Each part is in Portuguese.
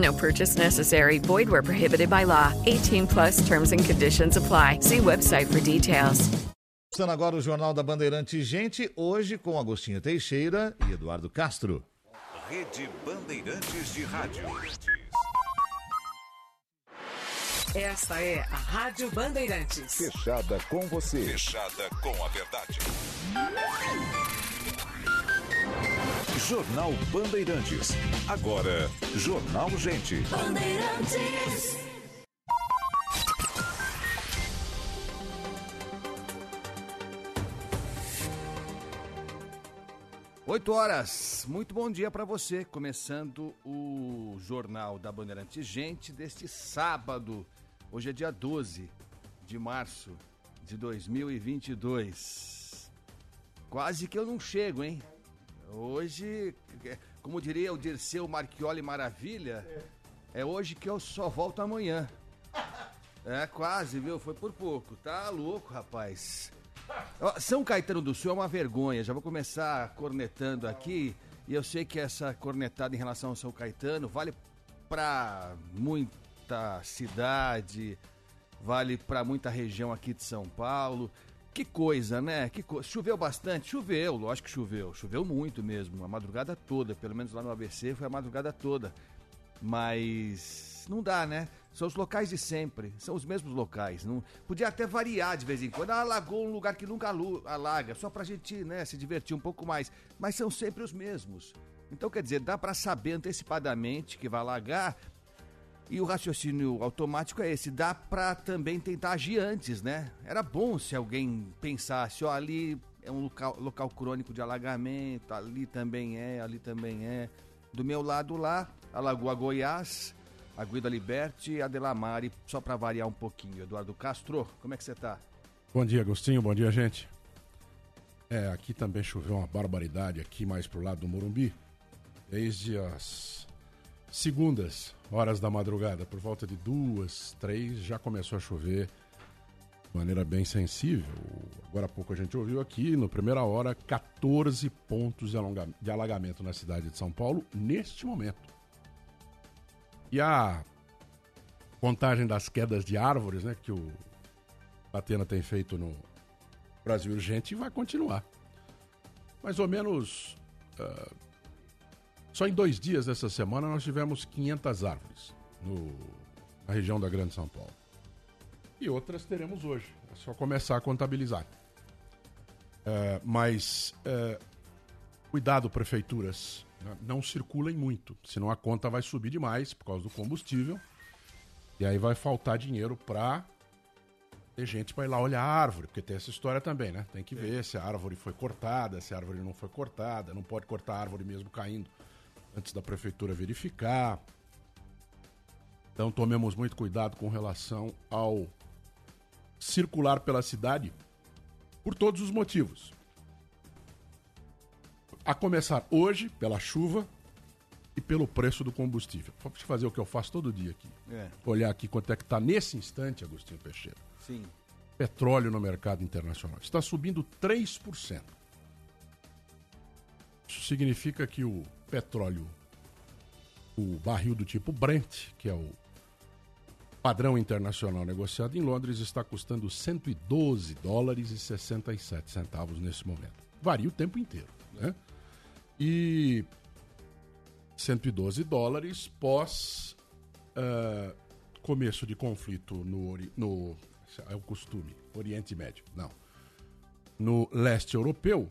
No purchase necessary. Void where prohibited by law. 18 plus terms and conditions apply. See website for details. Começando agora o Jornal da Bandeirante Gente, hoje com Agostinho Teixeira e Eduardo Castro. Rede Bandeirantes de Rádio. Esta é a Rádio Bandeirantes. Fechada com você. Fechada com a verdade. Jornal Bandeirantes. Agora, Jornal Gente. Bandeirantes. Oito horas, muito bom dia para você. Começando o Jornal da Bandeirante Gente deste sábado. Hoje é dia 12 de março de 2022. Quase que eu não chego, hein? Hoje, como diria o Dirceu Marchioli Maravilha, é hoje que eu só volto amanhã. É, quase, viu? Foi por pouco. Tá louco, rapaz. São Caetano do Sul é uma vergonha. Já vou começar cornetando aqui. E eu sei que essa cornetada em relação ao São Caetano vale pra muita cidade, vale pra muita região aqui de São Paulo. Que coisa, né? Que co... Choveu bastante? Choveu, lógico que choveu. Choveu muito mesmo, a madrugada toda. Pelo menos lá no ABC foi a madrugada toda. Mas não dá, né? São os locais de sempre, são os mesmos locais. Não... Podia até variar de vez em quando. Ah, alagou um lugar que nunca alaga, só pra gente né, se divertir um pouco mais. Mas são sempre os mesmos. Então, quer dizer, dá pra saber antecipadamente que vai alagar e o raciocínio automático é esse, dá pra também tentar agir antes, né? Era bom se alguém pensasse, ó, ali é um local, local crônico de alagamento, ali também é, ali também é. Do meu lado lá, a Lagoa Goiás, a Guida Liberty e a Delamare, só pra variar um pouquinho. Eduardo Castro, como é que você tá? Bom dia, Agostinho. Bom dia, gente. É, aqui também choveu uma barbaridade, aqui mais pro lado do Morumbi. Desde as segundas horas da madrugada, por volta de duas, três, já começou a chover de maneira bem sensível. Agora há pouco a gente ouviu aqui, no primeira hora, 14 pontos de, alagamento na cidade de São Paulo, neste momento. E a contagem das quedas de árvores, né, que o Atena tem feito no Brasil Urgente vai continuar. Mais ou menos. ah, só em dois dias dessa semana nós tivemos 500 árvores no- na região da Grande São Paulo. E outras teremos hoje. É só começar a contabilizar. Ah, mas ah, cuidado, prefeituras. né? Não circulem muito, senão a conta vai subir demais por causa do combustível. E aí vai faltar dinheiro para ter gente para ir lá olhar a árvore, porque tem essa história também, né? Tem que ver se a árvore foi cortada, se a árvore não foi cortada, não pode cortar a árvore mesmo caindo antes da prefeitura verificar. Então tomemos muito cuidado com relação ao circular pela cidade por todos os motivos. A começar hoje, pela chuva e pelo preço do combustível. Vou fazer o que eu faço todo dia aqui. É, Olhar aqui quanto é que está nesse instante, Agostinho Peixeira. sim. Petróleo no mercado internacional. Está subindo 3%. Isso significa que o petróleo, o barril do tipo Brent, que é o padrão internacional negociado em Londres, está custando 112 dólares e 67 centavos nesse momento. Varia o tempo inteiro. Né? E 112 dólares pós ah, começo de conflito no, no é o costume, Oriente Médio. Não. no leste europeu,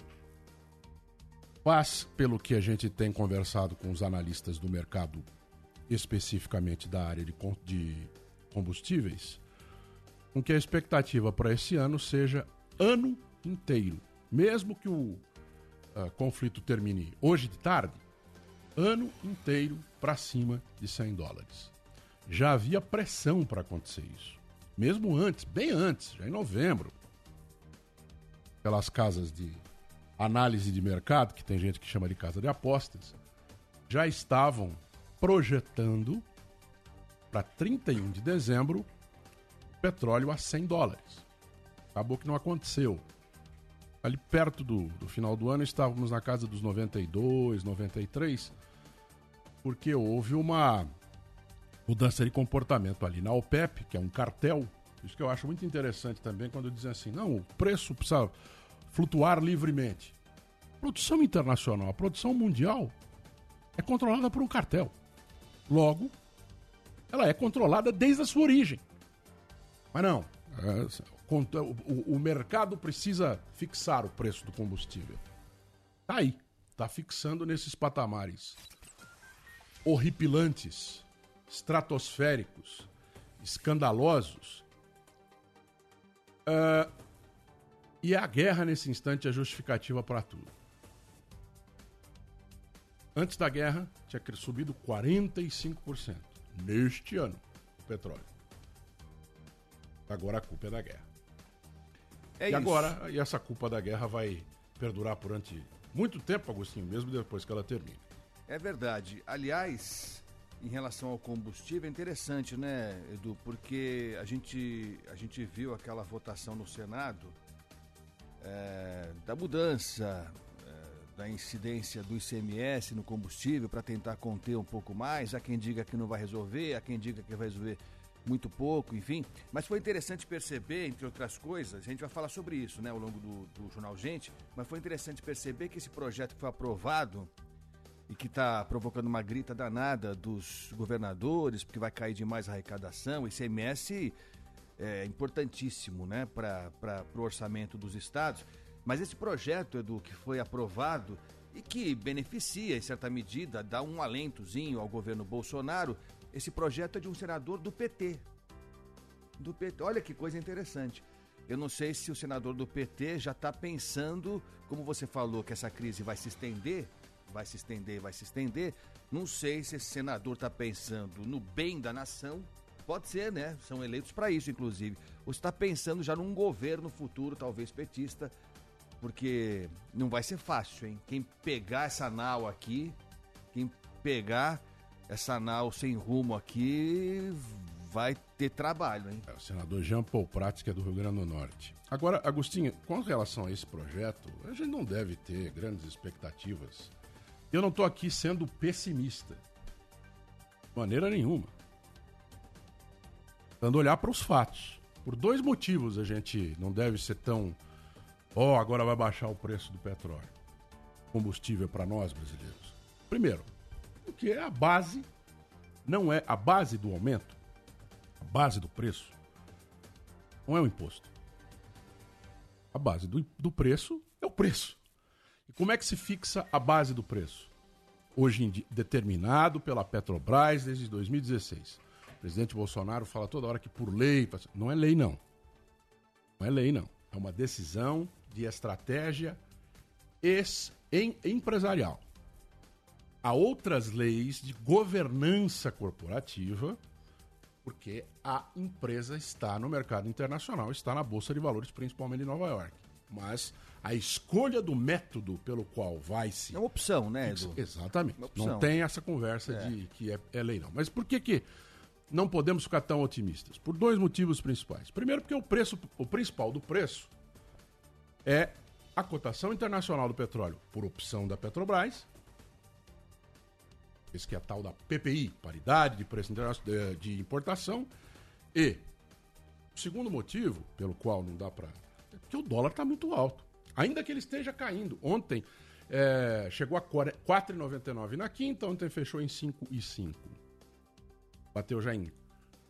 faz, pelo que a gente tem conversado com os analistas do mercado, especificamente da área de, de combustíveis, com que a expectativa para esse ano seja ano inteiro. Mesmo que o uh, conflito termine hoje de tarde, ano inteiro para cima de 100 dólares. Já havia pressão para acontecer isso. Mesmo antes, bem antes, já em novembro, pelas casas de análise de mercado, que tem gente que chama de casa de apostas, já estavam projetando para 31 de dezembro petróleo a 100 dólares. Acabou que não aconteceu. Ali perto do, do final do ano estávamos na casa dos 92, 93, porque houve uma mudança de comportamento ali na OPEP, que é um cartel. Isso que eu acho muito interessante também quando dizem assim: não, o preço precisa flutuar livremente. produção internacional, a produção mundial é controlada por um cartel. Logo, ela é controlada desde a sua origem. Mas não, é, o, mercado precisa fixar o preço do combustível. Tá aí, tá fixando nesses patamares horripilantes, estratosféricos, escandalosos. Uh, e a guerra, nesse instante, é justificativa para tudo. Antes da guerra, tinha subido 45% neste ano o petróleo. Agora a culpa é da guerra. É e isso. agora, e essa culpa da guerra vai perdurar durante muito tempo, Agostinho, mesmo depois que ela termine. É verdade. Aliás, em relação ao combustível, é interessante, né, Edu? Porque a gente, a gente viu aquela votação no Senado é, da mudança é, da incidência do ICMS no combustível para tentar conter um pouco mais. Há quem diga que não vai resolver, há quem diga que vai resolver muito pouco, enfim. Mas foi interessante perceber, entre outras coisas, a gente vai falar sobre isso né, ao longo do, do Jornal Gente, mas foi interessante perceber que esse projeto que foi aprovado e que está provocando uma grita danada dos governadores, porque vai cair demais a arrecadação, o ICMS é importantíssimo né, para o orçamento dos estados. Mas esse projeto, Edu, que foi aprovado e que beneficia, em certa medida, dá um alentozinho ao governo Bolsonaro, esse projeto é de um senador do PT. Do PT. Olha que coisa interessante. Eu não sei se o senador do PT já está pensando, como você falou, que essa crise vai se estender, vai se estender, vai se estender. Não sei se esse senador está pensando no bem da nação Pode ser, né? São eleitos para isso, inclusive. Ou está pensando já num governo futuro, talvez petista, porque não vai ser fácil, hein? Quem pegar essa nau aqui, quem pegar essa nau sem rumo aqui, vai ter trabalho, hein? É o senador Jean Paul Prats, que é do Rio Grande do Norte. Agora, Agostinho, com relação a esse projeto, a gente não deve ter grandes expectativas. Eu não estou aqui sendo pessimista. De maneira nenhuma dando olhar para os fatos. Por dois motivos a gente não deve ser tão. Ó, oh, agora vai baixar o preço do petróleo. Combustível para nós brasileiros. Primeiro, porque a base não é a base do aumento, a base do preço, não é o imposto. A base do, do preço é o preço. E como é que se fixa a base do preço? Hoje em dia, determinado pela Petrobras desde 2016 o presidente Bolsonaro fala toda hora que por lei. Não é lei, não. Não é lei, não. É uma decisão de estratégia empresarial. Há outras leis de governança corporativa, porque a empresa está no mercado internacional, está na Bolsa de Valores, principalmente em Nova York. Mas a escolha do método pelo qual vai se. É uma opção, né, Edu? Exatamente. Não tem essa conversa é. de que é, é, lei, não. Mas por que que não podemos ficar tão otimistas? Por dois motivos principais. Primeiro, porque o preço, o principal do preço é a cotação internacional do petróleo por opção da Petrobras. Esse que é a tal da PPI, paridade de preço de importação. E o segundo motivo pelo qual não dá para. É porque o dólar está muito alto. Ainda que ele esteja caindo. Ontem é, chegou a 4,99 na quinta, ontem fechou em 5,5 bateu já em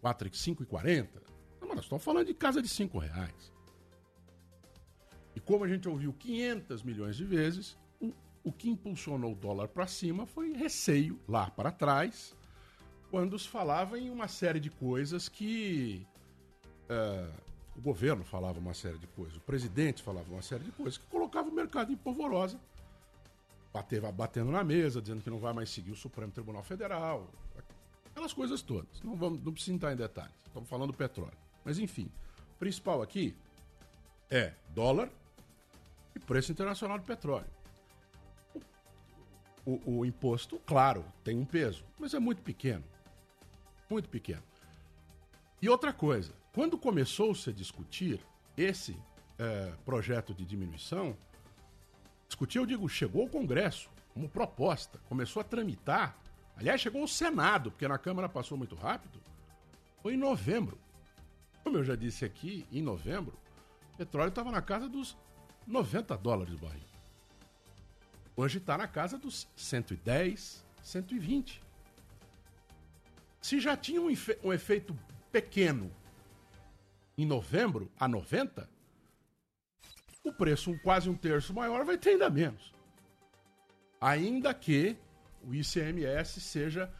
4, 5,40. Não, mas nós estamos falando de casa de 5 reais. E como a gente ouviu 500 milhões de vezes, o, o que impulsionou o dólar para cima foi receio lá para trás, quando se falava em uma série de coisas que é, o governo falava uma série de coisas, o presidente falava uma série de coisas que colocava o mercado em polvorosa, bateva, batendo na mesa, dizendo que não vai mais seguir o Supremo Tribunal Federal, aquelas coisas todas. Não, vamos, não precisa entrar em detalhes, estamos falando do petróleo. Mas enfim, o principal aqui é dólar e preço internacional do petróleo. O, o, o imposto, claro, tem um peso, mas é muito pequeno. Muito pequeno. E outra coisa, quando começou-se a discutir esse é, projeto de diminuição, discutir, eu digo, chegou ao Congresso como proposta, começou a tramitar. Aliás, chegou ao Senado, porque na Câmara passou muito rápido. Foi em novembro. Como eu já disse aqui, em novembro, o petróleo estava na casa dos 90 dólares o barril. Hoje está na casa dos 110, 120. Se já tinha um, efe um efeito pequeno em novembro a 90, o preço um, quase um terço maior vai ter ainda menos. Ainda que o ICMS seja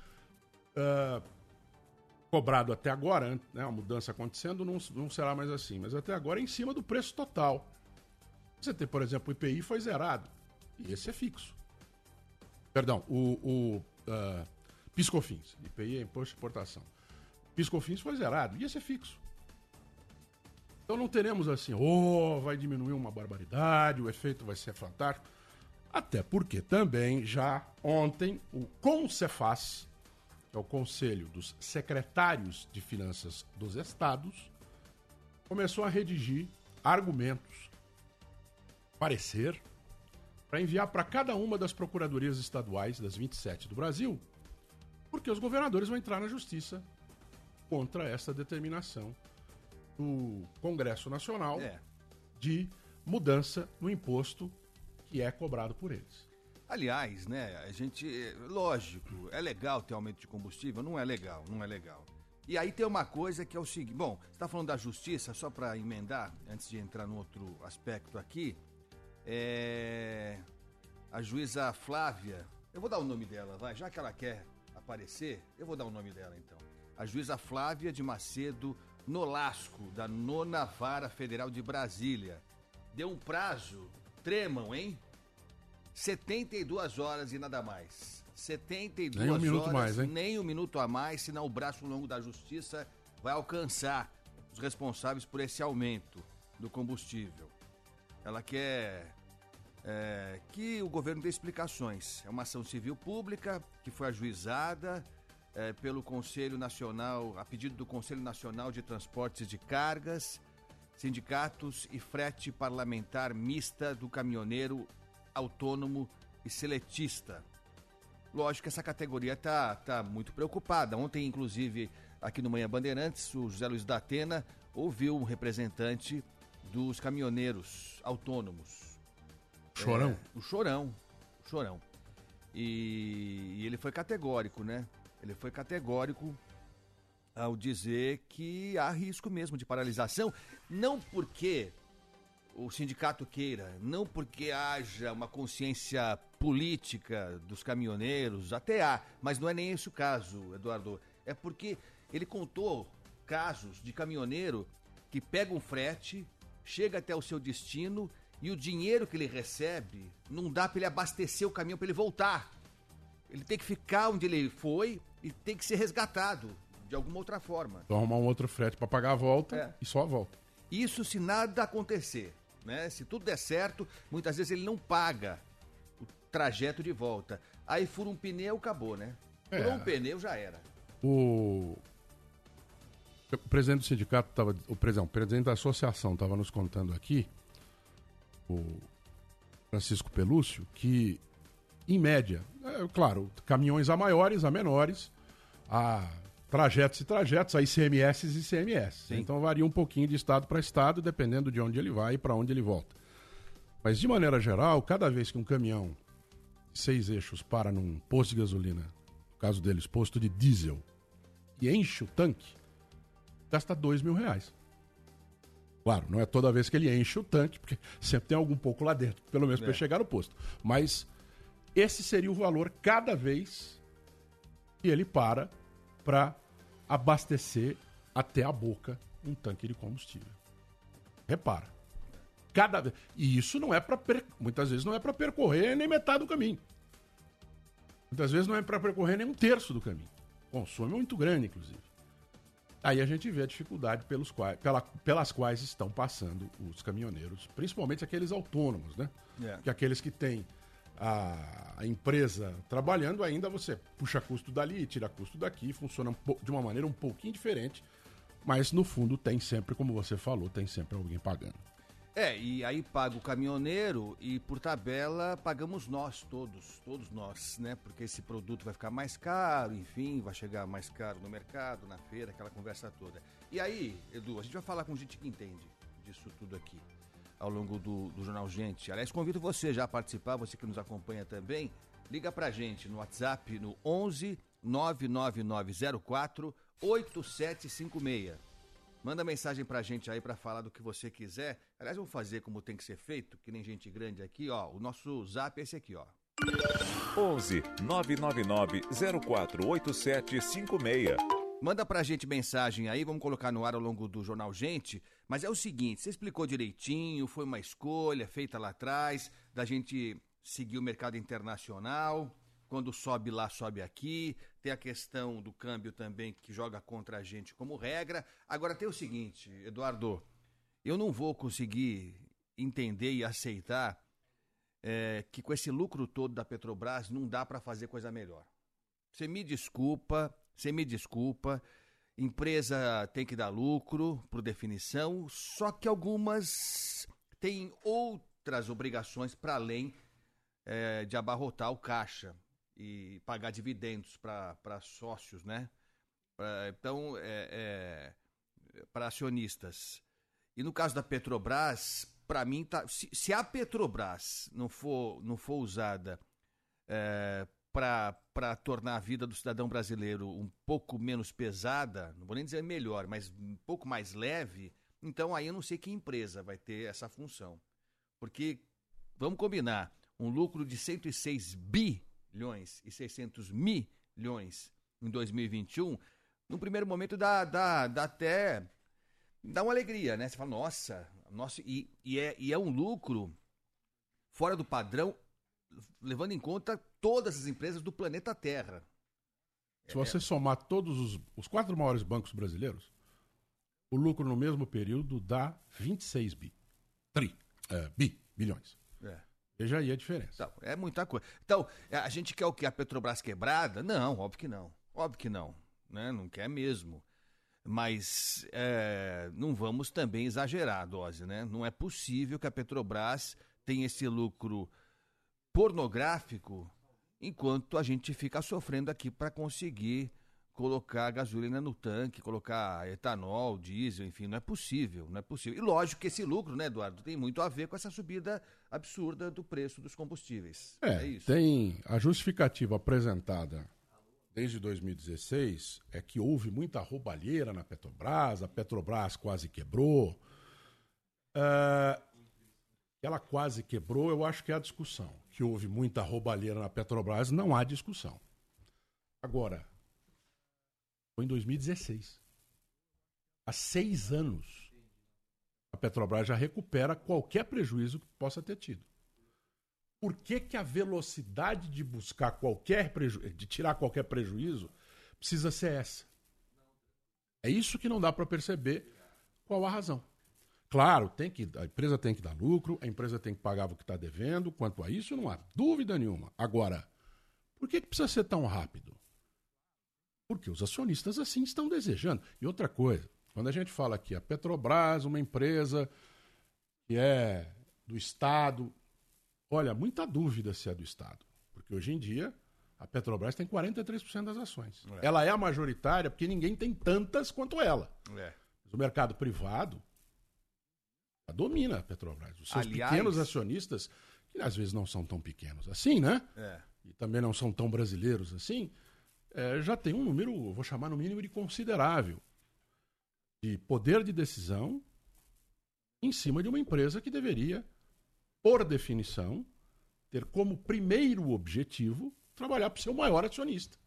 uh, cobrado até agora, né, a mudança acontecendo, não, não será mais assim, mas até agora é em cima do preço total. Você tem, por exemplo, o IPI foi zerado, e esse é fixo. Perdão, o, o uh, PiscoFins, IPI é Imposto de Importação. PiscoFins foi zerado, e esse é fixo. Então não teremos assim, oh, vai diminuir uma barbaridade, o efeito vai ser fantástico. Até porque também já ontem o CONCEFAS, que é o Conselho dos Secretários de Finanças dos Estados, começou a redigir argumentos, parecer, para enviar para cada uma das procuradorias estaduais, das 27 do Brasil, porque os governadores vão entrar na justiça contra essa determinação do Congresso Nacional É. de mudança no imposto que é cobrado por eles. Aliás, né, a gente. Lógico, é legal ter aumento de combustível? Não é legal, não é legal. E aí tem uma coisa que é o seguinte: bom, você está falando da justiça, só para emendar, antes de entrar no outro aspecto aqui. É. A juíza Flávia. Eu vou dar o nome dela, vai, já que ela quer aparecer, eu vou dar o nome dela então. A juíza Flávia de Macedo Nolasco, da Nona Vara Federal de Brasília. Deu um prazo, tremam, hein? 72 horas e nada mais. 72 Nem um minuto horas, mais, hein? nem um minuto a mais, senão o braço longo da justiça vai alcançar os responsáveis por esse aumento do combustível. Ela quer é, que o governo dê explicações. É uma ação civil pública que foi ajuizada é, pelo Conselho Nacional, a pedido do Conselho Nacional de Transportes de Cargas, Sindicatos e Frete Parlamentar Mista do Caminhoneiro Autônomo e Seletista. Lógico que essa categoria tá, tá muito preocupada. Ontem, inclusive, aqui no Manhã Bandeirantes, o José Luiz da Atena ouviu um representante dos caminhoneiros autônomos. Chorão? É, o Chorão. O Chorão. E, e ele foi categórico, né? Ele foi categórico ao dizer que há risco mesmo de paralisação, não porque o sindicato queira, não porque haja uma consciência política dos caminhoneiros, até há, mas não é nem esse o caso, Eduardo. É porque ele contou casos de caminhoneiro que pega um frete, chega até o seu destino e o dinheiro que ele recebe não dá para ele abastecer o caminhão para ele voltar. Ele tem que ficar onde ele foi e tem que ser resgatado de alguma outra forma. Então arrumar um outro frete para pagar a volta É. e só a volta. Isso se nada acontecer, né? Se tudo der certo, muitas vezes ele não paga o trajeto de volta. Aí fura um pneu, acabou, né? Furou É. um pneu, já era. O, o presidente do sindicato estava. O presidente, o presidente da associação estava nos contando aqui, o Francisco Pelúcio, que, em média, é, claro, caminhões a maiores, a menores, a trajetos e trajetos, a ICMS e ICMS. Então varia um pouquinho de estado para estado, dependendo de onde ele vai e para onde ele volta. Mas de maneira geral, cada vez que um caminhão de seis eixos para num posto de gasolina, no caso deles, posto de diesel, e enche o tanque, gasta dois mil reais. Claro, não é toda vez que ele enche o tanque, porque sempre tem algum pouco lá dentro, pelo menos para É. chegar no posto. Mas esse seria o valor cada vez que ele para para abastecer até a boca um tanque de combustível. Repara. Cada vez. E isso não é para muitas vezes não é para percorrer nem metade do caminho. Muitas vezes não é para percorrer nem um terço do caminho. É muito grande, inclusive. Aí a gente vê a dificuldade pelos quais, pela- pelas quais estão passando os caminhoneiros, principalmente aqueles autônomos, né? É. Que aqueles que têm a, empresa trabalhando, ainda você puxa custo dali, tira custo daqui, funciona de uma maneira um pouquinho diferente, mas no fundo tem sempre, como você falou, tem sempre alguém pagando. É, e aí paga o caminhoneiro e por tabela pagamos nós todos, todos nós, né? Porque esse produto vai ficar mais caro, enfim, vai chegar mais caro no mercado, na feira, aquela conversa toda. E aí, Edu, a gente vai falar com gente que entende disso tudo aqui ao longo do, do Jornal Gente. Aliás, convido você já a participar, você que nos acompanha também. Liga pra gente no WhatsApp no 11 99904 8756. Manda mensagem pra gente aí pra falar do que você quiser. Aliás, vamos fazer como tem que ser feito, que nem gente grande aqui, ó. O nosso zap é esse aqui, ó. 11 999 048756. Manda pra gente mensagem aí, vamos colocar no ar ao longo do Jornal Gente. Mas é o seguinte, você explicou direitinho, foi uma escolha feita lá atrás, da gente seguir o mercado internacional. Quando sobe lá, sobe aqui. Tem a questão do câmbio também, que joga contra a gente como regra. Agora tem o seguinte, Eduardo, eu não vou conseguir entender e aceitar é, que com esse lucro todo da Petrobras não dá para fazer coisa melhor. Você me desculpa, você me desculpa. Empresa tem que dar lucro, por definição, só que algumas têm outras obrigações para além é, de abarrotar o caixa e pagar dividendos para sócios, né? Pra- então, é, para acionistas. E no caso da Petrobras, para mim, tá, se, se a Petrobras não for, não for usada para tornar a vida do cidadão brasileiro um pouco menos pesada, não vou nem dizer melhor, mas um pouco mais leve, então aí eu não sei que empresa vai ter essa função. Porque, vamos combinar, um lucro de 106 bilhões e 600 milhões em 2021, no primeiro momento dá, dá, dá até dá uma alegria, né? Você fala, nossa, nossa e, e, é, e é um lucro fora do padrão, levando em conta todas as empresas do planeta Terra. Se você somar todos os, os quatro maiores bancos brasileiros, o lucro no mesmo período dá 26 bi. Tri. É, bi, bilhões. É. Veja aí a diferença. Então, é muita coisa. Então, a gente quer o que? A Petrobras quebrada? Não, óbvio que não. Óbvio que não. Né? Não quer mesmo. Mas é, não vamos também exagerar a dose, né? Não é possível que a Petrobras tenha esse lucro pornográfico enquanto a gente fica sofrendo aqui para conseguir colocar gasolina no tanque, colocar etanol, diesel, enfim, não é possível, não é possível. E lógico que esse lucro, né, Eduardo, tem muito a ver com essa subida absurda do preço dos combustíveis. É, isso. tem a justificativa apresentada desde 2016 é que houve muita roubalheira na Petrobras, a Petrobras quase quebrou. É, ela quase quebrou, eu acho que é a discussão. Que houve muita roubalheira na Petrobras, não há discussão. Agora, foi em 2016. Há seis anos, a Petrobras já recupera qualquer prejuízo que possa ter tido. Por que, que a velocidade de buscar qualquer prejuízo, de tirar qualquer prejuízo, precisa ser essa? É isso que não dá para perceber qual a razão. Claro, tem que, a empresa tem que dar lucro, a empresa tem que pagar o que está devendo. Quanto a isso, não há dúvida nenhuma. Agora, por que, que precisa ser tão rápido? Porque os acionistas assim estão desejando. E outra coisa, quando a gente fala aqui, a Petrobras, uma empresa que é do Estado, olha, muita dúvida se é do Estado. Porque hoje em dia, a Petrobras tem 43% das ações. É. Ela é a majoritária porque ninguém tem tantas quanto ela. É. Mas o mercado privado domina a Petrobras. Os seus Aliás- pequenos acionistas, que às vezes não são tão pequenos assim, né? É. E também não são tão brasileiros assim, é, já tem um número, vou chamar no mínimo de considerável, de poder de decisão em cima de uma empresa que deveria, por definição, ter como primeiro objetivo trabalhar para o seu maior acionista.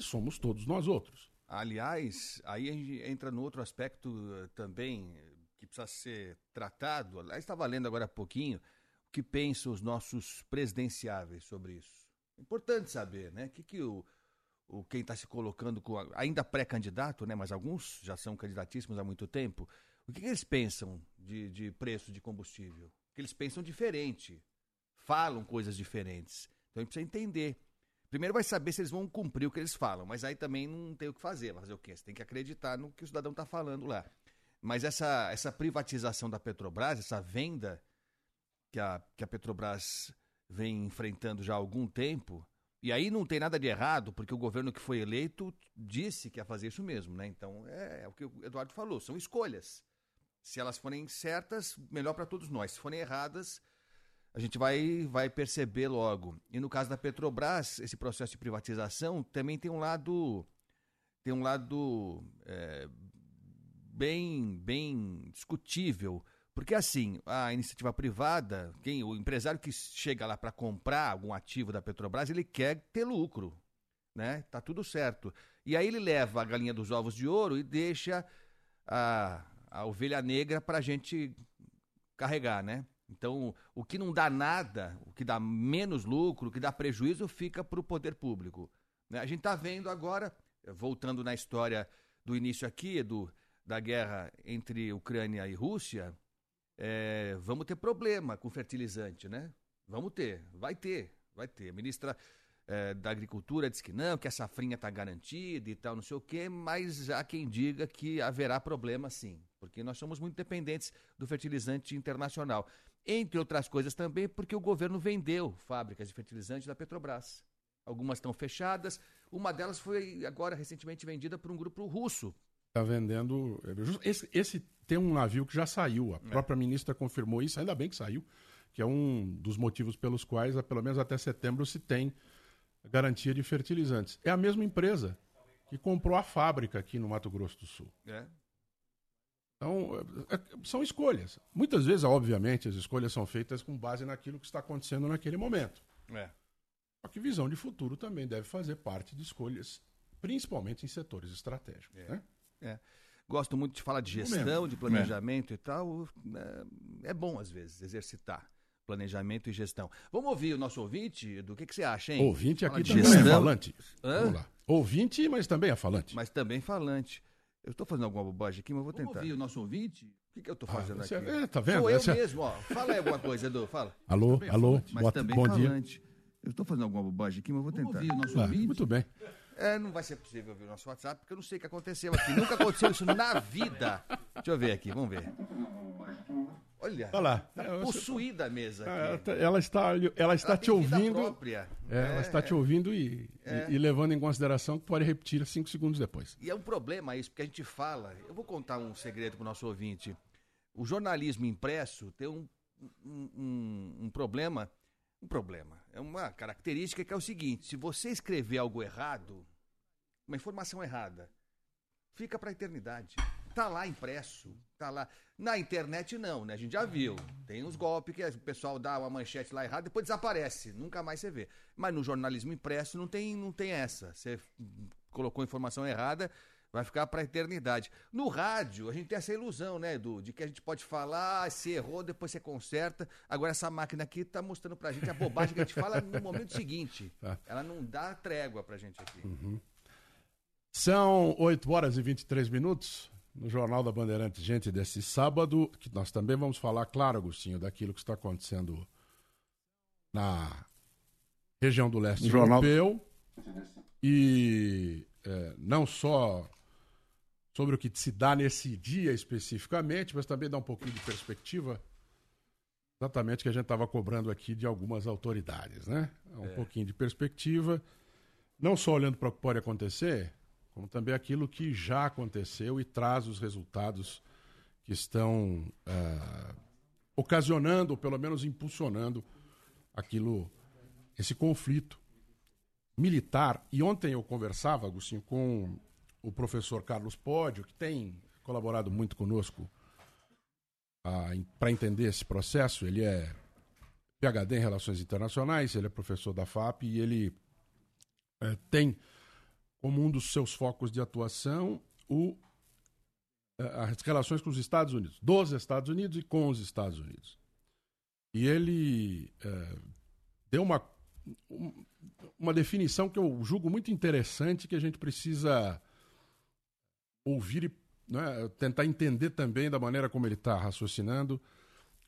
E somos todos nós outros. Aliás, aí a gente entra no outro aspecto eh, também que precisa ser tratado. Aliás, estava lendo agora há pouquinho o que pensam os nossos presidenciáveis sobre isso. Importante saber, né? O que, que o, o quem está se colocando com ainda pré-candidato, né? Mas alguns já são candidatíssimos há muito tempo. O que, que eles pensam de, de preço de combustível? Que eles pensam diferente, falam coisas diferentes. Então a gente precisa entender. Primeiro vai saber se eles vão cumprir o que eles falam, mas aí também não tem o que fazer. Vai fazer o quê? Você tem que acreditar no que o cidadão está falando lá. Mas essa, essa privatização da Petrobras, essa venda que a, que a Petrobras vem enfrentando já há algum tempo, e aí não tem nada de errado, porque o governo que foi eleito disse que ia fazer isso mesmo, né? Então é, é o que o Eduardo falou, são escolhas. Se elas forem certas, melhor para todos nós. Se forem erradas, a gente vai, vai perceber logo. E no caso da Petrobras, esse processo de privatização também tem um lado tem um lado é, bem bem discutível, porque assim a iniciativa privada, quem o empresário que chega lá para comprar algum ativo da Petrobras, ele quer ter lucro, né? Tá tudo certo. E aí ele leva a galinha dos ovos de ouro e deixa a, a ovelha negra para a gente carregar, né? Então, o que não dá nada, o que dá menos lucro, o que dá prejuízo, fica para o poder público. né? A gente está vendo agora, voltando na história do início aqui, do, da guerra entre Ucrânia e Rússia, é, vamos ter problema com fertilizante, né? Vamos ter, vai ter, vai ter. A ministra é, da Agricultura diz que não, que a safrinha está garantida e tal, não sei o quê, mas há quem diga que haverá problema sim, porque nós somos muito dependentes do fertilizante internacional. Entre outras coisas também porque o governo vendeu fábricas de fertilizante da Petrobras. Algumas estão fechadas, uma delas foi agora recentemente vendida por um grupo russo. Está vendendo. Esse, esse tem um navio que já saiu. A própria ministra confirmou isso, ainda bem que saiu, que é um dos motivos pelos quais, pelo menos até setembro, se tem garantia de fertilizantes. É a mesma empresa que comprou a fábrica aqui no Mato Grosso do Sul. É. Então, é- é- são escolhas. Muitas vezes, obviamente, as escolhas são feitas com base naquilo que está acontecendo naquele momento. É. Só que visão de futuro também deve fazer parte de escolhas, principalmente em setores estratégicos. né? É. Gosto muito de falar de No gestão, de planejamento e tal. É, é bom, às vezes, exercitar planejamento e gestão. Vamos ouvir o nosso ouvinte, do que, que você acha, hein? Ouvinte aqui de também é gestão, falante. Hã? Vamos lá. Ouvinte, mas também é falante. mas também falante. Eu estou fazendo alguma bobagem aqui, mas vou tentar. ouvir o nosso ouvinte? O que, que eu estou Ah, fazendo você- aqui? é, tá vendo? Sou eu Essa- mesmo, ó. Fala aí alguma coisa, Edu, fala. Alô, alô, Mas boa- também bom dia. falante. Eu estou fazendo alguma bobagem aqui, mas vou Vamos tentar. ouvir o nosso Ah, ouvinte? muito bem. É, não vai ser possível ver o nosso WhatsApp, porque eu não sei o que aconteceu aqui. Nunca aconteceu isso na vida. Deixa eu ver aqui, vamos ver. Olha, Olha lá. tá É, possuída a mesa Ela aqui. tá- ela está, ela está Ela te ouvindo. própria. É, ela está te ouvindo e, e- e levando em consideração que pode repetir cinco segundos depois. E é um problema isso, porque a gente fala. Eu vou contar um segredo para o nosso ouvinte. O jornalismo impresso tem um, um, um- um problema. Um problema. É uma característica que é o seguinte: se você escrever algo errado, uma informação errada, fica para a eternidade. Tá lá impresso, tá lá. Na internet não, né? A gente já viu. Tem uns golpes que o pessoal dá uma manchete lá errada, depois desaparece, nunca mais você vê. Mas no jornalismo impresso não tem, não tem essa. Você colocou informação errada, vai ficar para a eternidade. No rádio, a gente tem essa ilusão, né, Edu, de que a gente pode falar, se errou, depois você conserta. Agora essa máquina aqui tá mostrando pra gente a bobagem que a gente fala no momento seguinte. Tá. Ela não dá trégua pra gente aqui. São 8 horas e 23 minutos no Jornal da Bandeirantes, gente, desse sábado, que nós também vamos falar, claro, Agostinho, daquilo que está acontecendo na região do leste Jornal- europeu. E é, não só sobre o que se dá nesse dia especificamente, mas também dá um pouquinho de perspectiva. Exatamente o que a gente estava cobrando aqui de algumas autoridades, né? Um pouquinho de perspectiva, não só olhando para o que pode acontecer, como também aquilo que já aconteceu e traz os resultados que estão ah, ocasionando, ou pelo menos impulsionando aquilo, esse conflito militar. E ontem eu conversava, Agostinho, com o professor Carlos Pódio, que tem colaborado muito conosco para entender esse processo. Ele é PhD em Relações Internacionais, ele é professor da FAP e ele é, tem como um dos seus focos de atuação o, é, as relações com os Estados Unidos, dos Estados Unidos e com os Estados Unidos. E ele é, deu uma, uma definição que eu julgo muito interessante, que a gente precisa ouvir e né, tentar entender também da maneira como ele está raciocinando,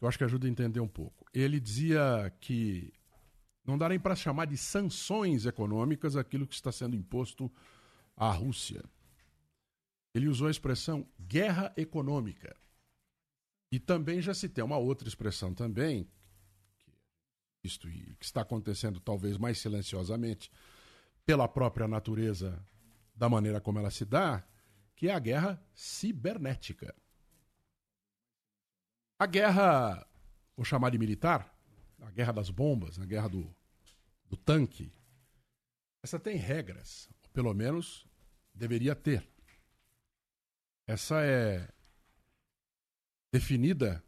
eu acho que ajuda a entender um pouco. Ele dizia que não dá nem para chamar de sanções econômicas aquilo que está sendo imposto à Rússia. Ele usou a expressão guerra econômica. E também já se tem uma outra expressão também, que, isto, que está acontecendo talvez mais silenciosamente, pela própria natureza da maneira como ela se dá, que é a guerra cibernética. A guerra, vou chamar de militar, a guerra das bombas, a guerra do, do tanque, essa tem regras, ou pelo menos deveria ter. Essa é definida,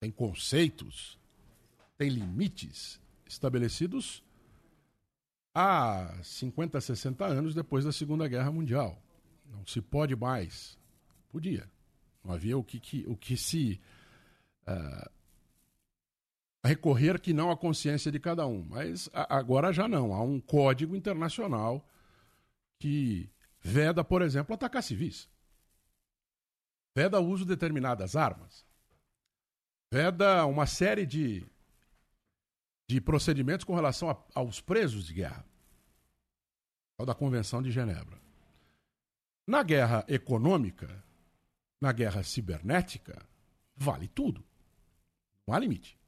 tem conceitos, tem limites estabelecidos há 50, 60 anos depois da Segunda Guerra Mundial. Não se pode mais. Podia. Não havia o que, que o que se uh, recorrer que não à consciência de cada um. Mas a, agora já não. Há um código internacional que veda, por exemplo, atacar civis. Veda o uso de determinadas armas. Veda uma série de, de procedimentos com relação a, aos presos de guerra. É da Convenção de Genebra. Na guerra econômica, na guerra cibernética, vale tudo. Não há limite.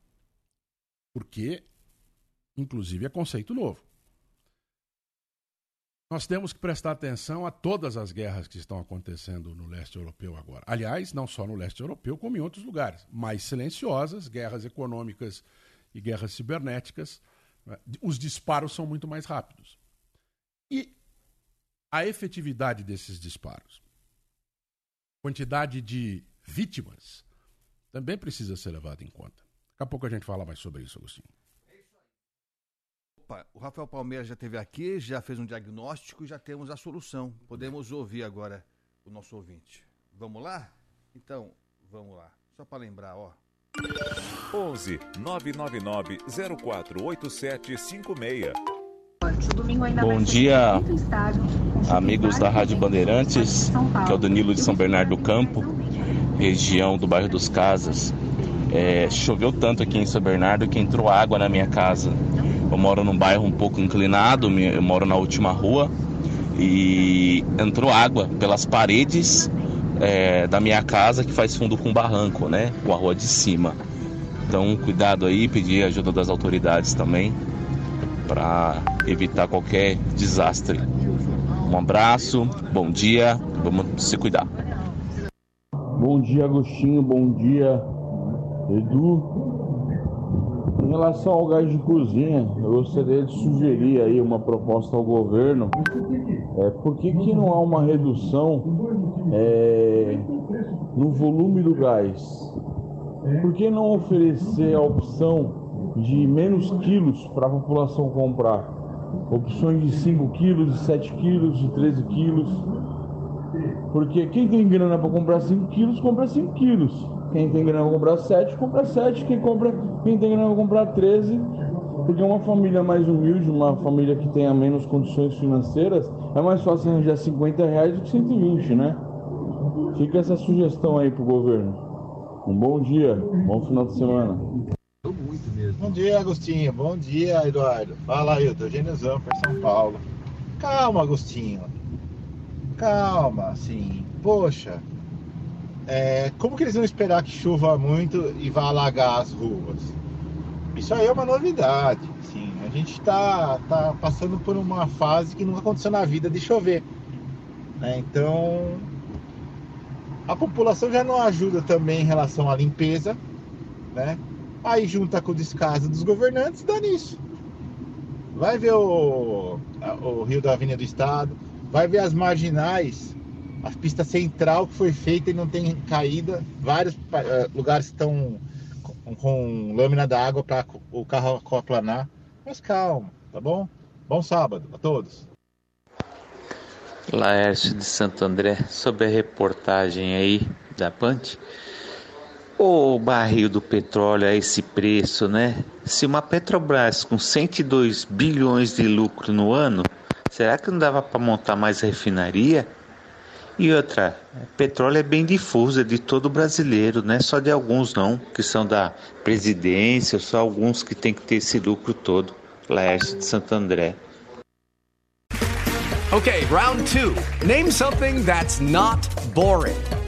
Porque, inclusive, é conceito novo. Nós temos que prestar atenção a todas as guerras que estão acontecendo no leste europeu agora. Aliás, não só no leste europeu, como em outros lugares. Mais silenciosas, guerras econômicas e guerras cibernéticas. Né? Os disparos são muito mais rápidos. E a efetividade desses disparos, quantidade de vítimas, também precisa ser levada em conta. Daqui a pouco a gente fala mais sobre isso, Agostinho. Opa, o Rafael Palmeiras já esteve aqui, já fez um diagnóstico e já temos a solução. Podemos ouvir agora o nosso ouvinte. Vamos lá? Então, vamos lá. Só para lembrar, ó. 11 999 048756 Bom dia, amigos da Rádio Bandeirantes, que é o Danilo de São Bernardo do Campo, região do bairro dos Casas. É, choveu tanto aqui em São Bernardo que entrou água na minha casa. Eu moro num bairro um pouco inclinado, eu moro na última rua e entrou água pelas paredes é, da minha casa que faz fundo com barranco, né? Com a rua de cima. Então, cuidado aí, pedir ajuda das autoridades também para evitar qualquer desastre. Um abraço, bom dia, vamos se cuidar. Bom dia, Agostinho, bom dia, Edu. Em relação ao gás de cozinha, eu gostaria de sugerir aí uma proposta ao governo. É, por que, que não há uma redução é, no volume do gás? Por que não oferecer a opção de menos quilos para a população comprar. Opções de 5 quilos, de 7 quilos, de 13 quilos. Porque quem tem grana para comprar 5 quilos, compra 5 quilos. Quem tem grana para comprar 7, compra 7. Quem, compra, quem tem grana para comprar 13, porque uma família mais humilde, uma família que tenha menos condições financeiras, é mais fácil arranjar 50 reais do que 120, né? Fica essa sugestão aí pro governo. Um bom dia, bom final de semana. Bom dia, Agostinho. Bom dia, Eduardo. Fala aí, eu tô Gêniozão para São Paulo. Calma, Agostinho. Calma, assim. Poxa, é, como que eles vão esperar que chova muito e vá alagar as ruas? Isso aí é uma novidade. Sim, a gente está tá passando por uma fase que nunca aconteceu na vida de chover. Né? Então, a população já não ajuda também em relação à limpeza, né? Aí junta com o descaso dos governantes, dá nisso. Vai ver o, o Rio da Avenida do Estado, vai ver as marginais A pista central que foi feita e não tem caída. Vários uh, lugares estão com, com lâmina d'água para o carro aplanar. Mas calma, tá bom? Bom sábado a todos. Laércio de Santo André, sobre a reportagem aí da Pante. O barril do petróleo a esse preço, né? Se uma Petrobras com 102 bilhões de lucro no ano, será que não dava para montar mais refinaria? E outra, petróleo é bem difuso, é de todo brasileiro, não é só de alguns não, que são da presidência, só alguns que tem que ter esse lucro todo. Laércio de Santo André. Okay, round two. Name something that's not boring.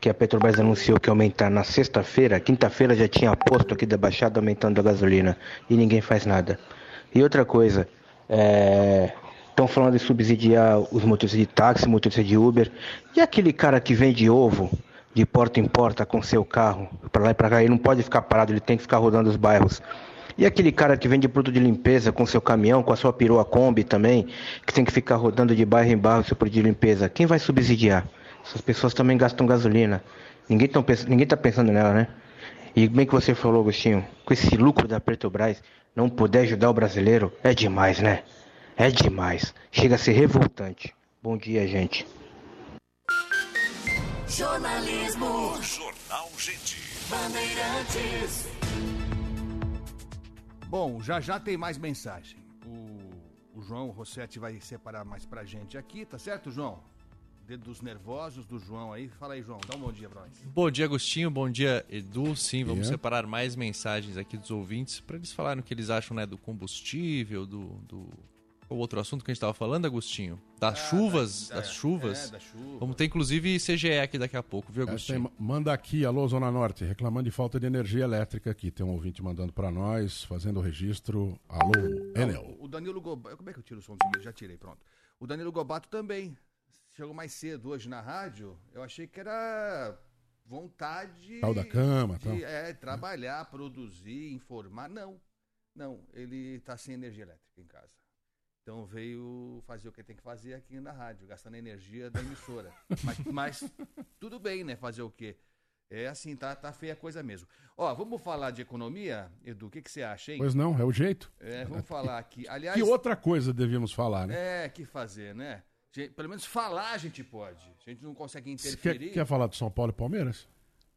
Que a Petrobras anunciou que aumentar na sexta-feira, quinta-feira já tinha posto aqui da Baixada aumentando a gasolina e ninguém faz nada. E outra coisa, estão é... falando de subsidiar os motoristas de táxi, motoristas de Uber, e aquele cara que vende ovo de porta em porta com seu carro, para lá e para cá, ele não pode ficar parado, ele tem que ficar rodando os bairros. E aquele cara que vende produto de limpeza com seu caminhão, com a sua perua Kombi também, que tem que ficar rodando de bairro em bairro seu produto de limpeza, quem vai subsidiar? Essas pessoas também gastam gasolina. Ninguém, tão, ninguém tá pensando nela, né? E bem que você falou, Agostinho, com esse lucro da Petrobras, não poder ajudar o brasileiro é demais, né? É demais. Chega a ser revoltante. Bom dia, gente. Jornalismo. Jornal Gente. Bandeirantes. Bom, já já tem mais mensagem. O, o João Rossetti vai separar mais pra gente aqui, tá certo, João? Dos nervosos do João aí. Fala aí, João, dá um bom dia pra nós. Bom dia, Agostinho. Bom dia, Edu. Sim, vamos yeah. separar mais mensagens aqui dos ouvintes para eles falarem o que eles acham né, do combustível, do, do... O outro assunto que a gente estava falando, Agostinho? Das ah, chuvas, da, das chuvas. É, da chuva. Vamos ter inclusive CGE aqui daqui a pouco, viu, Agostinho? Tem, manda aqui, alô Zona Norte, reclamando de falta de energia elétrica aqui. Tem um ouvinte mandando para nós, fazendo o registro. Alô, Enel. O Danilo Gobato. Como é que eu tiro o som? Já tirei, pronto. O Danilo Gobato também chegou mais cedo hoje na rádio, eu achei que era vontade. Tal da cama, de, tal. É, trabalhar, produzir, informar. Não, não, ele está sem energia elétrica em casa. Então veio fazer o que tem que fazer aqui na rádio, gastando energia da emissora. mas, mas, tudo bem, né? Fazer o quê? É assim, tá, tá feia a coisa mesmo. Ó, vamos falar de economia, Edu, o que, que você acha, hein? Pois não, é o jeito. É, vamos falar aqui. Aliás. Que outra coisa devíamos falar, né? É, que fazer, né? Pelo menos falar a gente pode. A gente não consegue interferir. Quer, quer falar do São Paulo e Palmeiras?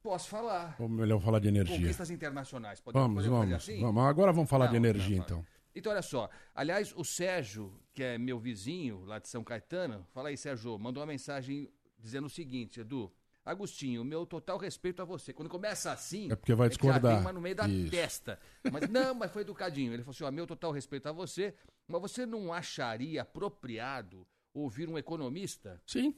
Posso falar. Ou melhor falar de energia. Conquistas internacionais. Podemos, vamos, vamos, assim? vamos. Agora vamos falar não, de energia, não, então. Então, olha só. Aliás, o Sérgio, que é meu vizinho lá de São Caetano, fala aí, Sérgio, mandou uma mensagem dizendo o seguinte, Edu. Agostinho, meu total respeito a você. Quando começa assim. É porque vai discordar. uma no meio da Isso. testa. Mas não, mas foi educadinho. Ele falou assim: ó, meu total respeito a você, mas você não acharia apropriado ouvir um economista? Sim.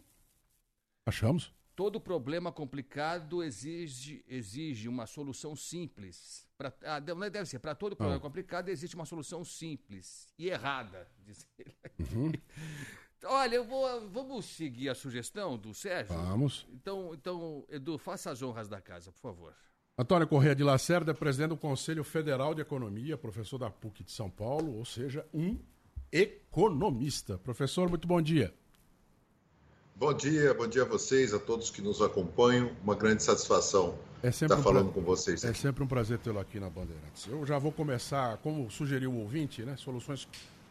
Achamos. Todo problema complicado exige, exige uma solução simples. Pra, ah, não é, deve ser, para todo problema complicado existe uma solução simples e errada, diz ele. Uhum. Olha, eu vou, vamos seguir a sugestão do Sérgio? Vamos. Então, então, Edu, faça as honras da casa, por favor. Antônio Correia de Lacerda, presidente do Conselho Federal de Economia, professor da PUC de São Paulo, ou seja, um economista. Professor, muito bom dia. Bom dia, bom dia a vocês, a todos que nos acompanham. Uma grande satisfação é estar um falando pra... com vocês. É aqui. É sempre um prazer tê-lo aqui na Bandeirantes. Eu já vou começar, como sugeriu o ouvinte, né? Soluções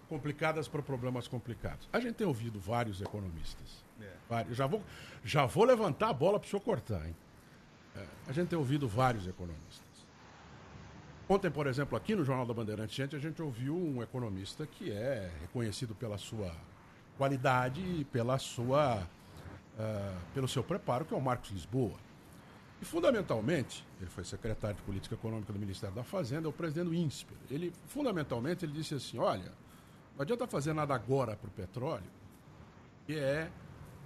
complicadas para problemas complicados. A gente tem ouvido vários economistas. É. Vários, já, vou, já vou levantar a bola para o senhor cortar, hein? É, a gente tem ouvido vários economistas. Ontem, por exemplo, aqui no Jornal da Bandeirante, gente, a gente ouviu um economista que é reconhecido pela sua qualidade e pela sua, uh, pelo seu preparo, que é o Marcos Lisboa. E, fundamentalmente, ele foi secretário de Política Econômica do Ministério da Fazenda, é o presidente do INSPER. Ele, fundamentalmente, ele disse assim, olha, não adianta fazer nada agora para o petróleo, que é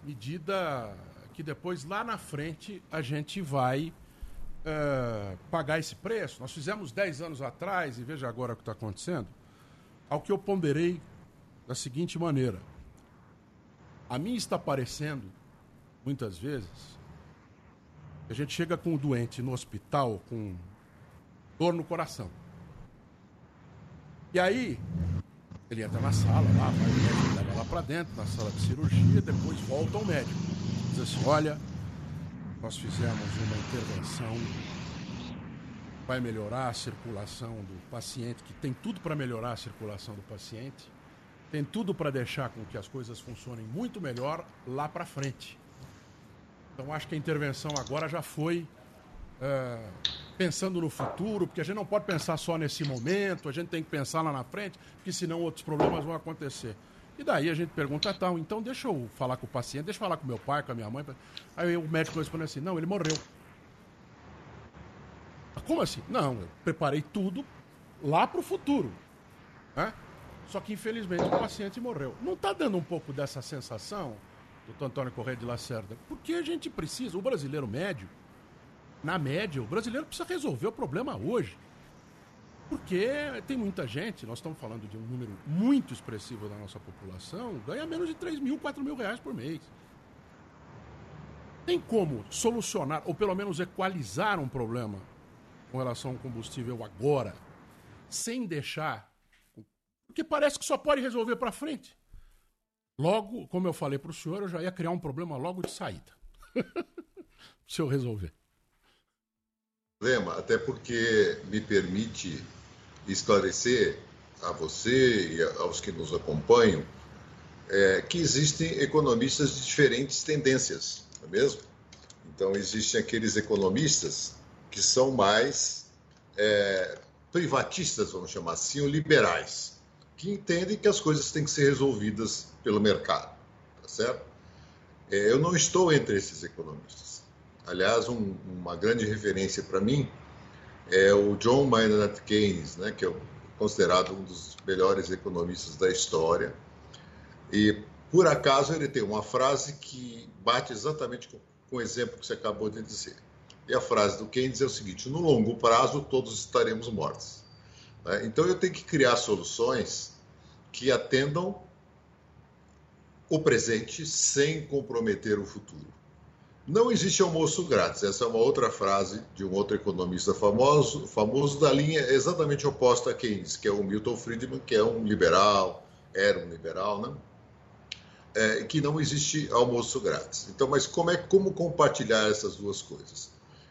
medida que depois, lá na frente, a gente vai uh, pagar esse preço. Nós fizemos 10 anos atrás, e veja agora o que está acontecendo, ao que eu ponderei da seguinte maneira. A mim está parecendo, muitas vezes, a gente chega com o doente no hospital com dor no coração. E aí, ele entra na sala, lá, vai o médico leva lá para dentro, na sala de cirurgia, depois volta ao médico. Diz assim: olha, nós fizemos uma intervenção, vai melhorar a circulação do paciente, que tem tudo para melhorar a circulação do paciente, tem tudo para deixar com que as coisas funcionem muito melhor lá para frente. Então acho que a intervenção agora já foi uh, pensando no futuro, porque a gente não pode pensar só nesse momento, a gente tem que pensar lá na frente, porque senão outros problemas vão acontecer. E daí a gente pergunta tal, então deixa eu falar com o paciente, deixa eu falar com meu pai, com a minha mãe. Aí o médico responde assim, não, ele morreu. Como assim? Não, eu preparei tudo lá para o futuro. Né? Só que infelizmente o paciente morreu. Não está dando um pouco dessa sensação, doutor Antônio Correia de Lacerda? Porque a gente precisa, o brasileiro médio, na média, o brasileiro precisa resolver o problema hoje. Porque tem muita gente, nós estamos falando de um número muito expressivo da nossa população, ganha menos de 3 mil, 4 mil reais por mês. Tem como solucionar, ou pelo menos equalizar um problema com relação ao combustível agora, sem deixar. Porque parece que só pode resolver para frente. Logo, como eu falei para o senhor, eu já ia criar um problema logo de saída. Se eu resolver. Problema, até porque me permite esclarecer a você e aos que nos acompanham é, que existem economistas de diferentes tendências, não é mesmo? Então, existem aqueles economistas que são mais é, privatistas, vamos chamar assim, ou liberais, que entendem que as coisas têm que ser resolvidas pelo mercado, tá certo? É, eu não estou entre esses economistas. Aliás, um, uma grande referência para mim é o John Maynard Keynes, né, que é considerado um dos melhores economistas da história. E, por acaso, ele tem uma frase que bate exatamente com, com o exemplo que você acabou de dizer. E a frase do Keynes é o seguinte: no longo prazo, todos estaremos mortos. Né? Então, eu tenho que criar soluções que atendam o presente sem comprometer o futuro. Não existe almoço grátis. Essa é uma outra frase de um outro economista famoso, famoso da linha exatamente oposta a Keynes, que é o Milton Friedman, que é um liberal, era um liberal, né? É, que não existe almoço grátis. Então, mas como é como compartilhar essas duas coisas?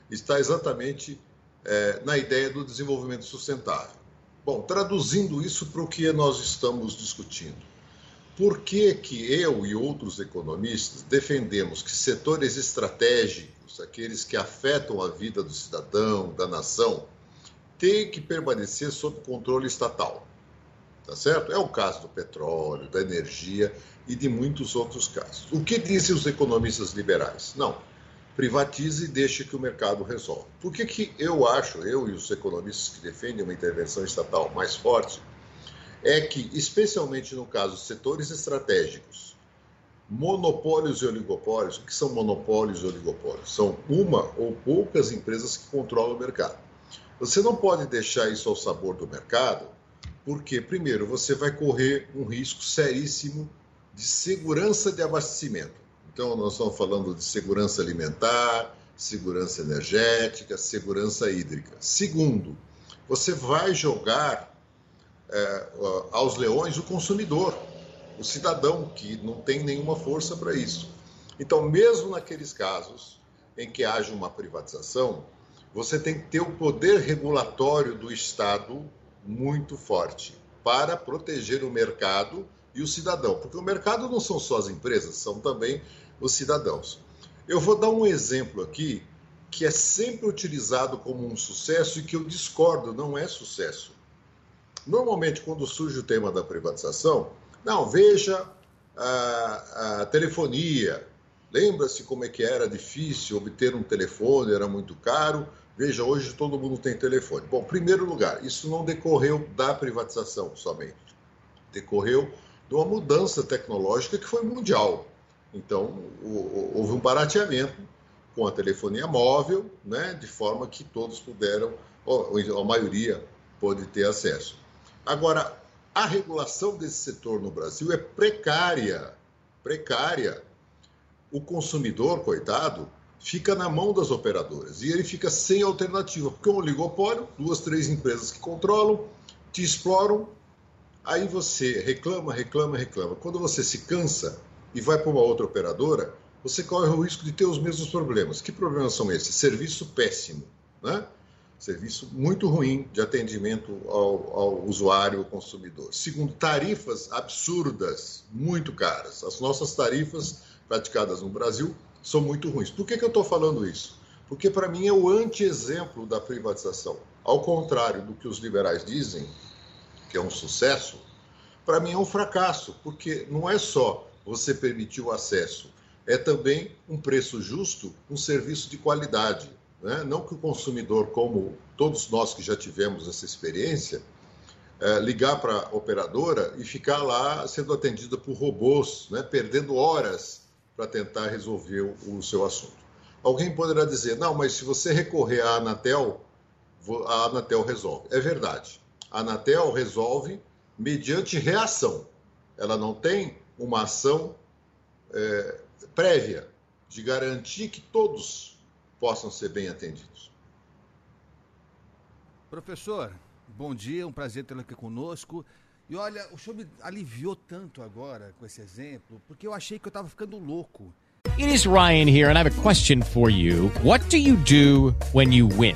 Está exatamente é, na ideia do desenvolvimento sustentável. Bom, traduzindo isso para o que nós estamos discutindo por que, que eu e outros economistas defendemos que setores estratégicos, aqueles que afetam a vida do cidadão, da nação, têm que permanecer sob controle estatal? Tá certo? É o caso do petróleo, da energia e de muitos outros casos. O que dizem os economistas liberais? Não, privatize e deixe que o mercado resolva. Por que, que eu acho, eu e os economistas que defendem uma intervenção estatal mais forte, é que, especialmente no caso setores estratégicos, monopólios e oligopólios, o que são monopólios e oligopólios? São uma ou poucas empresas que controlam o mercado. Você não pode deixar isso ao sabor do mercado, porque, primeiro, você vai correr um risco seríssimo de segurança de abastecimento. Então, nós estamos falando de segurança alimentar, segurança energética, segurança hídrica. Segundo, você vai jogar é, aos leões o consumidor, o cidadão, que não tem nenhuma força para isso. Então, mesmo naqueles casos em que haja uma privatização, você tem que ter o poder regulatório do Estado muito forte para proteger o mercado e o cidadão. Porque o mercado não são só as empresas, são também os cidadãos. Eu vou dar um exemplo aqui que é sempre utilizado como um sucesso e que eu discordo, não é sucesso. Normalmente, quando surge o tema da privatização, não, veja a, a telefonia. Lembra-se como é que era difícil obter um telefone, era muito caro. Veja, hoje todo mundo tem telefone. Bom, primeiro lugar, isso não decorreu da privatização somente. Decorreu de uma mudança tecnológica que foi mundial. Então, houve um barateamento com a telefonia móvel, né, de forma que todos puderam, ou a maioria pôde ter acesso. Agora, a regulação desse setor no Brasil é precária, precária. O consumidor, coitado, fica na mão das operadoras e ele fica sem alternativa, porque é um oligopólio, duas, três empresas que controlam, te exploram, aí você reclama, reclama, reclama. Quando você se cansa e vai para uma outra operadora, você corre o risco de ter os mesmos problemas. Que problemas são esses? Serviço péssimo, né? Serviço muito ruim de atendimento ao, ao usuário, ao consumidor. Segundo, tarifas absurdas, muito caras. As nossas tarifas praticadas no Brasil são muito ruins. Por que, que eu estou falando isso? Porque, para mim, é o anti-exemplo da privatização. Ao contrário do que os liberais dizem, que é um sucesso, para mim é um fracasso, porque não é só você permitir o acesso é também um preço justo, um serviço de qualidade. Né? Não que o consumidor, como todos nós que já tivemos essa experiência, é, ligar para a operadora e ficar lá sendo atendido por robôs, né? perdendo horas para tentar resolver o, o seu assunto. Alguém poderá dizer, não, mas se você recorrer à Anatel, a Anatel resolve. É verdade. A Anatel resolve mediante reação. Ela não tem uma ação é, prévia de garantir que todos possam ser bem atendidos. Professor, bom dia, um prazer tê-lo aqui conosco. E olha, o senhor me aliviou tanto agora com esse exemplo, porque eu achei que eu estava ficando louco. It is Ryan here, and I have a question for you. What do you do when you win?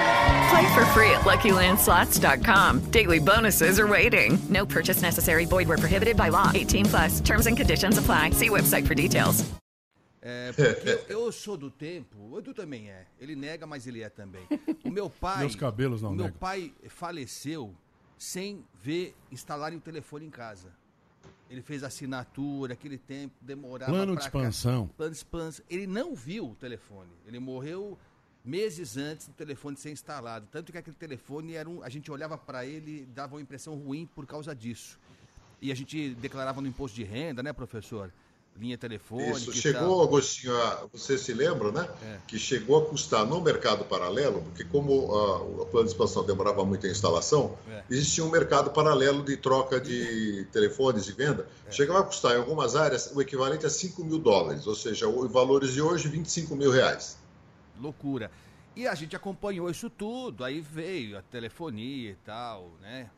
Play for free at LuckyLandSlots.com. Daily bonuses are waiting. No purchase necessary. Void were prohibited by law. 18 plus. Terms and conditions apply. See website for details. É, porque eu sou do tempo, o Edu também é. Ele nega, mas ele é também. O meu pai. Meus cabelos não o meu negam. pai faleceu sem ver instalarem o telefone em casa. Ele fez assinatura, aquele tempo demorava. Plano de expansão. Cá. Plano de expansão. Ele não viu o telefone. Ele morreu meses antes do telefone ser instalado. Tanto que aquele telefone era um. A gente olhava para ele dava uma impressão ruim por causa disso. E a gente declarava no imposto de renda, né, professor? Linha telefônica. Isso, chegou, tal. Agostinho, a, você se lembra, né? É. Que chegou a custar no mercado paralelo, porque como a, o plano de expansão demorava muito a instalação, É. existia um mercado paralelo de troca de telefones e venda. É. Chegava a custar em algumas áreas o equivalente a 5 mil dólares, ou seja, o- valores de hoje, 25 mil reais. Loucura. E a gente acompanhou isso tudo, aí veio a telefonia e tal, né?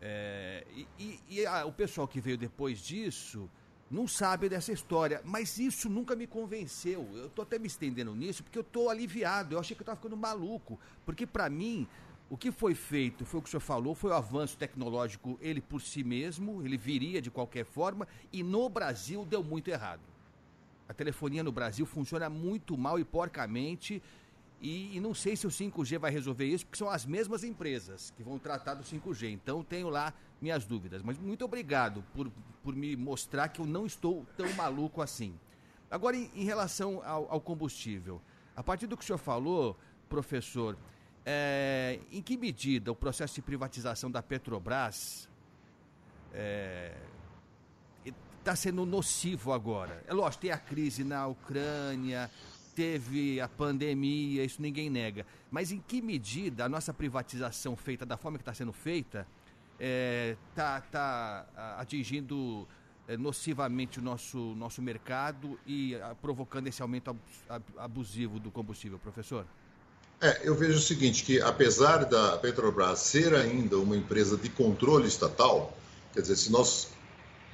É, e e- e a- o pessoal que veio depois disso não sabe dessa história, mas isso nunca me convenceu. Eu tô até me estendendo nisso porque eu tô aliviado. Eu achei que eu tava ficando maluco, porque para mim o que foi feito, foi o que o senhor falou, foi o avanço tecnológico, ele por si mesmo, ele viria de qualquer forma, e no Brasil deu muito errado. A telefonia no Brasil funciona muito mal e porcamente. E, e não sei se o 5G vai resolver isso, porque são as mesmas empresas que vão tratar do 5G. Então tenho lá minhas dúvidas. Mas muito obrigado por, por me mostrar que eu não estou tão maluco assim. Agora, em, em relação ao, ao combustível, a partir do que o senhor falou, professor, é, em que medida o processo de privatização da Petrobras está sendo nocivo agora? É lógico, tem a crise na Ucrânia, teve a pandemia, isso ninguém nega. Mas em que medida a nossa privatização feita da forma que está sendo feita está tá, ah, atingindo eh, nocivamente o nosso, nosso mercado e ah, provocando esse aumento abus- ab- abusivo do combustível, professor? É, eu vejo o seguinte, que apesar da Petrobras ser ainda uma empresa de controle estatal, quer dizer, se nós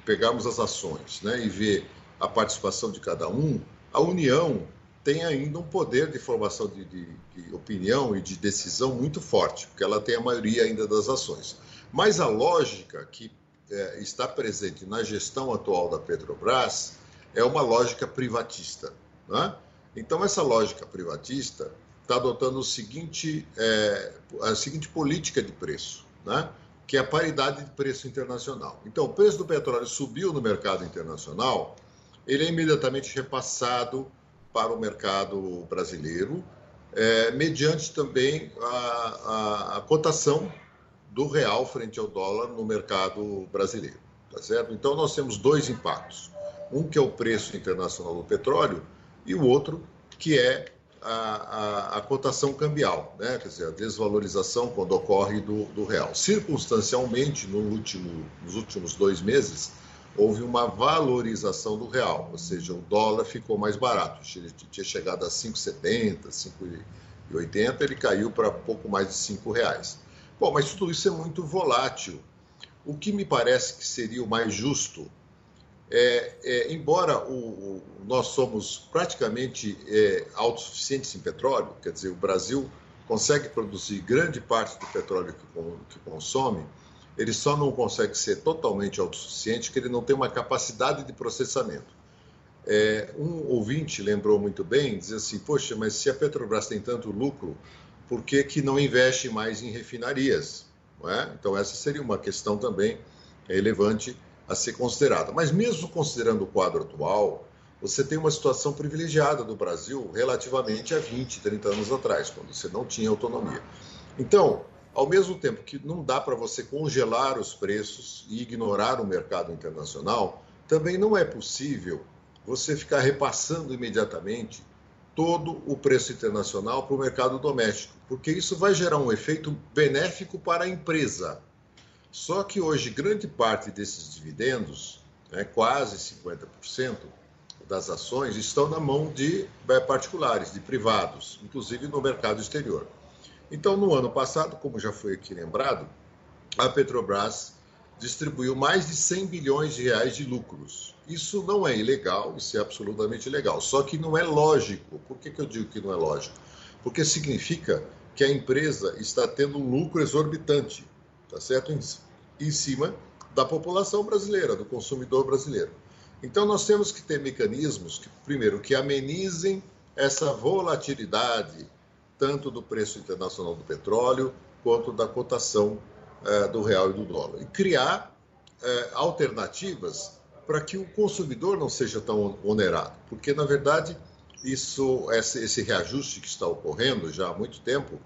pegarmos as ações né, e ver a participação de cada um, a União tem ainda um poder de formação de, de- de opinião e de decisão muito forte, porque ela tem a maioria ainda das ações. Mas a lógica que eh, está presente na gestão atual da Petrobras é uma lógica privatista. Né? Então, essa lógica privatista está adotando o seguinte, eh, a seguinte política de preço, né? Que é a paridade de preço internacional. Então, o preço do petróleo subiu no mercado internacional, ele é imediatamente repassado para o mercado brasileiro, eh, mediante também a, a- a cotação do real frente ao dólar no mercado brasileiro, tá certo? Então nós temos dois impactos. Um que é o preço internacional do petróleo e o outro que é a, a- a cotação cambial, né? Quer dizer, a desvalorização quando ocorre do, do real. Circunstancialmente, no último, nos últimos dois meses, houve uma valorização do real, ou seja, o dólar ficou mais barato. Ele tinha chegado a 5,70, 5,80, ele caiu para pouco mais de 5 reais. Bom, mas tudo isso é muito volátil. O que me parece que seria o mais justo é, é, embora o, o- nós somos praticamente é, autossuficientes em petróleo, quer dizer, o Brasil consegue produzir grande parte do petróleo que, que consome, ele só não consegue ser totalmente autossuficiente porque ele não tem uma capacidade de processamento. É, um ouvinte lembrou muito bem, dizia assim, poxa, mas se a Petrobras tem tanto lucro, por que, que não investe mais em refinarias? Não é? Então essa seria uma questão também relevante a ser considerada. Mas mesmo considerando o quadro atual, você tem uma situação privilegiada do Brasil relativamente a 20, 30 anos atrás, quando você não tinha autonomia. Então, ao mesmo tempo que não dá para você congelar os preços e ignorar o mercado internacional, também não é possível você ficar repassando imediatamente todo o preço internacional para o mercado doméstico, porque isso vai gerar um efeito benéfico para a empresa. Só que hoje, grande parte desses dividendos, né, quase 50% das ações, estão na mão de eh, particulares, de privados, inclusive no mercado exterior. Então, no ano passado, como já foi aqui lembrado, a Petrobras distribuiu mais de 100 bilhões de reais de lucros. Isso não é ilegal, isso é absolutamente legal. Só que não é lógico. Por que, que eu digo que não é lógico? Porque significa que a empresa está tendo um lucro exorbitante, tá certo? Em, em cima da população brasileira, do consumidor brasileiro. Então nós temos que ter mecanismos que, primeiro, que amenizem essa volatilidade tanto do preço internacional do petróleo quanto da cotação eh, do real e do dólar. E criar eh, alternativas para que o consumidor não seja tão onerado. Porque, na verdade, isso, esse, esse reajuste que está ocorrendo já há muito tempo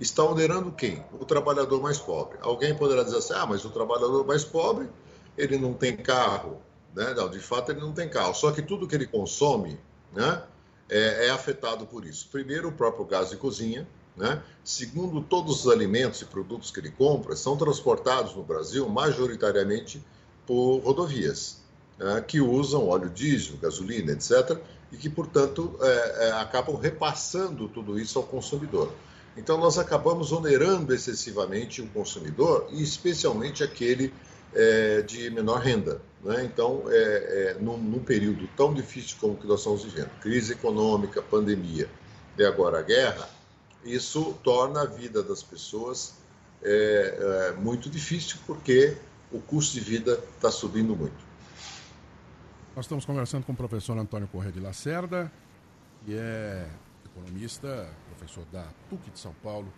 está onerando quem? O trabalhador mais pobre. Alguém poderá dizer assim, ah, mas o trabalhador mais pobre, ele não tem carro. Né? Não, de fato, ele não tem carro. Só que tudo que ele consome né, é, é afetado por isso. Primeiro, o próprio gás de cozinha. Né? Segundo, todos os alimentos e produtos que ele compra são transportados no Brasil majoritariamente por rodovias, né? que usam óleo diesel, gasolina, etc., e que, portanto, é, é, acabam repassando tudo isso ao consumidor. Então, nós acabamos onerando excessivamente o consumidor, e especialmente aquele é, de menor renda. Né? Então, é, é, num, num, período tão difícil como que nós estamos vivendo crise econômica, pandemia e agora a guerra isso torna a vida das pessoas é, é, muito difícil, porque o custo de vida está subindo muito. Nós estamos conversando com o professor Antônio Corrêa de Lacerda, que é economista, professor da PUC de São Paulo.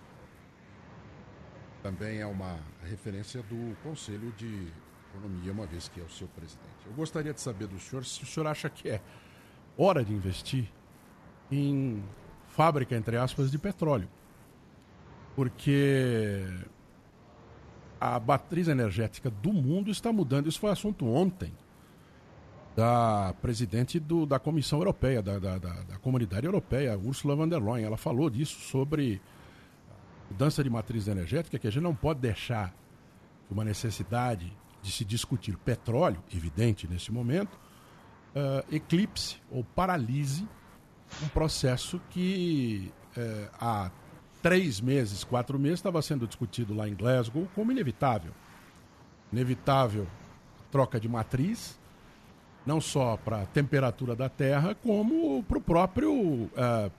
Também é uma referência do Conselho de Economia, uma vez que é o seu presidente. Eu gostaria de saber do senhor se o senhor acha que é hora de investir em fábrica, entre aspas, de petróleo. Porque a matriz energética do mundo está mudando. Isso foi assunto ontem da presidente do, da Comissão Europeia, da, da, da, da, Comunidade Europeia, Ursula von der Leyen. Ela falou disso sobre mudança de matriz energética, que a gente não pode deixar uma necessidade de se discutir petróleo, evidente nesse momento, uh, eclipse ou paralise um processo que uh, há três meses, quatro meses, estava sendo discutido lá em Glasgow como inevitável. Inevitável troca de matriz, não só para a temperatura da Terra, como para o próprio. Uh,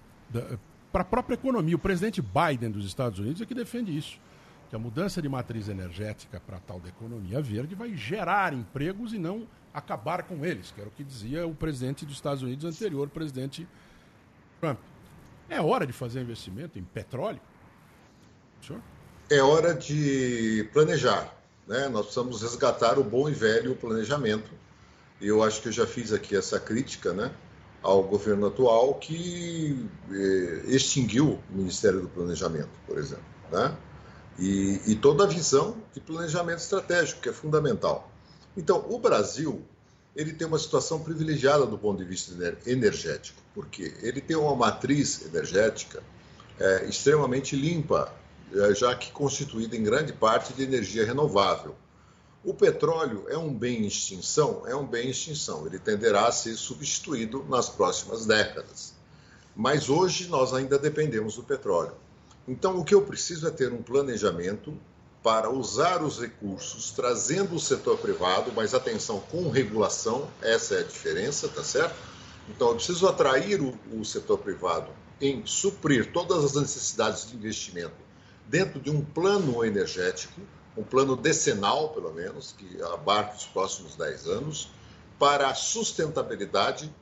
para a própria economia. O presidente Biden dos Estados Unidos é que defende isso. Que a mudança de matriz energética para tal da economia verde vai gerar empregos e não acabar com eles, que era o que dizia o presidente dos Estados Unidos anterior, presidente Trump. É hora de fazer investimento em petróleo? Senhor? É hora de planejar. Né? Nós precisamos resgatar o bom e velho planejamento. Eu acho que eu já fiz aqui essa crítica né, ao governo atual que eh, extinguiu o Ministério do Planejamento, por exemplo. Né? E, e toda a visão de planejamento estratégico, que é fundamental. Então, o Brasil ele tem uma situação privilegiada do ponto de vista energético, porque ele tem uma matriz energética é, extremamente limpa, é, já que constituída em grande parte de energia renovável. O petróleo é um bem em extinção? É um bem em extinção. Ele tenderá a ser substituído nas próximas décadas. Mas hoje nós ainda dependemos do petróleo. Então, o que eu preciso é ter um planejamento para usar os recursos trazendo o setor privado, mas atenção, com regulação, essa é a diferença, tá certo? Então, eu preciso atrair o, o setor privado em suprir todas as necessidades de investimento dentro de um plano energético, um plano decenal, pelo menos, que abarque os próximos 10 anos, para a sustentabilidade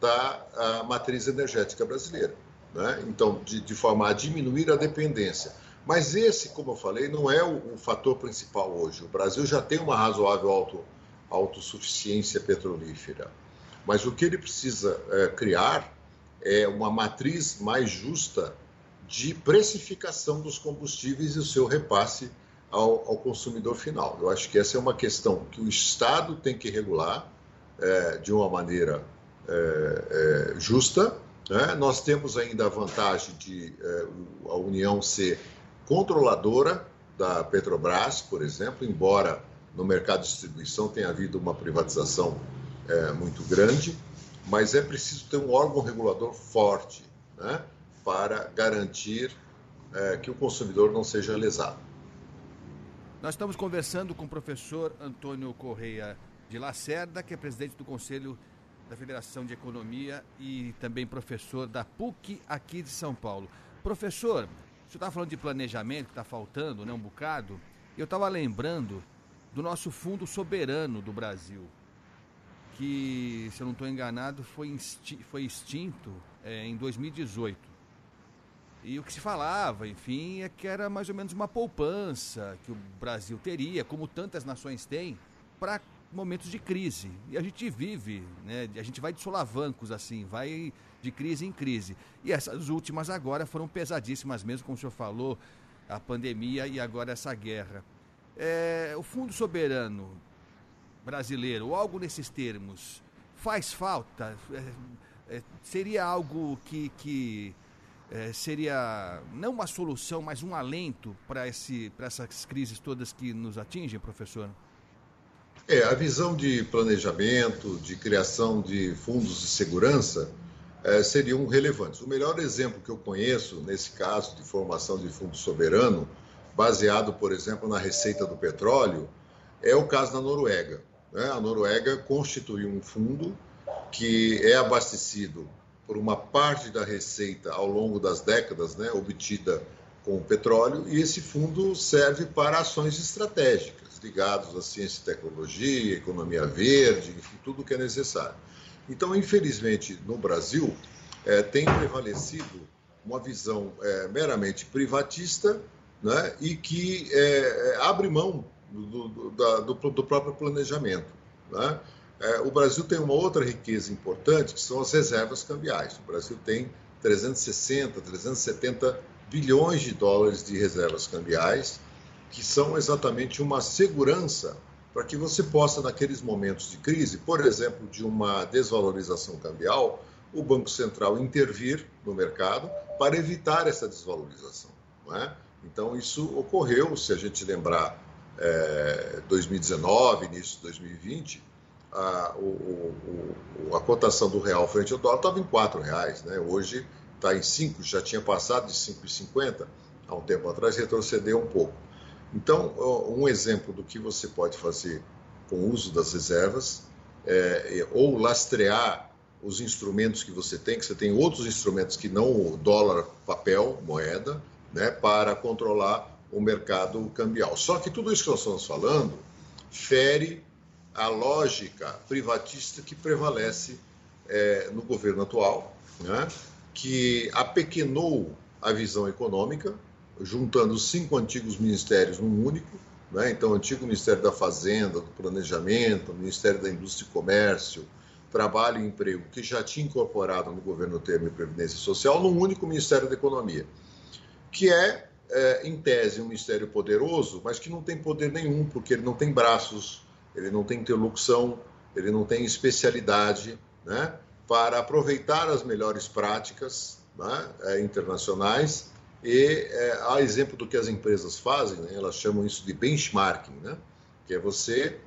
da matriz energética brasileira. Né? Então, de, de forma a diminuir a dependência mas esse, como eu falei, não é o, o fator principal hoje. O Brasil já tem uma razoável auto, autossuficiência petrolífera. Mas o que ele precisa é, criar é uma matriz mais justa de precificação dos combustíveis e o seu repasse ao, ao consumidor final. Eu acho que essa é uma questão que o Estado tem que regular é, de uma maneira é, é justa. Né? Nós temos ainda a vantagem de é, a União ser controladora da Petrobras, por exemplo, embora no mercado de distribuição tenha havido uma privatização é, muito grande, mas é preciso ter um órgão regulador forte né, para garantir é, que o consumidor não seja lesado. Nós estamos conversando com o professor Antônio Correia de Lacerda, que é presidente do Conselho da Federação de Economia e também professor da PUC aqui de São Paulo. Professor, senhor estava falando de planejamento que está faltando, né, um bocado. Eu estava lembrando do nosso fundo soberano do Brasil, que, se eu não estou enganado, foi, exti foi extinto é, em 2018. E o que se falava, enfim, é que era mais ou menos uma poupança que o Brasil teria, como tantas nações têm, para momentos de crise. E a gente vive, né, a gente vai de solavancos assim, vai de crise em crise. E essas últimas agora foram pesadíssimas mesmo, como o senhor falou, a pandemia e agora essa guerra. É, o Fundo Soberano Brasileiro, ou algo nesses termos, faz falta? É, é, seria algo que, que é, seria não uma solução, mas um alento para essas crises todas que nos atingem, professor? É, a visão de planejamento, de criação de fundos de segurança, é, seriam relevantes. O melhor exemplo que eu conheço nesse caso de formação de fundo soberano, baseado, por exemplo, na receita do petróleo, é o caso da Noruega. Né? A Noruega constituiu um fundo que é abastecido por uma parte da receita ao longo das décadas, né, obtida com o petróleo, e esse fundo serve para ações estratégicas ligadas à ciência e tecnologia, economia verde, enfim, tudo o que é necessário. Então, infelizmente, no Brasil, é, tem prevalecido uma visão é, meramente privatista né, e que é, abre mão do, do, do, do próprio planejamento. Né? O Brasil tem uma outra riqueza importante, que são as reservas cambiais. O Brasil tem 360, 370 bilhões de dólares de reservas cambiais, que são exatamente uma segurança para que você possa, naqueles momentos de crise, por exemplo, de uma desvalorização cambial, o Banco Central intervir no mercado para evitar essa desvalorização. É? Então, isso ocorreu, se a gente lembrar, é, 2019, início de 2020, a, o, o, a cotação do real frente ao dólar estava em R$ reais, né? hoje está em 5, já tinha passado de 5,50 há um tempo atrás, retrocedeu um pouco. Então, um exemplo do que você pode fazer com o uso das reservas, é, é, ou lastrear os instrumentos que você tem, que você tem outros instrumentos que não o dólar, papel, moeda, né, para controlar o mercado cambial. Só que tudo isso que nós estamos falando fere a lógica privatista que prevalece é, no governo atual, né, que apequenou a visão econômica, juntando cinco antigos ministérios num único. Né? Então, o antigo Ministério da Fazenda, do Planejamento, o Ministério da Indústria e Comércio, Trabalho e Emprego, que já tinha incorporado no governo Temer Previdência Social, num único Ministério da Economia, que é, é, em tese, um ministério poderoso, mas que não tem poder nenhum, porque ele não tem braços, ele não tem interlocução, ele não tem especialidade né, para aproveitar as melhores práticas né, é, internacionais e, é, a exemplo do que as empresas fazem, né, elas chamam isso de benchmarking, né, que é você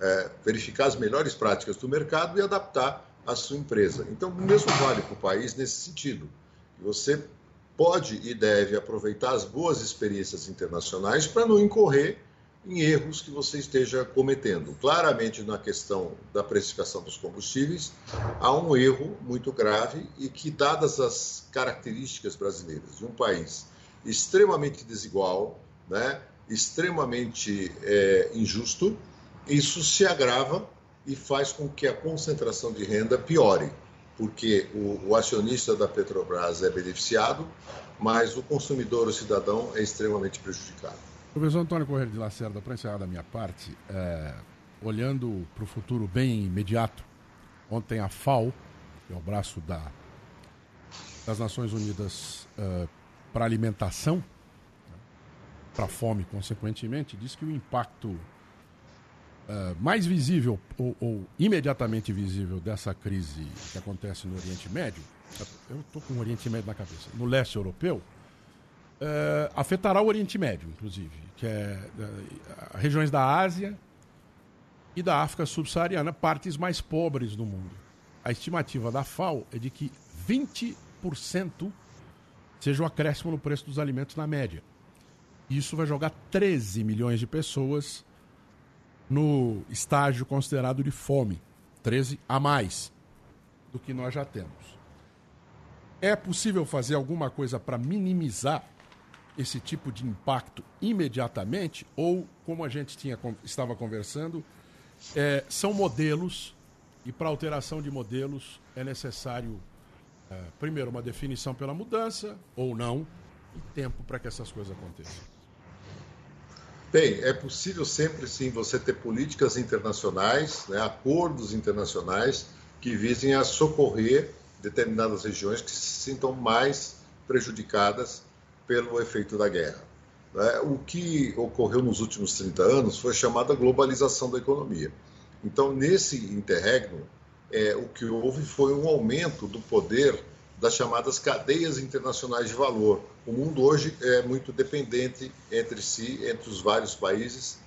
é, verificar as melhores práticas do mercado e adaptar a sua empresa. Então, o mesmo vale para o país nesse sentido. Você pode e deve aproveitar as boas experiências internacionais para não incorrer em erros que você esteja cometendo. Claramente, na questão da precificação dos combustíveis, há um erro muito grave e que, dadas as características brasileiras de um país extremamente desigual, né, extremamente é, injusto, isso se agrava e faz com que a concentração de renda piore, porque o, o acionista da Petrobras é beneficiado, mas o consumidor, o cidadão, é extremamente prejudicado. Professor Antônio Correia de Lacerda, para encerrar da minha parte, é, olhando para o futuro bem imediato, ontem a FAO, que é o braço da, das Nações Unidas é, para Alimentação, né, para fome, consequentemente, disse que o impacto é, mais visível ou, ou, imediatamente visível dessa crise que acontece no Oriente Médio, eu estou com o Oriente Médio na cabeça, no leste europeu, uh, afetará o Oriente Médio, inclusive, que é uh, regiões da Ásia e da África subsaariana, partes mais pobres do mundo. A estimativa da FAO é de que 20% seja o acréscimo no preço dos alimentos na média. Isso vai jogar 13 milhões de pessoas no estágio considerado de fome. 13 a mais do que nós já temos. É possível fazer alguma coisa para minimizar esse tipo de impacto imediatamente ou, como a gente tinha, estava conversando, é, são modelos e para alteração de modelos é necessário, é, primeiro, uma definição pela mudança ou não e tempo para que essas coisas aconteçam. Bem, é possível sempre sim você ter políticas internacionais, né, acordos internacionais que visem a socorrer determinadas regiões que se sintam mais prejudicadas pelo efeito da guerra. Né? O que ocorreu nos últimos 30 anos foi a chamada globalização da economia. Então, nesse interregno, é, o que houve foi um aumento do poder das chamadas cadeias internacionais de valor. O mundo hoje é muito dependente entre si, entre os vários países,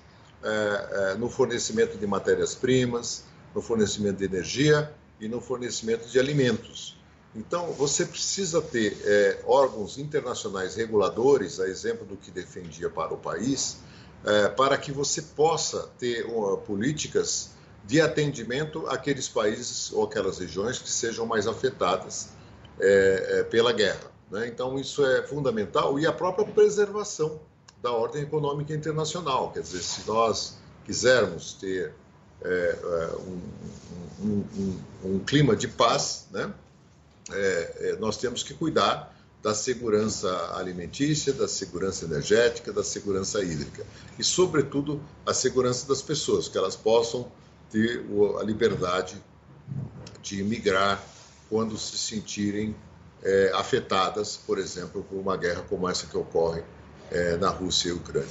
é, é, no fornecimento de matérias-primas, no fornecimento de energia e no fornecimento de alimentos. Então, você precisa ter é, órgãos internacionais reguladores, a exemplo do que defendia para o país, é, para que você possa ter políticas de atendimento àqueles países ou aquelas regiões que sejam mais afetadas é, é pela guerra. Né? Então, isso é fundamental e a própria preservação da ordem econômica internacional. Quer dizer, se nós quisermos ter é, é, um, um, um, um clima de paz, né? É, é, nós temos que cuidar da segurança alimentícia, da segurança energética, da segurança hídrica e, sobretudo, a segurança das pessoas, que elas possam ter a liberdade de migrar quando se sentirem é, afetadas, por exemplo, por uma guerra como essa que ocorre é, na Rússia e Ucrânia.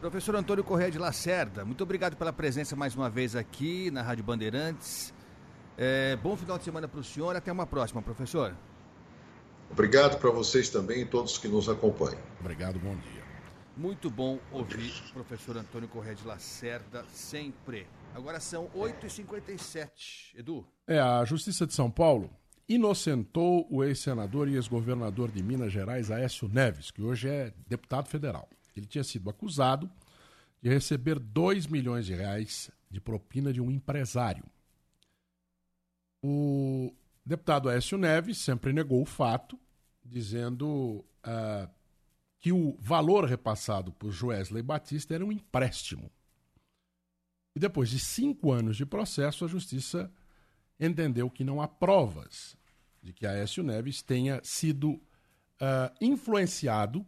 Professor Antônio Correia de Lacerda, muito obrigado pela presença mais uma vez aqui na Rádio Bandeirantes. É, bom final de semana para o senhor. Até uma próxima, professor. Obrigado para vocês também e todos que nos acompanham. Obrigado, bom dia. Muito bom ouvir o professor Antônio Correia de Lacerda sempre. Agora são 8h57. Edu. É, a Justiça de São Paulo inocentou o ex-senador e ex-governador de Minas Gerais, Aécio Neves, que hoje é deputado federal. Ele tinha sido acusado de receber 2 milhões de reais de propina de um empresário. O deputado Aécio Neves sempre negou o fato, dizendo uh, que o valor repassado por Joesley Batista era um empréstimo. E depois de cinco anos de processo, a justiça entendeu que não há provas de que Aécio Neves tenha sido uh, influenciado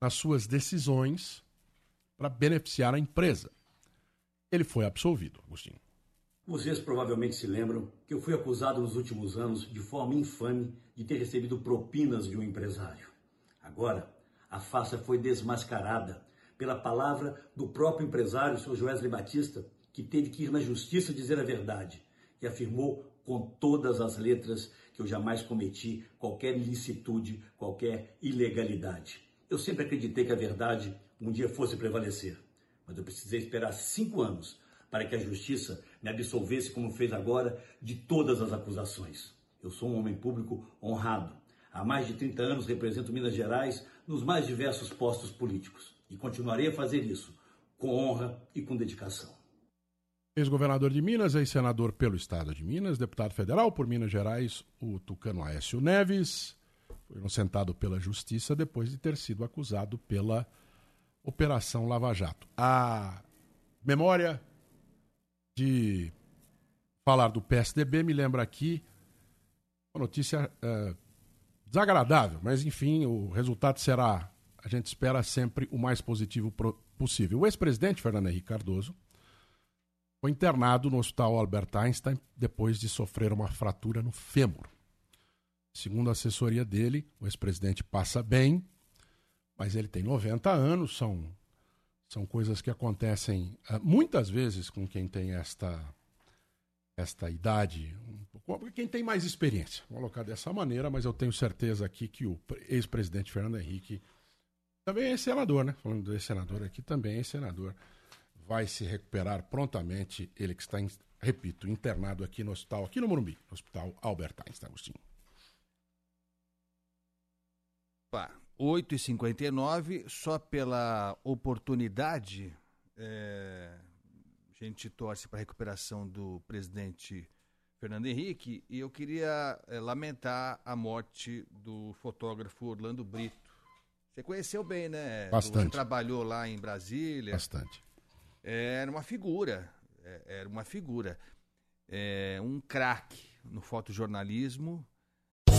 nas suas decisões para beneficiar a empresa. Ele foi absolvido, Agostinho. Vocês provavelmente se lembram que eu fui acusado nos últimos anos, de forma infame, de ter recebido propinas de um empresário. Agora, a farsa foi desmascarada pela palavra do próprio empresário, Sr. Joesley Batista, que teve que ir na justiça dizer a verdade e afirmou com todas as letras que eu jamais cometi qualquer ilicitude, qualquer ilegalidade. Eu sempre acreditei que a verdade um dia fosse prevalecer, mas eu precisei esperar cinco anos para que a justiça me absolvesse, como fez agora, de todas as acusações. Eu sou um homem público honrado. Há mais de 30 anos represento Minas Gerais nos mais diversos postos políticos e continuarei a fazer isso com honra e com dedicação. Ex-governador de Minas, ex-senador pelo estado de Minas, deputado federal por Minas Gerais, o tucano Aécio Neves, foi inocentado pela justiça depois de ter sido acusado pela Operação Lava Jato. A memória de falar do PSDB me lembra aqui uma notícia é, desagradável, mas enfim, o resultado será, a gente espera sempre o mais positivo possível. O ex-presidente Fernando Henrique Cardoso foi internado no Hospital Albert Einstein depois de sofrer uma fratura no fêmur. Segundo a assessoria dele, o ex-presidente passa bem, mas ele tem 90 anos, são, são coisas que acontecem uh, muitas vezes com quem tem esta, esta idade, quem tem mais experiência. Vou colocar dessa maneira, mas eu tenho certeza aqui que o ex-presidente Fernando Henrique também é senador, né? Falando do ex-senador aqui, também é senador. Vai se recuperar prontamente, ele que está, repito, internado aqui no hospital, aqui no Morumbi, no Hospital Albert Einstein, Agostinho. Opa, 8h59, só pela oportunidade, é, a gente torce para a recuperação do presidente Fernando Henrique e eu queria é, lamentar a morte do fotógrafo Orlando Brito. Você conheceu bem, né? Bastante. Você trabalhou lá em Brasília. Bastante. É, era uma figura, é, era uma figura. É, um craque no fotojornalismo,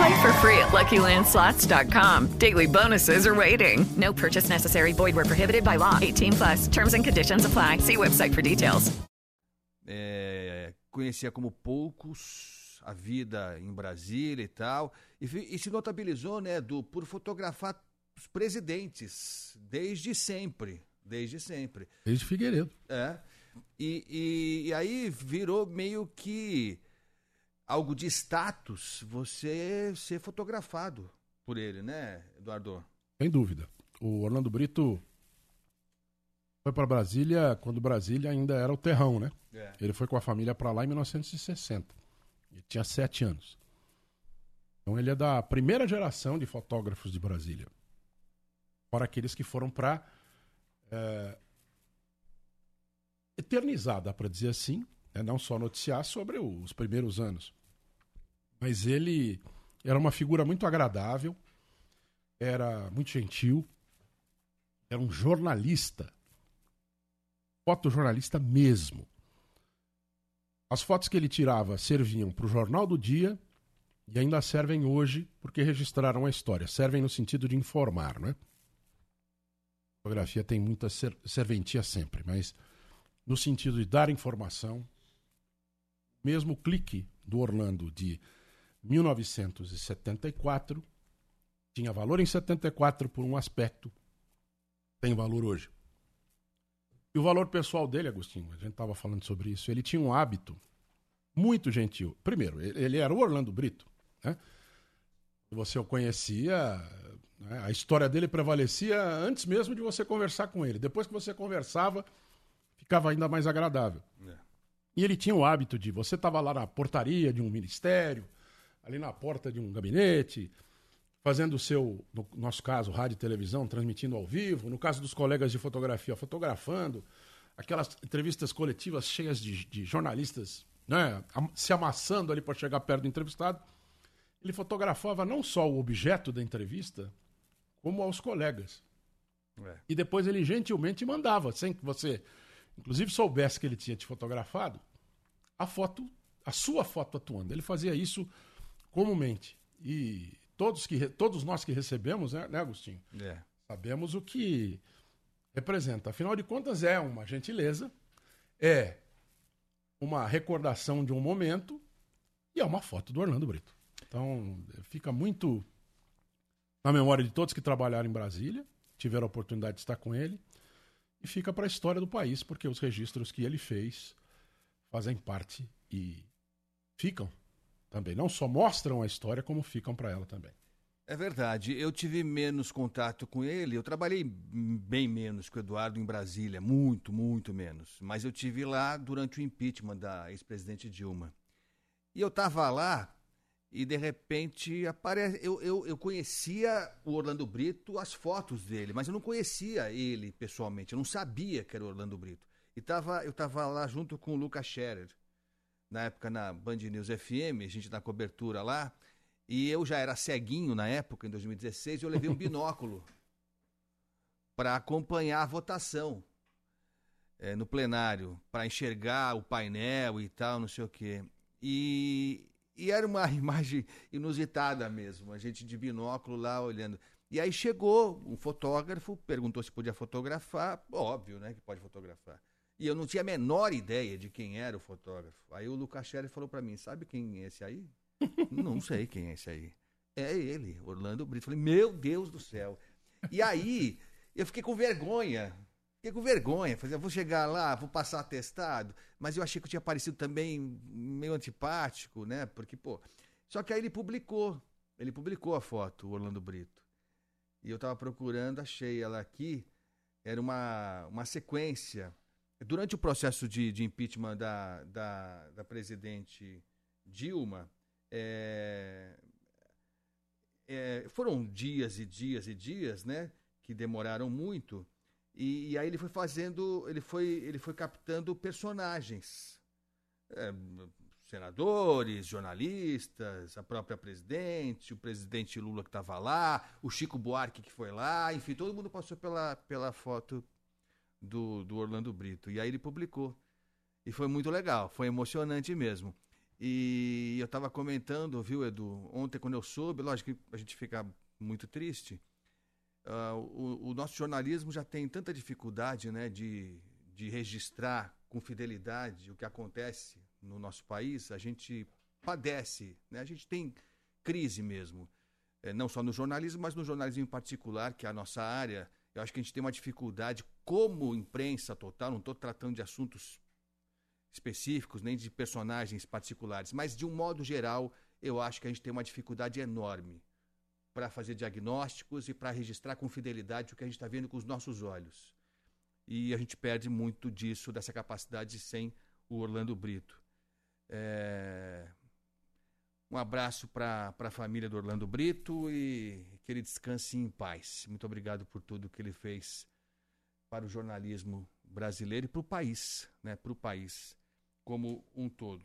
Play for free at LuckyLandSlots.com. Daily bonuses are waiting. No purchase necessary. Void where prohibited by law. 18 plus. Terms and conditions apply. See website for details. É, conhecia como poucos a vida em Brasília e tal, e, e se notabilizou, né, do por fotografar os presidentes desde sempre, desde sempre. Desde Figueiredo. É. E, e, e aí virou meio que algo de status você ser fotografado por ele, né, Eduardo? Sem dúvida. O Orlando Brito Foi para Brasília quando Brasília ainda era o terrão, né? É. Ele foi com a família para lá em 1960. Ele tinha sete anos. Então ele é da primeira geração de fotógrafos de Brasília. Fora aqueles que foram para é, eternizar, dá para dizer assim, né? não só noticiar sobre os primeiros anos. Mas ele era uma figura muito agradável, era muito gentil, era um jornalista, fotojornalista mesmo. As fotos que ele tirava serviam para o Jornal do Dia e ainda servem hoje porque registraram a história. Servem no sentido de informar, né? A fotografia tem muita ser serventia sempre, mas no sentido de dar informação, mesmo o clique do Orlando de 1974 tinha valor em 74 por um aspecto, tem valor hoje. E o valor pessoal dele, Agostinho, a gente estava falando sobre isso, ele tinha um hábito muito gentil. Primeiro, ele era o Orlando Brito, né? Você o conhecia, né? a história dele prevalecia antes mesmo de você conversar com ele. Depois que você conversava, ficava ainda mais agradável. É. E ele tinha o hábito de, você estava lá na portaria de um ministério, ali na porta de um gabinete, fazendo o seu, no nosso caso, rádio e televisão, transmitindo ao vivo, no caso dos colegas de fotografia, fotografando, aquelas entrevistas coletivas cheias de, de jornalistas né, se amassando ali para chegar perto do entrevistado. Ele fotografava não só o objeto da entrevista, como aos colegas. É. E depois ele gentilmente mandava, sem que você, inclusive, soubesse que ele tinha te fotografado, a foto, a sua foto atuando. Ele fazia isso comumente. E todos, que, todos nós que recebemos, né, né Agostinho? É. Sabemos o que representa. Afinal de contas, é uma gentileza, é uma recordação de um momento e é uma foto do Orlando Brito. Então, fica muito na memória de todos que trabalharam em Brasília, tiveram a oportunidade de estar com ele, e fica para a história do país, porque os registros que ele fez fazem parte e ficam também. Não só mostram a história, como ficam para ela também. É verdade. Eu tive menos contato com ele. Eu trabalhei bem menos com o Eduardo em Brasília, muito, muito menos. Mas eu tive lá durante o impeachment da ex-presidente Dilma. E eu estava lá e de repente aparece. Eu, eu, eu conhecia o Orlando Brito, as fotos dele, mas eu não conhecia ele pessoalmente. Eu não sabia que era o Orlando Brito. E tava, eu estava lá junto com o Lucas Scherer, na época na Band News FM, a gente na cobertura lá. E eu já era ceguinho na época, em 2016, e eu levei um binóculo para acompanhar a votação é, no plenário, para enxergar o painel e tal, não sei o quê. E, e era uma imagem inusitada mesmo, a gente de binóculo lá olhando. E aí chegou um fotógrafo, perguntou se podia fotografar, óbvio, né, que pode fotografar. E eu não tinha a menor ideia de quem era o fotógrafo. Aí o Lucas falou para mim, sabe quem é esse aí? Não sei quem é esse aí. É ele, Orlando Brito. Falei, meu Deus do céu. E aí, eu fiquei com vergonha. Fiquei com vergonha. Falei, vou chegar lá, vou passar atestado. Mas eu achei que eu tinha parecido também meio antipático, né? Porque, pô. Só que aí ele publicou. Ele publicou a foto, o Orlando Brito. E eu tava procurando, achei ela aqui. Era uma, uma sequência. Durante o processo de, de impeachment da, da, da presidente Dilma, é, é, foram dias e dias e dias, né? Que demoraram muito. E, e aí ele foi fazendo, ele foi, ele foi captando personagens. É, senadores, jornalistas, a própria presidente, o presidente Lula que estava lá, o Chico Buarque que foi lá, enfim, todo mundo passou pela, pela foto do, do Orlando Brito. E aí ele publicou. E foi muito legal, foi emocionante mesmo. E eu estava comentando, viu, Edu, ontem quando eu soube, lógico que a gente fica muito triste, uh, o, o, nosso jornalismo já tem tanta dificuldade né, de, de registrar com fidelidade o que acontece no nosso país, a gente padece, né, a gente tem crise mesmo, é, não só no jornalismo, mas no jornalismo em particular, que é a nossa área, eu acho que a gente tem uma dificuldade como imprensa total, não estou tratando de assuntos específicos, nem de personagens particulares, mas de um modo geral, eu acho que a gente tem uma dificuldade enorme para fazer diagnósticos e para registrar com fidelidade o que a gente está vendo com os nossos olhos. e a gente perde muito disso, dessa capacidade sem o Orlando Brito. É... Um abraço para a família do Orlando Brito e que ele descanse em paz. Muito obrigado por tudo que ele fez para o jornalismo brasileiro e para o país, né? Para o país como um todo.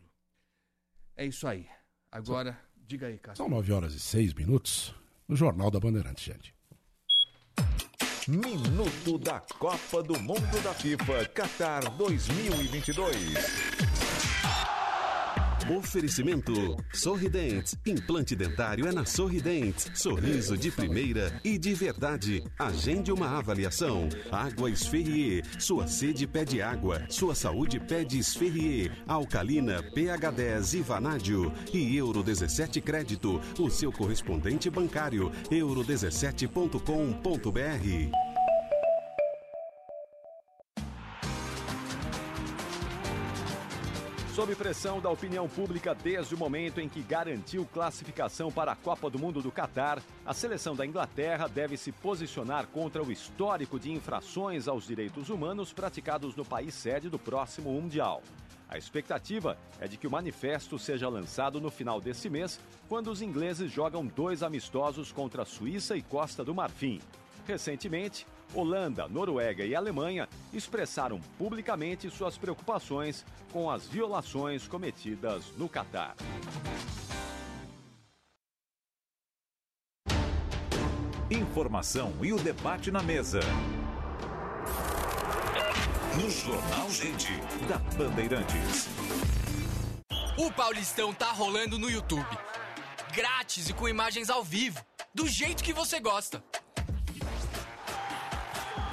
É isso aí. Agora, diga aí, Cássio. São 9 horas e 6 minutos no Jornal da Bandeirantes, gente. Minuto da Copa do Mundo da FIFA Qatar 2022. Oferecimento Sorridentes. Implante dentário é na Sorridentes. Sorriso de primeira e de verdade. Agende uma avaliação. Água Esferrier. Sua sede pede água. Sua saúde pede Esferrier. Alcalina, pH 10 e Vanádio. E Euro 17 Crédito. O seu correspondente bancário. euro17.com.br. Sob pressão da opinião pública desde o momento em que garantiu classificação para a Copa do Mundo do Catar, a seleção da Inglaterra deve se posicionar contra o histórico de infrações aos direitos humanos praticados no país sede do próximo Mundial. A expectativa é de que o manifesto seja lançado no final desse mês, quando os ingleses jogam dois amistosos contra a Suíça e Costa do Marfim. Recentemente, Holanda, Noruega e Alemanha expressaram publicamente suas preocupações com as violações cometidas no Catar. Informação e o debate na mesa. No Jornal Gente, da Bandeirantes. O Paulistão tá rolando no YouTube. Grátis e com imagens ao vivo. Do jeito que você gosta.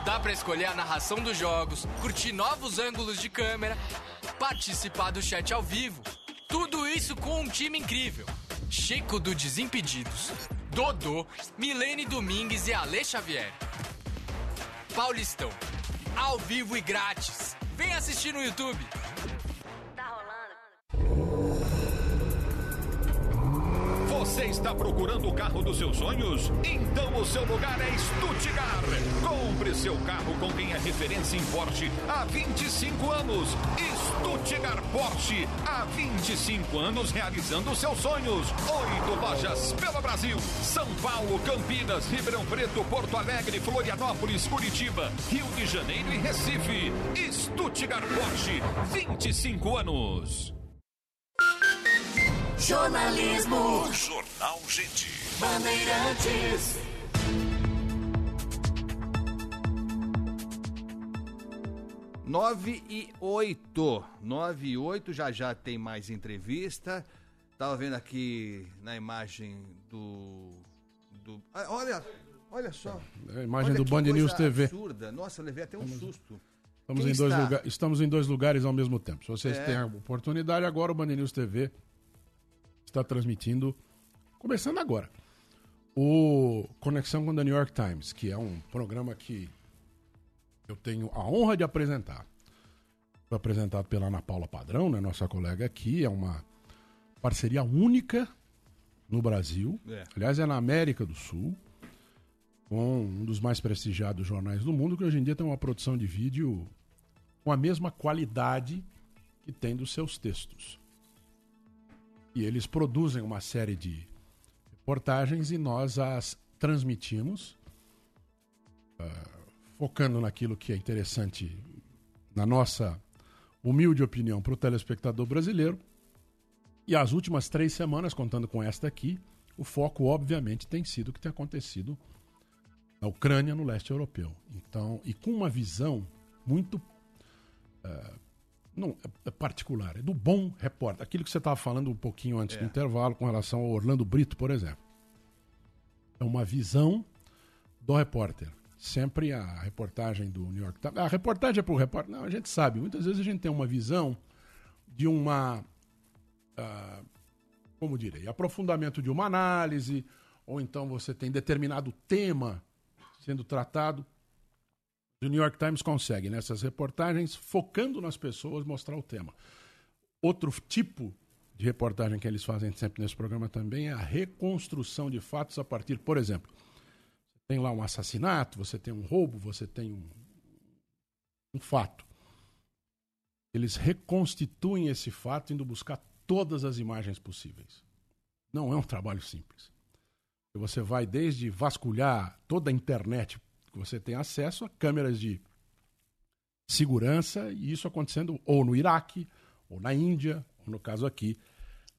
Dá pra escolher a narração dos jogos, curtir novos ângulos de câmera, participar do chat ao vivo. Tudo isso com um time incrível. Chico do Desimpedidos, Dodô, Milene Domingues e Ale Xavier. Paulistão, ao vivo e grátis. Vem assistir no YouTube. Você está procurando o carro dos seus sonhos? Então o seu lugar é Stuttgart. Compre seu carro com quem é referência em Porsche há 25 anos. Stuttgart Porsche, há 25 anos realizando seus sonhos. Oito lojas pelo Brasil: São Paulo, Campinas, Ribeirão Preto, Porto Alegre, Florianópolis, Curitiba, Rio de Janeiro e Recife. Stuttgart Porsche, 25 anos. Jornalismo. Jornal Gente. Bandeirantes. Nove e oito. Nove e oito, já já tem mais entrevista. Tava vendo aqui na imagem do... do ah, olha, olha só. É a imagem Olha do Band News TV. absurda. Nossa, levei até um susto. Estamos Quem em, dois está? lugar- estamos em dois lugares ao mesmo tempo. Se vocês É. têm a oportunidade, agora o Band News TV está transmitindo, começando agora, o Conexão com the New York Times, que é um programa que eu tenho a honra de apresentar. Foi apresentado pela Ana Paula Padrão, né, nossa colega aqui. É uma parceria única no Brasil. É. Aliás, é na América do Sul, com um dos mais prestigiados jornais do mundo, que hoje em dia tem uma produção de vídeo com a mesma qualidade que tem dos seus textos. E eles produzem uma série de reportagens e nós as transmitimos, ah, focando naquilo que é interessante, na nossa humilde opinião, para o telespectador brasileiro. E as últimas três semanas, contando com esta aqui, o foco, obviamente, tem sido o que tem acontecido na Ucrânia, no leste europeu. Então, e com uma visão muito eh, não, é- é particular, é do bom repórter. Aquilo que você estava falando um pouquinho antes do intervalo com relação ao Orlando Brito, por exemplo. É uma visão do repórter. Sempre a reportagem do New York Times. A reportagem é para o repórter. Não, a gente sabe. Muitas vezes a gente tem uma visão de uma. ah, como direi? Aprofundamento de uma análise, ou então você tem determinado tema sendo tratado. O New York Times consegue, nessas reportagens, focando nas pessoas, mostrar o tema. Outro tipo de reportagem que eles fazem sempre nesse programa também é a reconstrução de fatos a partir, por exemplo, tem lá um assassinato, você tem um roubo, você tem um um fato. Eles reconstituem esse fato indo buscar todas as imagens possíveis. Não é um trabalho simples. Você vai desde vasculhar toda a internet você tem acesso a câmeras de segurança, e isso acontecendo ou no Iraque, ou na Índia, ou no caso aqui,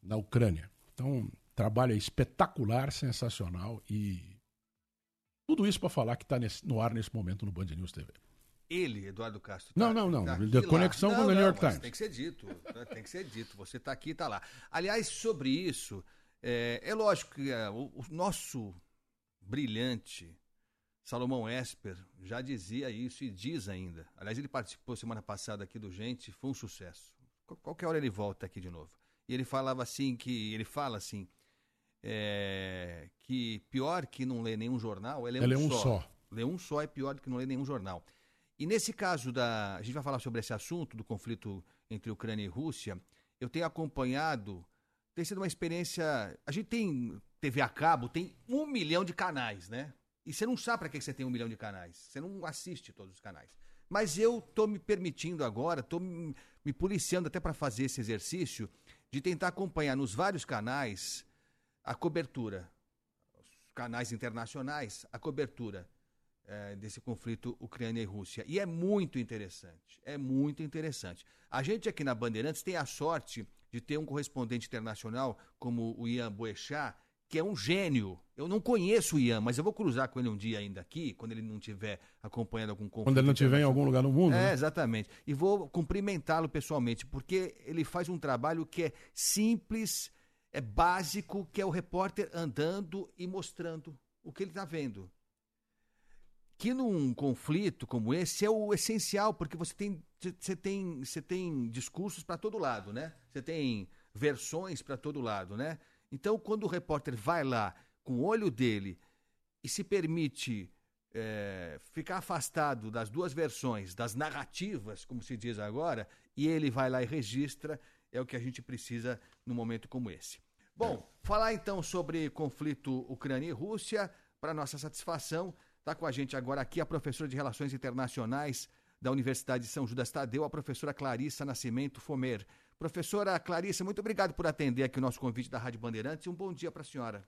na Ucrânia. Então, trabalho é espetacular, sensacional e tudo isso para falar que está no ar nesse momento no Band News TV. Ele, Eduardo Castro. Tá, não, não, não. Tá de conexão não, com o New York Times. Tem que ser dito. Né? tem que ser dito. Você está aqui e está lá. Aliás, sobre isso, é, é lógico que é, o, o, nosso brilhante Salomão Esper já dizia isso e diz ainda. Aliás, ele participou semana passada aqui do Gente, foi um sucesso. Qualquer hora ele volta aqui de novo. E ele falava assim que ele fala assim é, que pior que não ler nenhum jornal é ler é um, um só. só. Ler um só é pior do que não ler nenhum jornal. E nesse caso da. A gente vai falar sobre esse assunto do conflito entre Ucrânia e Rússia. Eu tenho acompanhado. Tem sido uma experiência. A gente tem TV a cabo, tem um milhão de canais, né? E você não sabe para que você tem um milhão de canais. Você não assiste todos os canais. Mas eu tô me permitindo agora, tô me, me policiando até para fazer esse exercício de tentar acompanhar nos vários canais a cobertura, os canais internacionais, a cobertura é, desse conflito Ucrânia e Rússia. E é muito interessante, é muito interessante. A gente aqui na Bandeirantes tem a sorte de ter um correspondente internacional como o Ian Boechat, que é um gênio. Eu não conheço o Ian, mas eu vou cruzar com ele um dia ainda aqui, quando ele não estiver acompanhando algum conflito. Quando ele não estiver em algum lugar no mundo. É, né? exatamente. E vou cumprimentá-lo pessoalmente, porque ele faz um trabalho que é simples, é básico, que é o repórter andando e mostrando o que ele está vendo. Que num conflito como esse é o essencial, porque você tem, você tem, você tem discursos para todo lado, né? Você tem versões para todo lado, né? Então, quando o repórter vai lá com o olho dele e se permite é, ficar afastado das duas versões, das narrativas, como se diz agora, e ele vai lá e registra, é o que a gente precisa num momento como esse. Bom, falar então sobre conflito Ucrânia e Rússia, para nossa satisfação, está com a gente agora aqui a professora de Relações Internacionais da Universidade de São Judas Tadeu, a professora Clarissa Nascimento Fomer. Professora Clarissa, muito obrigado por atender aqui o nosso convite da Rádio Bandeirantes e um bom dia para a senhora.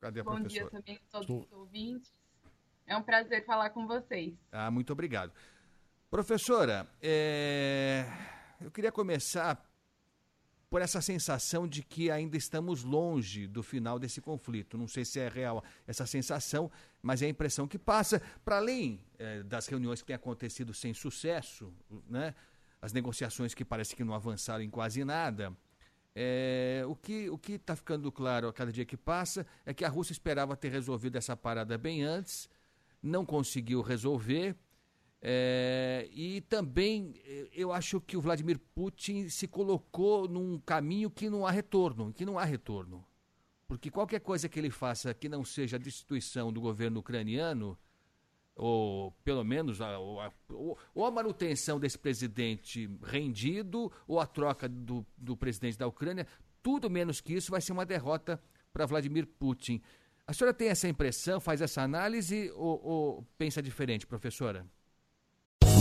Cadê a bom professora? Bom dia também a todos os ouvintes. É um prazer falar com vocês. Ah, muito obrigado. Professora, é... eu queria começar por essa sensação de que ainda estamos longe do final desse conflito. Não sei se é real essa sensação, mas é a impressão que passa. Para além é, das reuniões que têm acontecido sem sucesso, né, as negociações que parece que não avançaram em quase nada, é, o que o está ficando claro a cada dia que passa é que a Rússia esperava ter resolvido essa parada bem antes, não conseguiu resolver é, e também eh, eu acho que o Vladimir Putin se colocou num caminho que não há retorno, que não há retorno. Porque qualquer coisa que ele faça que não seja a destituição do governo ucraniano, ou pelo menos a, ou, ou a manutenção desse presidente rendido, ou a troca do, do presidente da Ucrânia, tudo menos que isso vai ser uma derrota para Vladimir Putin. A senhora tem essa impressão, faz essa análise ou, ou pensa diferente, professora?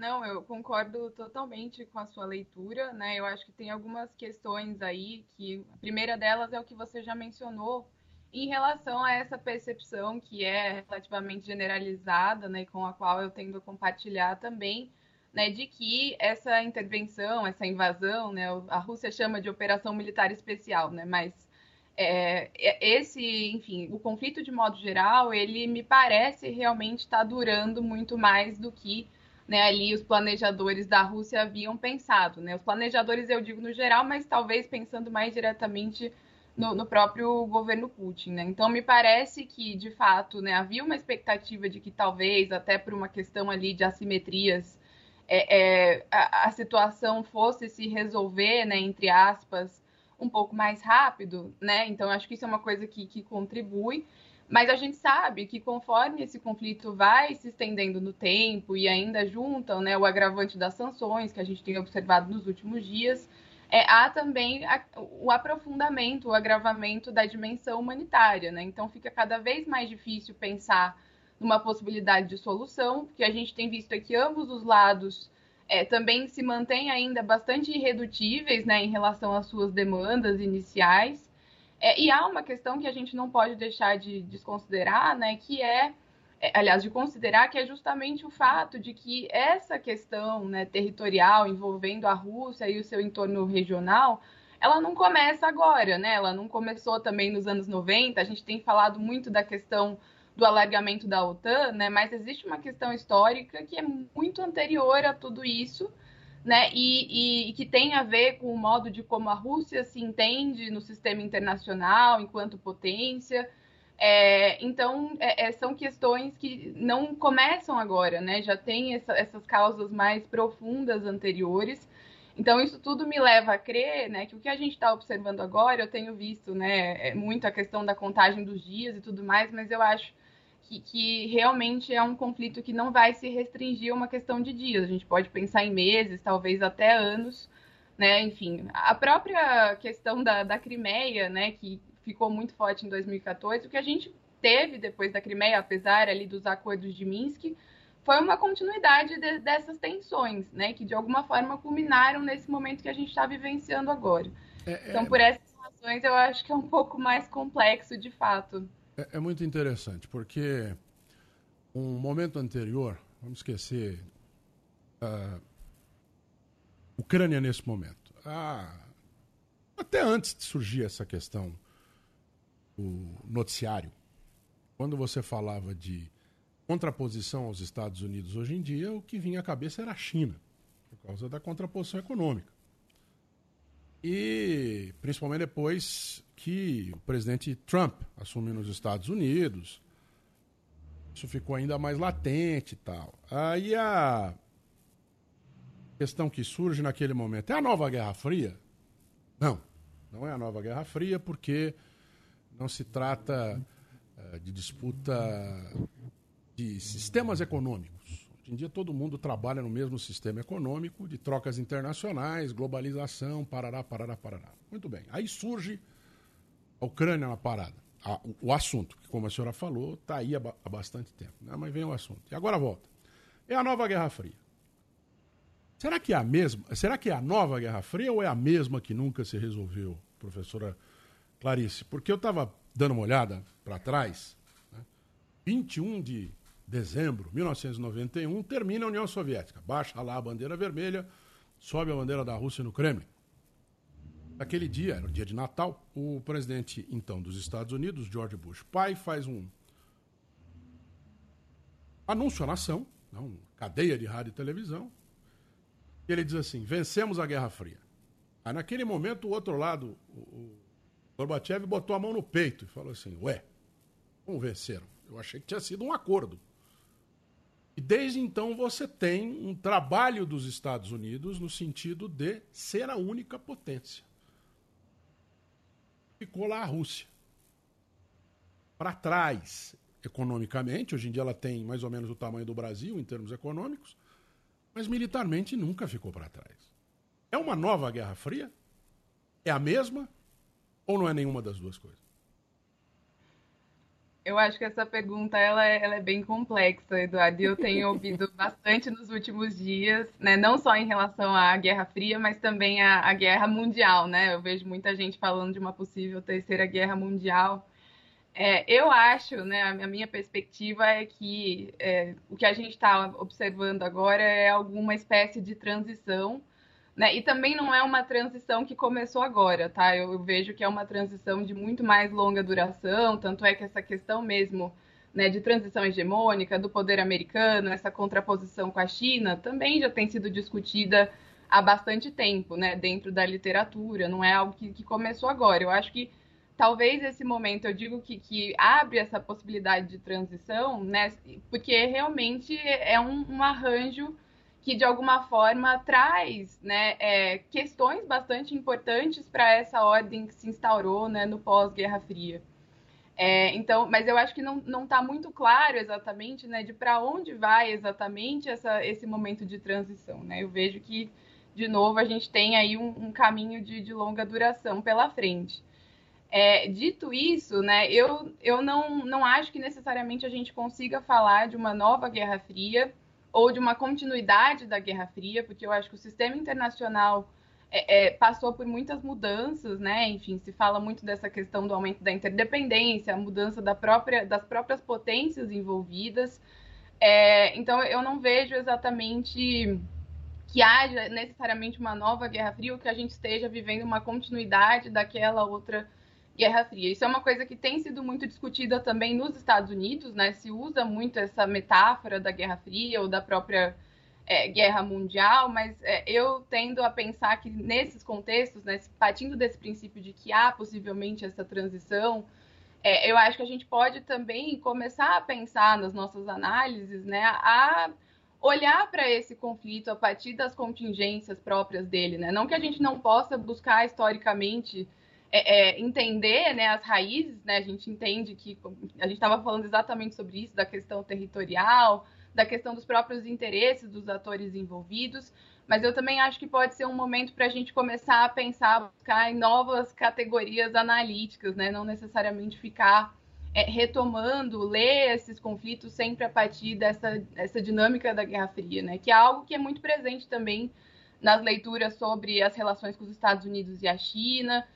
Não, eu concordo totalmente com a sua leitura, né? Eu acho que tem algumas questões aí que a primeira delas é o que você já mencionou em relação a essa percepção que é relativamente generalizada, né, com a qual eu tendo a compartilhar também, né, de que essa intervenção, essa invasão, né, a Rússia chama de operação militar especial, né, mas é, é esse, enfim, o conflito de modo geral, ele me parece realmente estar tá durando muito mais do que né, ali os planejadores da Rússia haviam pensado. Né? Os planejadores eu digo no geral, mas talvez pensando mais diretamente no, no, próprio governo Putin, né? Então me parece que de fato, né, havia uma expectativa de que talvez até por uma questão ali de assimetrias é, é, a, a, situação fosse se resolver, né, entre aspas, um pouco mais rápido, né? Então acho que isso é uma coisa que, que contribui. Mas a gente sabe que conforme esse conflito vai se estendendo no tempo e ainda juntam né, o agravante das sanções que a gente tem observado nos últimos dias, é, há também a, o aprofundamento, o agravamento da dimensão humanitária. Né? Então fica cada vez mais difícil pensar numa possibilidade de solução, porque a gente tem visto que ambos os lados é, também se mantêm ainda bastante irredutíveis né, em relação às suas demandas iniciais. É, e há uma questão que a gente não pode deixar de desconsiderar, né, que é, é, aliás, de considerar que é justamente o fato de que essa questão né, territorial envolvendo a Rússia e o seu entorno regional, ela não começa agora, né? Ela não começou também nos anos 90. A gente tem falado muito da questão do alargamento da OTAN, né? Mas existe uma questão histórica que é muito anterior a tudo isso né, e, e, que tem a ver com o modo de como a Rússia se entende no sistema internacional enquanto potência. É, então, é, é, são questões que não começam agora, né? Já tem essa, essas causas mais profundas anteriores. Então, isso tudo me leva a crer né, que o que a gente está observando agora, eu tenho visto né, é muito a questão da contagem dos dias e tudo mais, mas eu acho que, que, realmente é um conflito que não vai se restringir a uma questão de dias. A gente pode pensar em meses, talvez até anos, né? Enfim, a própria questão da, da Crimeia, né, que ficou muito forte em 2014, o que a gente teve depois da Crimeia, apesar ali dos acordos de Minsk, foi uma continuidade de, dessas tensões, né, que de alguma forma culminaram nesse momento que a gente está vivenciando agora. É, então, é... por essas razões, eu acho que é um pouco mais complexo de fato. É, é muito interessante, porque um momento anterior, vamos esquecer, uh, Ucrânia nesse momento. Ah, até antes de surgir essa questão, o noticiário, quando você falava de contraposição aos Estados Unidos hoje em dia, o que vinha à cabeça era a China, por causa da contraposição econômica. E principalmente depois que o presidente Trump assumiu nos Estados Unidos, isso ficou ainda mais latente e tal. Aí a questão que surge naquele momento é a nova Guerra Fria? Não, não é a nova Guerra Fria, porque não se trata uh, de disputa de sistemas econômicos. Hoje em dia todo mundo trabalha no mesmo sistema econômico, de trocas internacionais, globalização, parará, parará, parará. Muito bem. Aí surge a Ucrânia na parada. A, o, o, assunto, que como a senhora falou, está aí há, há, bastante tempo. Né? Mas vem o assunto. E agora volta. É a nova Guerra Fria. Será que é a mesma? Será que é a nova Guerra Fria ou é a mesma que nunca se resolveu, professora Clarice? Porque eu estava dando uma olhada para trás. Né? 21 de dezembro de 1991 termina a União Soviética. Baixa lá a bandeira vermelha, sobe a bandeira da Rússia no Kremlin. Naquele dia, era o dia de Natal, o presidente então dos Estados Unidos, George Bush pai, faz um anúncio à nação, né, uma cadeia de rádio e televisão, e ele diz assim: vencemos a Guerra Fria. Aí naquele momento o outro lado, o, Gorbachev botou a mão no peito e falou assim: ué, como venceram? Eu achei que tinha sido um acordo. E desde então você tem um trabalho dos Estados Unidos no sentido de ser a única potência ficou lá a Rússia. Para trás, economicamente, hoje em dia ela tem mais ou menos o tamanho do Brasil em termos econômicos, mas militarmente nunca ficou para trás. É uma nova Guerra Fria? É a mesma? Ou não é nenhuma das duas coisas? Eu acho que essa pergunta ela é, ela é bem complexa, Eduardo. E eu tenho ouvido bastante nos últimos dias, né? não só em relação à Guerra Fria, mas também à, à Guerra Mundial. Né? Eu vejo muita gente falando de uma possível terceira guerra mundial. É, eu acho, né, a minha perspectiva é que é, o que a gente está observando agora é alguma espécie de transição né? E também não é uma transição que começou agora, tá? Eu, vejo que é uma transição de muito mais longa duração, tanto é que essa questão mesmo né, de transição hegemônica do poder americano, essa contraposição com a China, também já tem sido discutida há bastante tempo, né, dentro da literatura, não é algo que, que começou agora. Eu acho que talvez esse momento, eu digo que, que abre essa possibilidade de transição, né? Porque realmente é um, um arranjo que de alguma forma traz né, é, questões bastante importantes para essa ordem que se instaurou né, no pós-Guerra Fria. É, então, mas eu acho que não está muito claro exatamente né, de para onde vai exatamente essa, esse momento de transição. Né? Eu vejo que, de novo, a gente tem aí um, um caminho de, de, longa duração pela frente. É, dito isso, né, eu, eu não, não acho que necessariamente a gente consiga falar de uma nova Guerra Fria ou de uma continuidade da Guerra Fria, porque eu acho que o sistema internacional é, é, passou por muitas mudanças, né? Enfim, se fala muito dessa questão do aumento da interdependência, a mudança da própria, das próprias potências envolvidas. É, então, eu não vejo exatamente que haja necessariamente uma nova Guerra Fria ou que a gente esteja vivendo uma continuidade daquela outra Guerra Fria. Isso é uma coisa que tem sido muito discutida também nos Estados Unidos, né? Se usa muito essa metáfora da Guerra Fria ou da própria é, guerra mundial, mas é, eu tendo a pensar que nesses contextos, né, partindo desse princípio de que há possivelmente essa transição, é, eu acho que a gente pode também começar a pensar nas nossas análises, né, a olhar para esse conflito a partir das contingências próprias dele, né? Não que a gente não possa buscar historicamente é, é, entender né, as raízes, né? A gente entende que a gente estava falando exatamente sobre isso, da questão territorial, da questão dos próprios interesses dos atores envolvidos, mas eu também acho que pode ser um momento para a gente começar a pensar, buscar em novas categorias analíticas, né? não necessariamente ficar é, retomando, ler esses conflitos sempre a partir dessa, dessa dinâmica da Guerra Fria, né? que é algo que é muito presente também nas leituras sobre as relações com os Estados Unidos e a China,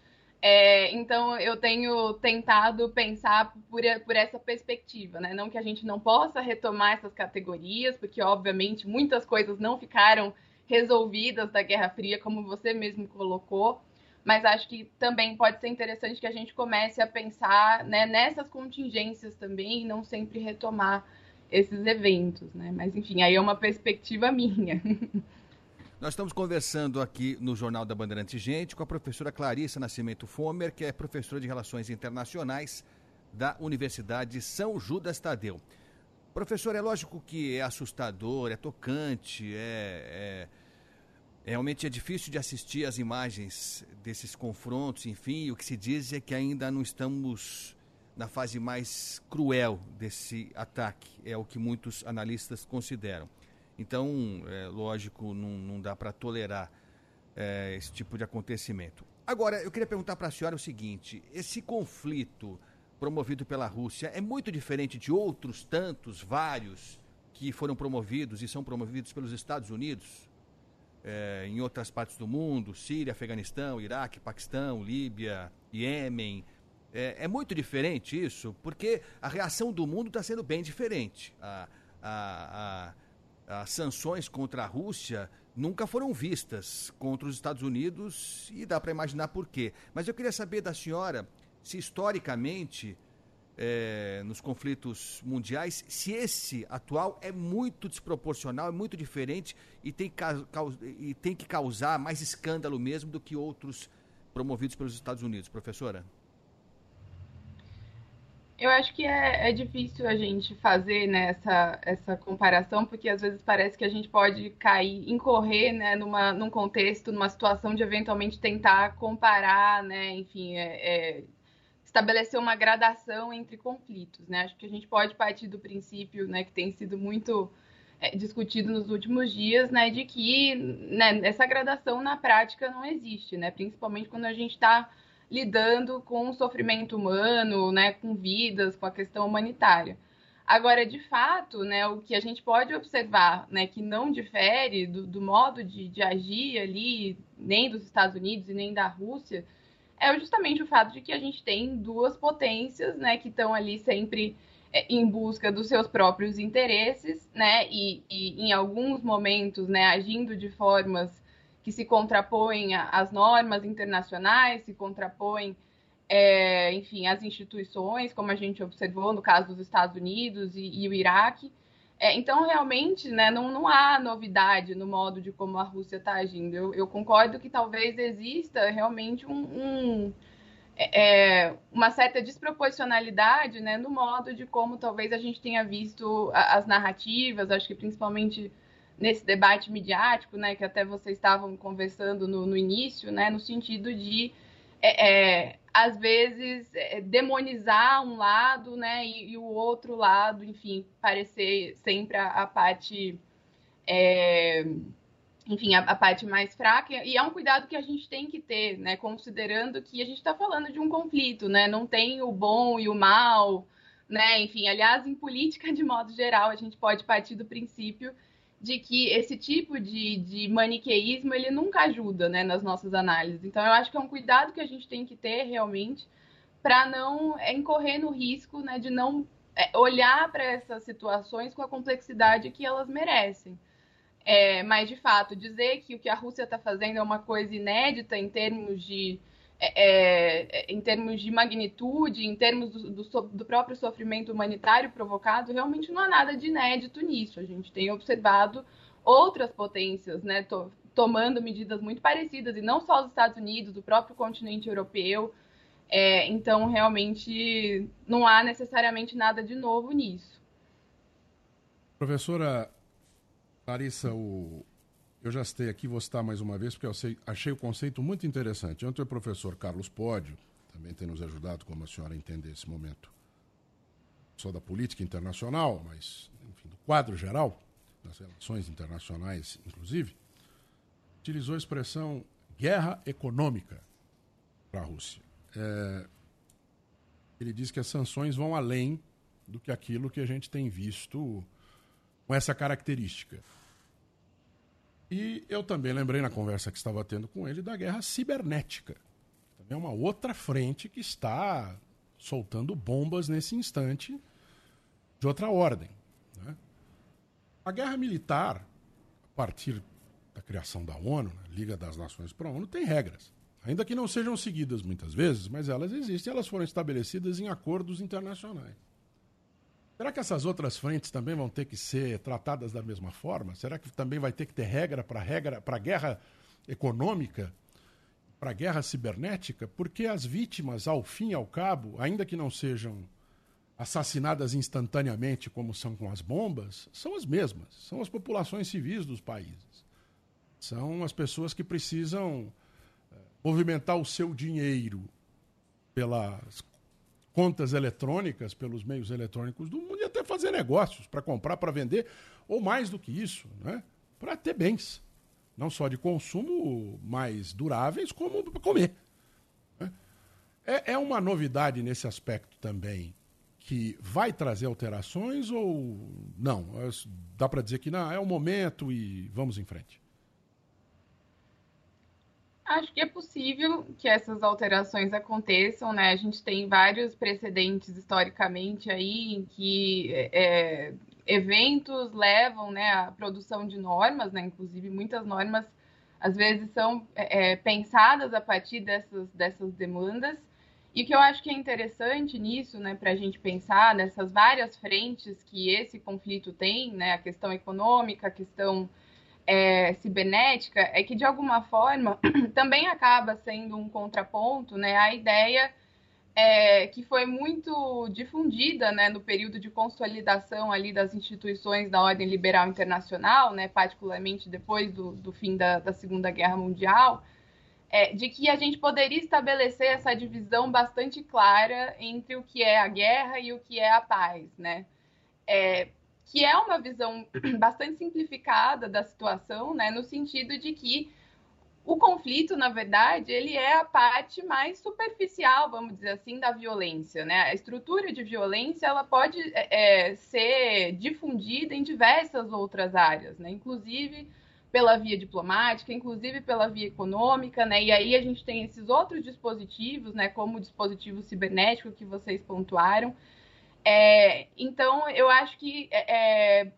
é, então, eu tenho tentado pensar por, por essa perspectiva, né? Não que a gente não possa retomar essas categorias, porque, obviamente, muitas coisas não ficaram resolvidas da Guerra Fria, como você mesmo colocou, mas acho que também pode ser interessante que a gente comece a pensar né, nessas contingências também e não sempre retomar esses eventos, né? Mas, enfim, aí é uma perspectiva minha. Nós estamos conversando aqui no Jornal da Bandeirante Gente com a professora Clarissa Nascimento Fomer, que é professora de Relações Internacionais da Universidade São Judas Tadeu. Professor, é lógico que é assustador, é tocante, é, é, realmente é difícil de assistir as imagens desses confrontos, enfim, o que se diz é que ainda não estamos na fase mais cruel desse ataque, é o que muitos analistas consideram. Então, é, lógico, não, não dá para tolerar é, esse tipo de acontecimento. Agora, eu queria perguntar para a senhora o seguinte: esse conflito promovido pela Rússia é muito diferente de outros tantos, vários, que foram promovidos e são promovidos pelos Estados Unidos é, em outras partes do mundo Síria, Afeganistão, Iraque, Paquistão, Líbia, Iêmen. É, é muito diferente isso, porque a reação do mundo está sendo bem diferente. A, a, a as sanções contra a Rússia nunca foram vistas contra os Estados Unidos e dá para imaginar por quê. Mas eu queria saber da senhora se historicamente, é, nos conflitos mundiais, se esse atual é muito desproporcional, é muito diferente e tem, e tem que causar mais escândalo mesmo do que outros promovidos pelos Estados Unidos, professora? Eu acho que é, é difícil a gente fazer né, essa, essa comparação, porque às vezes parece que a gente pode cair, incorrer né, numa, num contexto, numa situação de eventualmente tentar comparar, né, enfim, é, é, estabelecer uma gradação entre conflitos. Né? Acho que a gente pode partir do princípio né, que tem sido muito é, discutido nos últimos dias, né, de que né, essa gradação na prática não existe, né, principalmente quando a gente está lidando com o sofrimento humano, né, com vidas, com a questão humanitária. Agora, de fato, né, o que a gente pode observar, né, que não difere do, do modo de, de, agir ali, nem dos Estados Unidos e nem da Rússia, é justamente o fato de que a gente tem duas potências, né, que estão ali sempre é, em busca dos seus próprios interesses, né, e, e em alguns momentos, né, agindo de formas que se contrapõem às normas internacionais, se contrapõem, é, enfim, às instituições, como a gente observou no caso dos Estados Unidos e, e o Iraque. É, então, realmente, né, não, não há novidade no modo de como a Rússia está agindo. Eu, eu, concordo que talvez exista realmente um, um é, é, uma certa desproporcionalidade né, no modo de como talvez a gente tenha visto as narrativas, acho que principalmente nesse debate midiático, né, que até vocês estavam conversando no, no início, né, no sentido de é, é, às vezes é, demonizar um lado, né, e, e, o outro lado, enfim, parecer sempre a, a parte é, enfim, a, a, parte mais fraca, e é um cuidado que a gente tem que ter, né, considerando que a gente está falando de um conflito, né, não tem o bom e o mal, né, enfim, aliás, em política, de modo geral, a gente pode partir do princípio de que esse tipo de, de maniqueísmo, ele nunca ajuda, né, nas nossas análises. Então, eu acho que é um cuidado que a gente tem que ter, realmente, para não é, incorrer no risco, né, de não é, olhar para essas situações com a complexidade que elas merecem. É, mas, de fato, dizer que o que a Rússia está fazendo é uma coisa inédita em termos de, é, é, em termos de magnitude, em termos do, do, do, próprio sofrimento humanitário provocado, realmente não há nada de inédito nisso. A gente tem observado outras potências né, to, tomando medidas muito parecidas, e não só os Estados Unidos, o próprio continente europeu. É, então, realmente, não há necessariamente nada de novo nisso. Professora, Larissa, o... eu já citei aqui, vou citar mais uma vez, porque eu sei, achei o conceito muito interessante. Ontem o professor Carlos Pódio também tem nos ajudado, como a senhora entender esse momento, só da política internacional, mas, enfim, do quadro geral, das relações internacionais, inclusive, utilizou a expressão guerra econômica para a Rússia. É... ele diz que as sanções vão além do que aquilo que a gente tem visto com essa característica. E eu também lembrei na conversa que estava tendo com ele da guerra cibernética. Também é uma outra frente que está soltando bombas nesse instante de outra ordem. Né? A guerra militar, a partir da criação da ONU, né, Liga das Nações para a ONU, tem regras. Ainda que não sejam seguidas muitas vezes, mas elas existem, elas foram estabelecidas em acordos internacionais. Será que essas outras frentes também vão ter que ser tratadas da mesma forma? Será que também vai ter que ter regra para regra para guerra econômica, para guerra cibernética? Porque as vítimas, ao fim e ao cabo, ainda que não sejam assassinadas instantaneamente como são com as bombas, são as mesmas, são as populações civis dos países. São as pessoas que precisam eh, movimentar o seu dinheiro pelas contas eletrônicas pelos meios eletrônicos do mundo e até fazer negócios para comprar, para vender, ou mais do que isso, né? para ter bens, não só de consumo mais duráveis, como para comer. Né? É, é uma novidade nesse aspecto também que vai trazer alterações ou não? Dá para dizer que não, é o momento e vamos em frente. Acho que é possível que essas alterações aconteçam, né? A gente tem vários precedentes historicamente aí em que é, eventos levam né, à produção de normas, né? Inclusive muitas normas às vezes são é, é, pensadas a partir dessas, dessas demandas. E o que eu acho que é interessante nisso, né, para a gente pensar nessas várias frentes que esse conflito tem, né, a questão econômica, a questão é, cibernética é que, de alguma forma, também acaba sendo um contraponto né, à ideia é, que foi muito difundida né, no período de consolidação ali das instituições da ordem liberal internacional, né, particularmente depois do, do fim da, da, Segunda Guerra Mundial, é, de que a gente poderia estabelecer essa divisão bastante clara entre o que é a guerra e o que é a paz. Né? É, que é uma visão bastante simplificada da situação, né, no sentido de que o conflito, na verdade, ele é a parte mais superficial, vamos dizer assim, da violência, né? A estrutura de violência ela pode é, é ser difundida em diversas outras áreas, né? Inclusive pela via diplomática, inclusive pela via econômica, né? E aí a gente tem esses outros dispositivos, né? Como o dispositivo cibernético que vocês pontuaram, é, então, eu acho que é, é,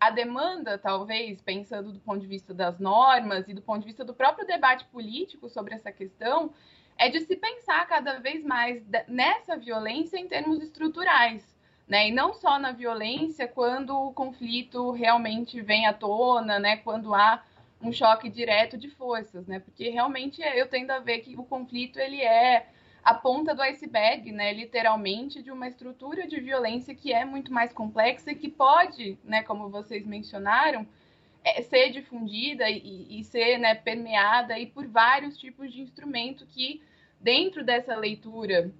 a demanda, talvez, pensando do ponto de vista das normas e do ponto de vista do próprio debate político sobre essa questão, é de se pensar cada vez mais nessa violência em termos estruturais. Né? E não só na violência quando o conflito realmente vem à tona, né? quando há um choque direto de forças, né? porque realmente eu tendo a ver que o conflito ele é a ponta do iceberg, né, literalmente, de uma estrutura de violência que é muito mais complexa e que pode, né, como vocês mencionaram, é, ser difundida e, e ser né, permeada aí por vários tipos de instrumento que, dentro dessa leitura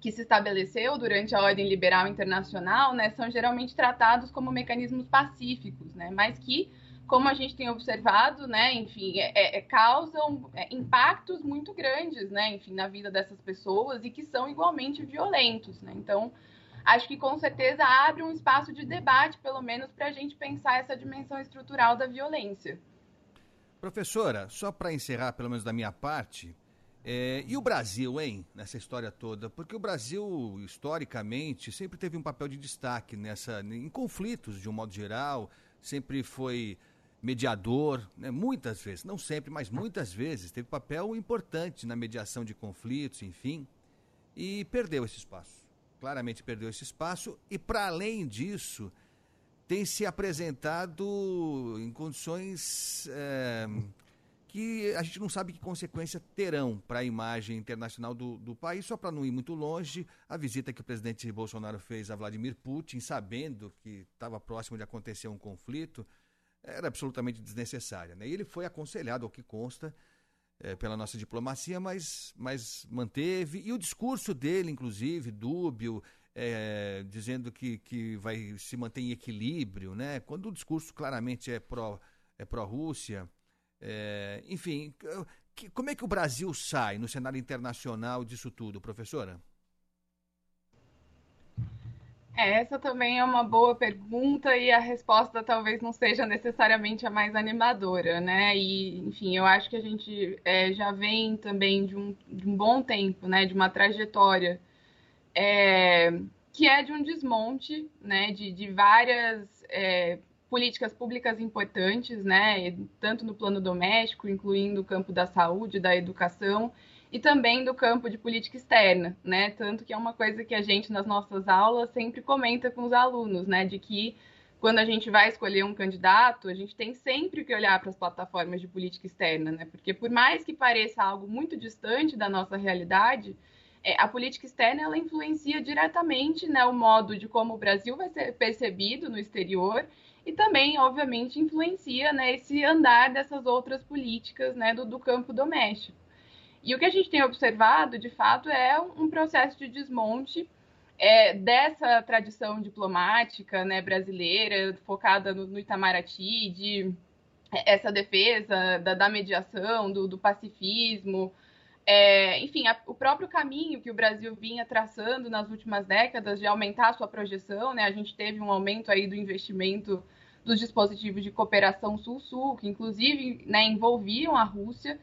que se estabeleceu durante a ordem liberal internacional, né, são geralmente tratados como mecanismos pacíficos, né, mas que, como a gente tem observado, né, enfim, é, é, causam é, impactos muito grandes, né, enfim, na vida dessas pessoas e que são igualmente violentos, né. Então, acho que com certeza abre um espaço de debate, pelo menos, para a gente pensar essa dimensão estrutural da violência. Professora, só para encerrar, pelo menos da minha parte, é, e o Brasil, hein, nessa história toda? Porque o Brasil, historicamente, sempre teve um papel de destaque nessa, em conflitos, de um modo geral, sempre foi mediador, né, muitas vezes, não sempre, mas muitas vezes, teve papel importante na mediação de conflitos, enfim, e perdeu esse espaço. Claramente perdeu esse espaço, e para além disso, tem se apresentado em condições. É, que a gente não sabe que consequência terão para a imagem internacional do, do país. Só para não ir muito longe, a visita que o presidente Bolsonaro fez a Vladimir Putin, sabendo que estava próximo de acontecer um conflito, era absolutamente desnecessária. Né? E ele foi aconselhado, ao que consta, é, pela nossa diplomacia, mas, mas manteve. E o discurso dele, inclusive, dúbio, é, dizendo que, que vai se manter em equilíbrio, né? quando o discurso claramente é pró-Rússia. É pró -Rússia, é, enfim, que, como é que o Brasil sai no cenário internacional disso tudo, professora? Essa também é uma boa pergunta e a resposta talvez não seja necessariamente a mais animadora, né? E, enfim, eu acho que a gente é, já vem também de um, de um, bom tempo, né? De uma trajetória é, que é de um desmonte, né? De, de várias é, políticas públicas importantes, né, tanto no plano doméstico, incluindo o campo da saúde, da educação, e também do campo de política externa, né, tanto que é uma coisa que a gente nas nossas aulas sempre comenta com os alunos, né, de que quando a gente vai escolher um candidato, a gente tem sempre que olhar para as plataformas de política externa, né, porque por mais que pareça algo muito distante da nossa realidade, é, a política externa ela influencia diretamente né, o modo de como o Brasil vai ser percebido no exterior e também, obviamente, influencia né, esse andar dessas outras políticas né, do, do campo doméstico. E o que a gente tem observado, de fato, é um processo de desmonte é, dessa tradição diplomática né, brasileira, focada no, no, Itamaraty, de é, essa defesa da, da mediação, do, do pacifismo, é, enfim, a, o próprio caminho que o Brasil vinha traçando nas últimas décadas de aumentar a sua projeção, né? A gente teve um aumento aí do investimento dos dispositivos de cooperação Sul-Sul, que inclusive né, envolviam a Rússia.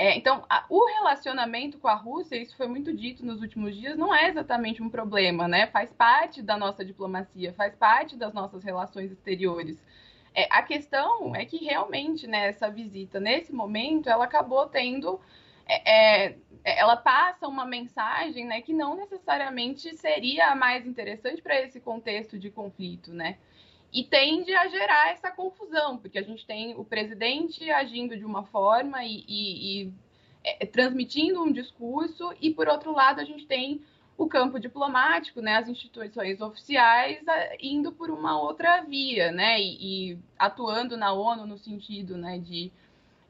É, então, a, o relacionamento com a Rússia, isso foi muito dito nos últimos dias, não é exatamente um problema, né? Faz parte da nossa diplomacia, faz parte das nossas relações exteriores. É, a questão é que realmente, né, essa visita, nesse momento, ela acabou tendo é, é, ela passa uma mensagem né, que não necessariamente seria a mais interessante para esse contexto de conflito, né? E tende a gerar essa confusão, porque a gente tem o presidente agindo de uma forma e, e, e é, transmitindo um discurso, e por outro lado a gente tem o campo diplomático, né, as instituições oficiais indo por uma outra via, né, e, e atuando na ONU no sentido, né, de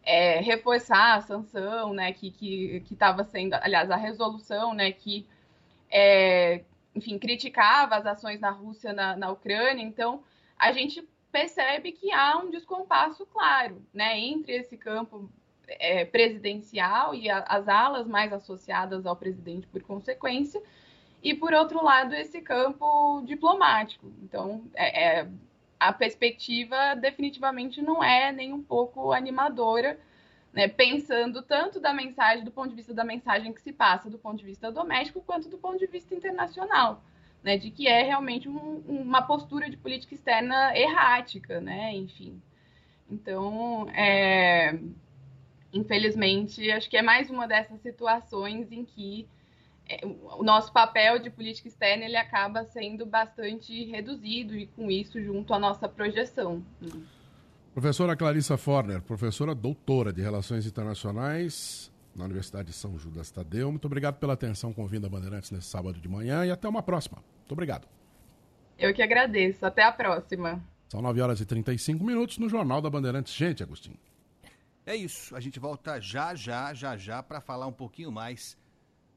é, reforçar a sanção, né, que que estava sendo, aliás, a resolução, né, que é, enfim criticava as ações da Rússia na, na Ucrânia. Então, a gente percebe que há um descompasso claro, né, entre esse campo é, presidencial e a, as alas mais associadas ao presidente por consequência, e por outro lado esse campo diplomático. Então, é, é a perspectiva definitivamente não é nem um pouco animadora, né, pensando tanto da mensagem, do ponto de vista da mensagem que se passa do ponto de vista doméstico, quanto do ponto de vista internacional, né, de que é realmente um, uma postura de política externa errática, né, enfim. Então, é, infelizmente, acho que é mais uma dessas situações em que é, o nosso papel de política externa ele acaba sendo bastante reduzido e com isso junto à nossa projeção. Professora Clarissa Forner, professora doutora de Relações Internacionais na Universidade de São Judas Tadeu. Muito obrigado pela atenção com Vinda Bandeirantes nesse sábado de manhã e até uma próxima. Muito obrigado. Eu que agradeço. Até a próxima. São 9 horas e 35 minutos no Jornal da Bandeirantes. Gente, Agostinho. É isso, a gente volta já, já, já, já para falar um pouquinho mais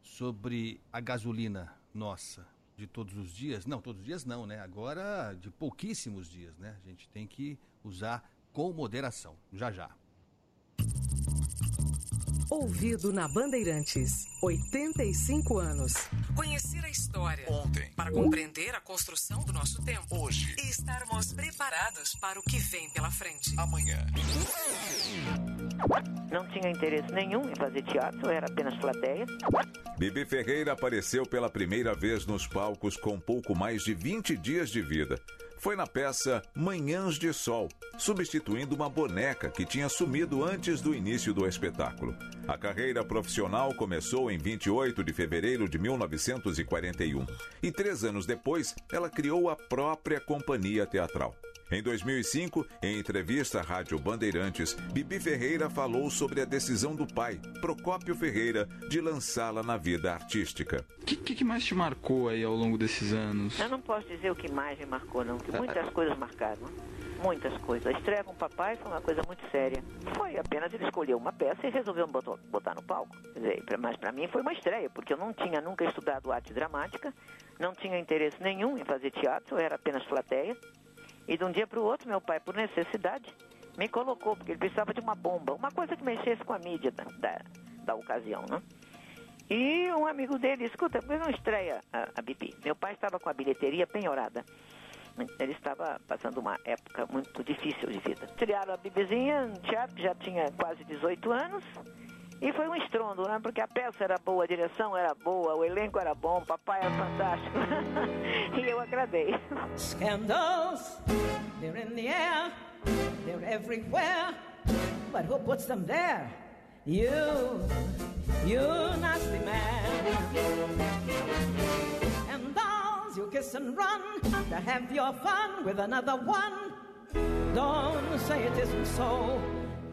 sobre a gasolina nossa de todos os dias. Não, todos os dias não, né? Agora de pouquíssimos dias, né? A gente tem que usar com moderação. Já, já. Ouvido na Bandeirantes. 85 anos. Conhecer a história. Ontem. Para compreender a construção do nosso tempo. Hoje. E estarmos preparados para o que vem pela frente. Amanhã. Não tinha interesse nenhum em fazer teatro, era apenas plateia. Bibi Ferreira apareceu pela primeira vez nos palcos com pouco mais de 20 dias de vida. Foi na peça Manhãs de Sol, substituindo uma boneca que tinha sumido antes do início do espetáculo. A carreira profissional começou em 28 de fevereiro de 1941 e três anos depois ela criou a própria companhia teatral. Em 2005, em entrevista à Rádio Bandeirantes, Bibi Ferreira falou sobre a decisão do pai, Procópio Ferreira, de lançá-la na vida artística. O que, que, mais te marcou aí ao longo desses anos? Eu não posso dizer o que mais me marcou, não, porque muitas coisas marcaram. Muitas coisas. A estreia com o papai foi uma coisa muito séria. Foi apenas ele escolheu uma peça e resolveu botar, botar no palco. Dizer, mas para mim foi uma estreia, porque eu não tinha nunca estudado arte dramática, não tinha interesse nenhum em fazer teatro, eu era apenas plateia. E de um dia para o outro, meu pai, por necessidade, me colocou, porque ele precisava de uma bomba, uma coisa que mexesse com a mídia da, da, da ocasião, né? E um amigo dele, escuta, por não estreia a, a Bibi? Meu pai estava com a bilheteria penhorada. Ele estava passando uma época muito difícil de vida. Estrearam a Bibizinha no teatro, que já tinha quase 18 anos. E foi um estrondo, né? Porque a peça era boa, a direção era boa, o elenco era bom, o papai era fantástico. e eu agradei. Scandals, they're in the air, they're everywhere. But who puts them there? You, you nasty man. And dolls, you kiss and run to have your fun with another one. Don't say it isn't so,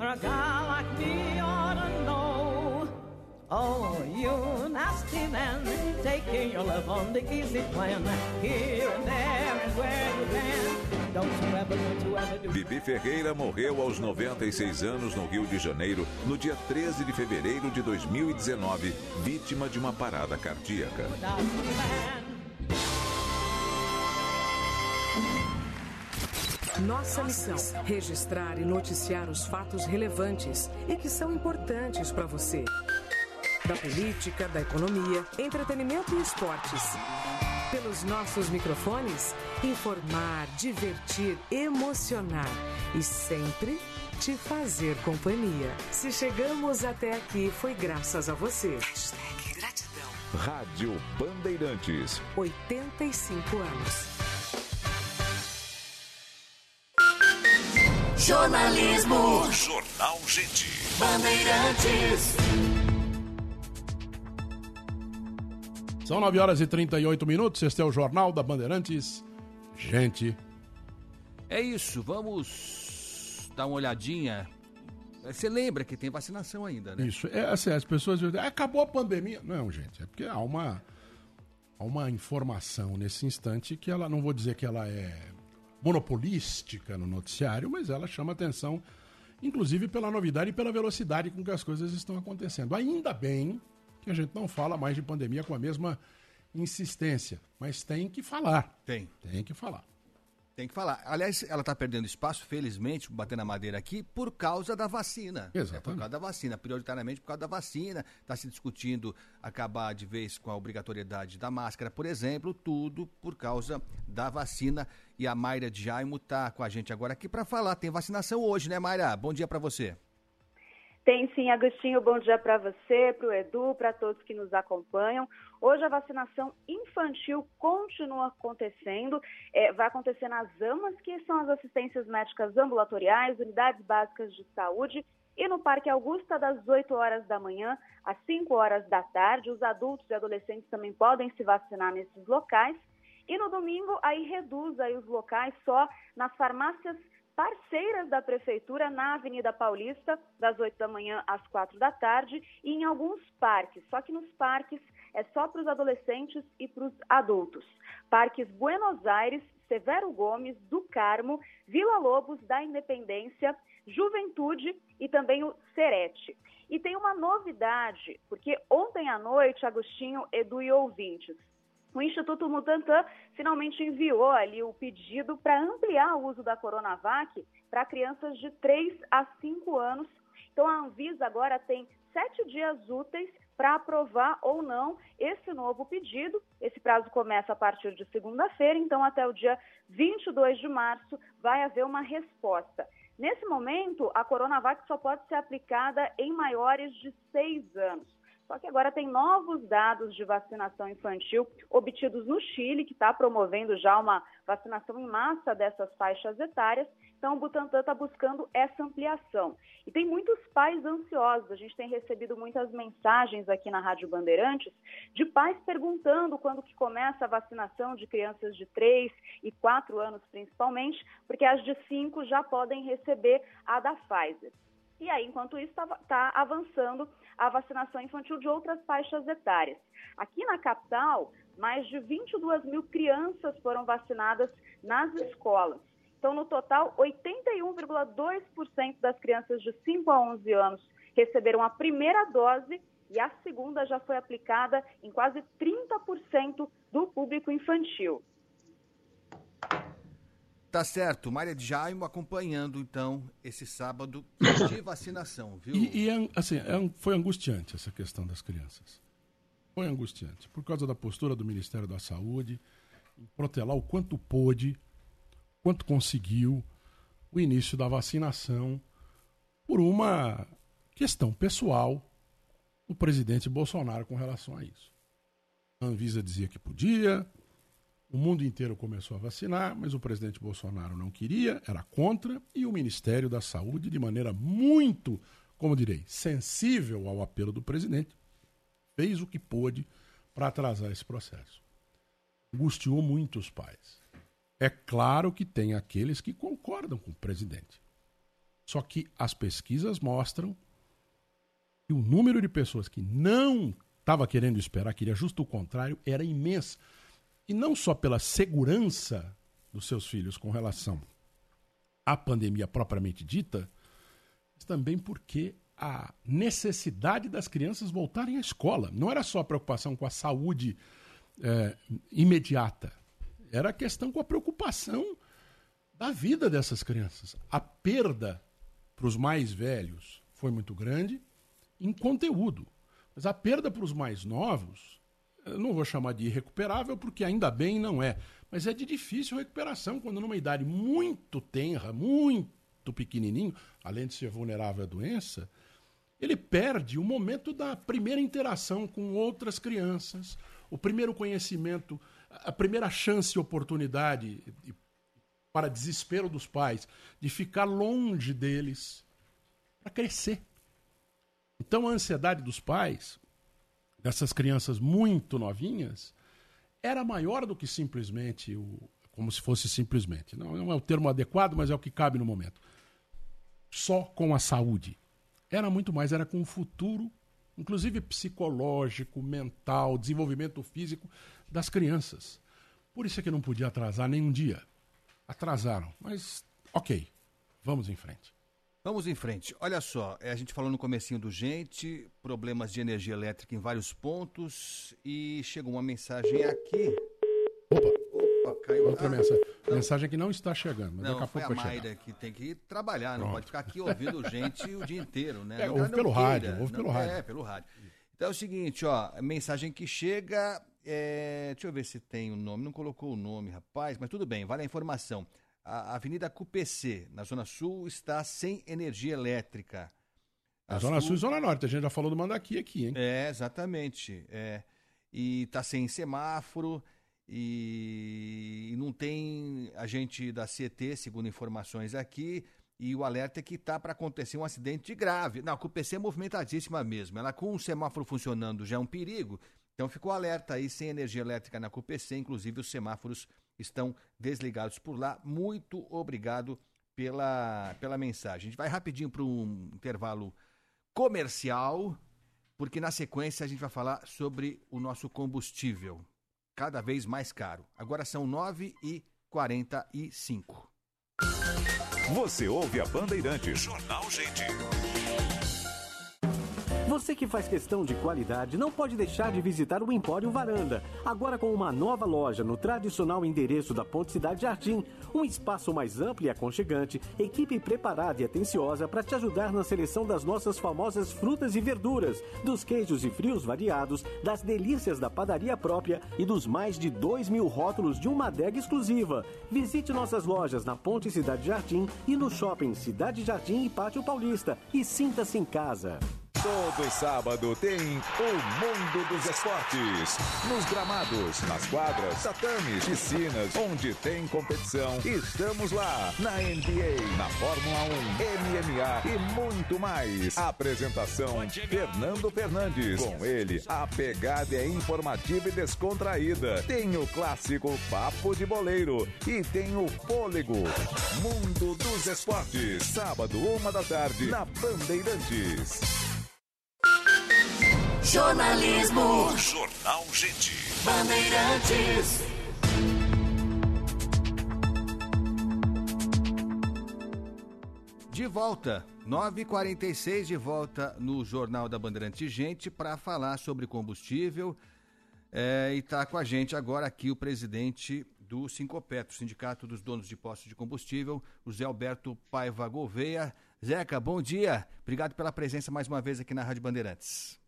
or a guy like me ought to know. Oh, you nasty man, taking your love on the easy plan, here and there and where you can. Don't you ever, don't you ever do Bibi Ferreira morreu aos 96 anos no Rio de Janeiro, no dia 13 de fevereiro de 2019, vítima de uma parada cardíaca. Nossa missão: registrar e noticiar os fatos relevantes e que são importantes para você. Da política, da economia, entretenimento e esportes. Pelos nossos microfones, informar, divertir, emocionar e sempre te fazer companhia. Se chegamos até aqui, foi graças a você. Gratidão. Rádio Bandeirantes. 85 anos. Jornalismo. Jornal Gente. Bandeirantes. São 9 horas e 38 minutos. Este é o Jornal da Bandeirantes. Gente, É isso, vamos dar uma olhadinha. Você lembra que tem vacinação ainda, né? isso. É, assim, as pessoas dizem, "Ah, acabou a pandemia. Não, gente, é porque há uma, há uma informação nesse instante que ela, não vou dizer que ela é monopolística no noticiário, mas ela chama atenção, inclusive pela novidade e pela velocidade com que as coisas estão acontecendo. Ainda bem que a gente não fala mais de pandemia com a mesma insistência, mas tem que falar. Tem. Tem que falar. Tem que falar. Aliás, ela está perdendo espaço, felizmente, batendo a madeira aqui, por causa da vacina. Exatamente. É por causa da vacina, prioritariamente por causa da vacina. Está se discutindo acabar de vez com a obrigatoriedade da máscara, por exemplo, tudo por causa da vacina. E a Mayra de Jaimo está com a gente agora aqui para falar. Tem vacinação hoje, né, Mayra? Bom dia para você. Tem sim, Agostinho. Bom dia para você, para o Edu, para todos que nos acompanham. Hoje a vacinação infantil continua acontecendo. É, vai acontecer nas AMAs, que são as assistências médicas ambulatoriais, unidades básicas de saúde, e no Parque Augusta, das 8 horas da manhã às 5 horas da tarde. Os adultos e adolescentes também podem se vacinar nesses locais. E no domingo, aí reduz aí os locais só nas farmácias parceiras da Prefeitura na Avenida Paulista, das 8 da manhã às 4 da tarde, e em alguns parques. Só que nos parques é só para os adolescentes e para os adultos. Parques Buenos Aires, Severo Gomes, do Carmo, Vila Lobos, da Independência, Juventude e também o Serete. E tem uma novidade, porque ontem à noite, Agostinho, Edu e ouvintes, o Instituto Mutantan finalmente enviou ali o pedido para ampliar o uso da Coronavac para crianças de 3 a 5 anos. Então a Anvisa agora tem sete dias úteis para aprovar ou não esse novo pedido. Esse prazo começa a partir de segunda-feira, então até o dia 22 de março vai haver uma resposta. Nesse momento, a Coronavac só pode ser aplicada em maiores de seis anos. Só que agora tem novos dados de vacinação infantil obtidos no Chile, que está promovendo já uma vacinação em massa dessas faixas etárias. Então, o Butantan está buscando essa ampliação. E tem muitos pais ansiosos. A gente tem recebido muitas mensagens aqui na Rádio Bandeirantes de pais perguntando quando que começa a vacinação de crianças de 3 e 4 anos, principalmente, porque as de 5 já podem receber a da Pfizer. E aí, enquanto isso, está tá avançando a vacinação infantil de outras faixas etárias. Aqui na capital, mais de 22 mil crianças foram vacinadas nas escolas. Então, no total, 81,2% das crianças de 5 a 11 anos receberam a primeira dose e a segunda já foi aplicada em quase 30% do público infantil. Tá certo, Maria de Jaime acompanhando então esse sábado de vacinação, viu? E, e assim, é, foi angustiante essa questão das crianças. Foi angustiante, por causa da postura do Ministério da Saúde, protelar o quanto pôde, quanto conseguiu, o início da vacinação, por uma questão pessoal do presidente Bolsonaro com relação a isso. A Anvisa dizia que podia, o mundo inteiro começou a vacinar, mas o presidente Bolsonaro não queria, era contra, e o Ministério da Saúde, de maneira muito, como direi, sensível ao apelo do presidente, fez o que pôde para atrasar esse processo. Angustiou muito os pais. É claro que tem aqueles que concordam com o presidente. Só que as pesquisas mostram que o número de pessoas que não estava querendo esperar, queria justo o contrário, era imenso e não só pela segurança dos seus filhos com relação à pandemia propriamente dita, mas também porque a necessidade das crianças voltarem à escola. Não era só a preocupação com a saúde é, imediata, era a questão com a preocupação da vida dessas crianças. A perda para os mais velhos foi muito grande em conteúdo, mas a perda para os mais novos não vou chamar de irrecuperável, porque ainda bem não é, mas é de difícil recuperação quando numa idade muito tenra, muito pequenininho, além de ser vulnerável à doença, ele perde o momento da primeira interação com outras crianças, o primeiro conhecimento, a primeira chance e oportunidade, para desespero dos pais, de ficar longe deles, para crescer. Então a ansiedade dos pais dessas crianças muito novinhas era maior do que simplesmente o como se fosse simplesmente. Não, não é o termo adequado, mas é o que cabe no momento. Só com a saúde. Era muito mais, era com o futuro, inclusive psicológico, mental, desenvolvimento físico das crianças. Por isso é que não podia atrasar nem um dia. Atrasaram, mas ok, vamos em frente. Vamos em frente. Olha só, é, a gente falou no comecinho do gente, problemas de energia elétrica em vários pontos e chegou uma mensagem aqui. Opa, Opa caiu outra a... mensagem. Não. Mensagem que não está chegando, mas não, daqui a foi pouco a Mayra que tem que trabalhar, não Pronto. pode ficar aqui ouvindo gente o dia inteiro, né? É, ouve pelo rádio, ouve pelo rádio. É, pelo rádio. Então é o seguinte, ó, mensagem que chega, é... deixa eu ver se tem o nome, não colocou o nome, rapaz, mas tudo bem, vale a informação a Avenida CUPC, na Zona Sul, está sem energia elétrica. A, Zona Sul... Sul e Zona Norte, a gente já falou do Mandaqui aqui, hein? É, exatamente. É. E está sem semáforo e... e não tem agente da CT, segundo informações aqui, e o alerta é que está para acontecer um acidente grave. Não, a CUPC é movimentadíssima mesmo. Ela com o semáforo funcionando já é um perigo. Então ficou alerta aí sem energia elétrica na CUPC, inclusive os semáforos estão desligados por lá. Muito obrigado pela, pela mensagem. A gente vai rapidinho para um intervalo comercial, porque na sequência a gente vai falar sobre o nosso combustível, cada vez mais caro. Agora são 9h45. Você ouve a Bandeirantes. Jornal Gente. Você que faz questão de qualidade não pode deixar de visitar o Empório Varanda. Agora com uma nova loja no tradicional endereço da Ponte Cidade Jardim. Um espaço mais amplo e aconchegante, equipe preparada e atenciosa para te ajudar na seleção das nossas famosas frutas e verduras, dos queijos e frios variados, das delícias da padaria própria e dos mais de 2 mil rótulos de uma adega exclusiva. Visite nossas lojas na Ponte Cidade Jardim e no shopping Cidade Jardim e Pátio Paulista e sinta-se em casa. Todo sábado tem o Mundo dos Esportes. Nos gramados, nas quadras, tatames, piscinas, onde tem competição. Estamos lá. Na NBA, na Fórmula 1, MMA e muito mais. Apresentação: Fernando Fernandes. Com ele, a pegada é informativa e descontraída. Tem o clássico Papo de Boleiro e tem o Fôlego. Mundo dos Esportes. Sábado, uma da tarde, na Bandeirantes. Jornalismo. Jornal Gente. Bandeirantes. De volta, 9h46, de volta no Jornal da Bandeirante Gente para falar sobre combustível. É, e está com a gente agora aqui o presidente do Sincopeto, Sindicato dos Donos de Postos de Combustível, o Zé Alberto Paiva Gouveia. Zeca, bom dia. Obrigado pela presença mais uma vez aqui na Rádio Bandeirantes.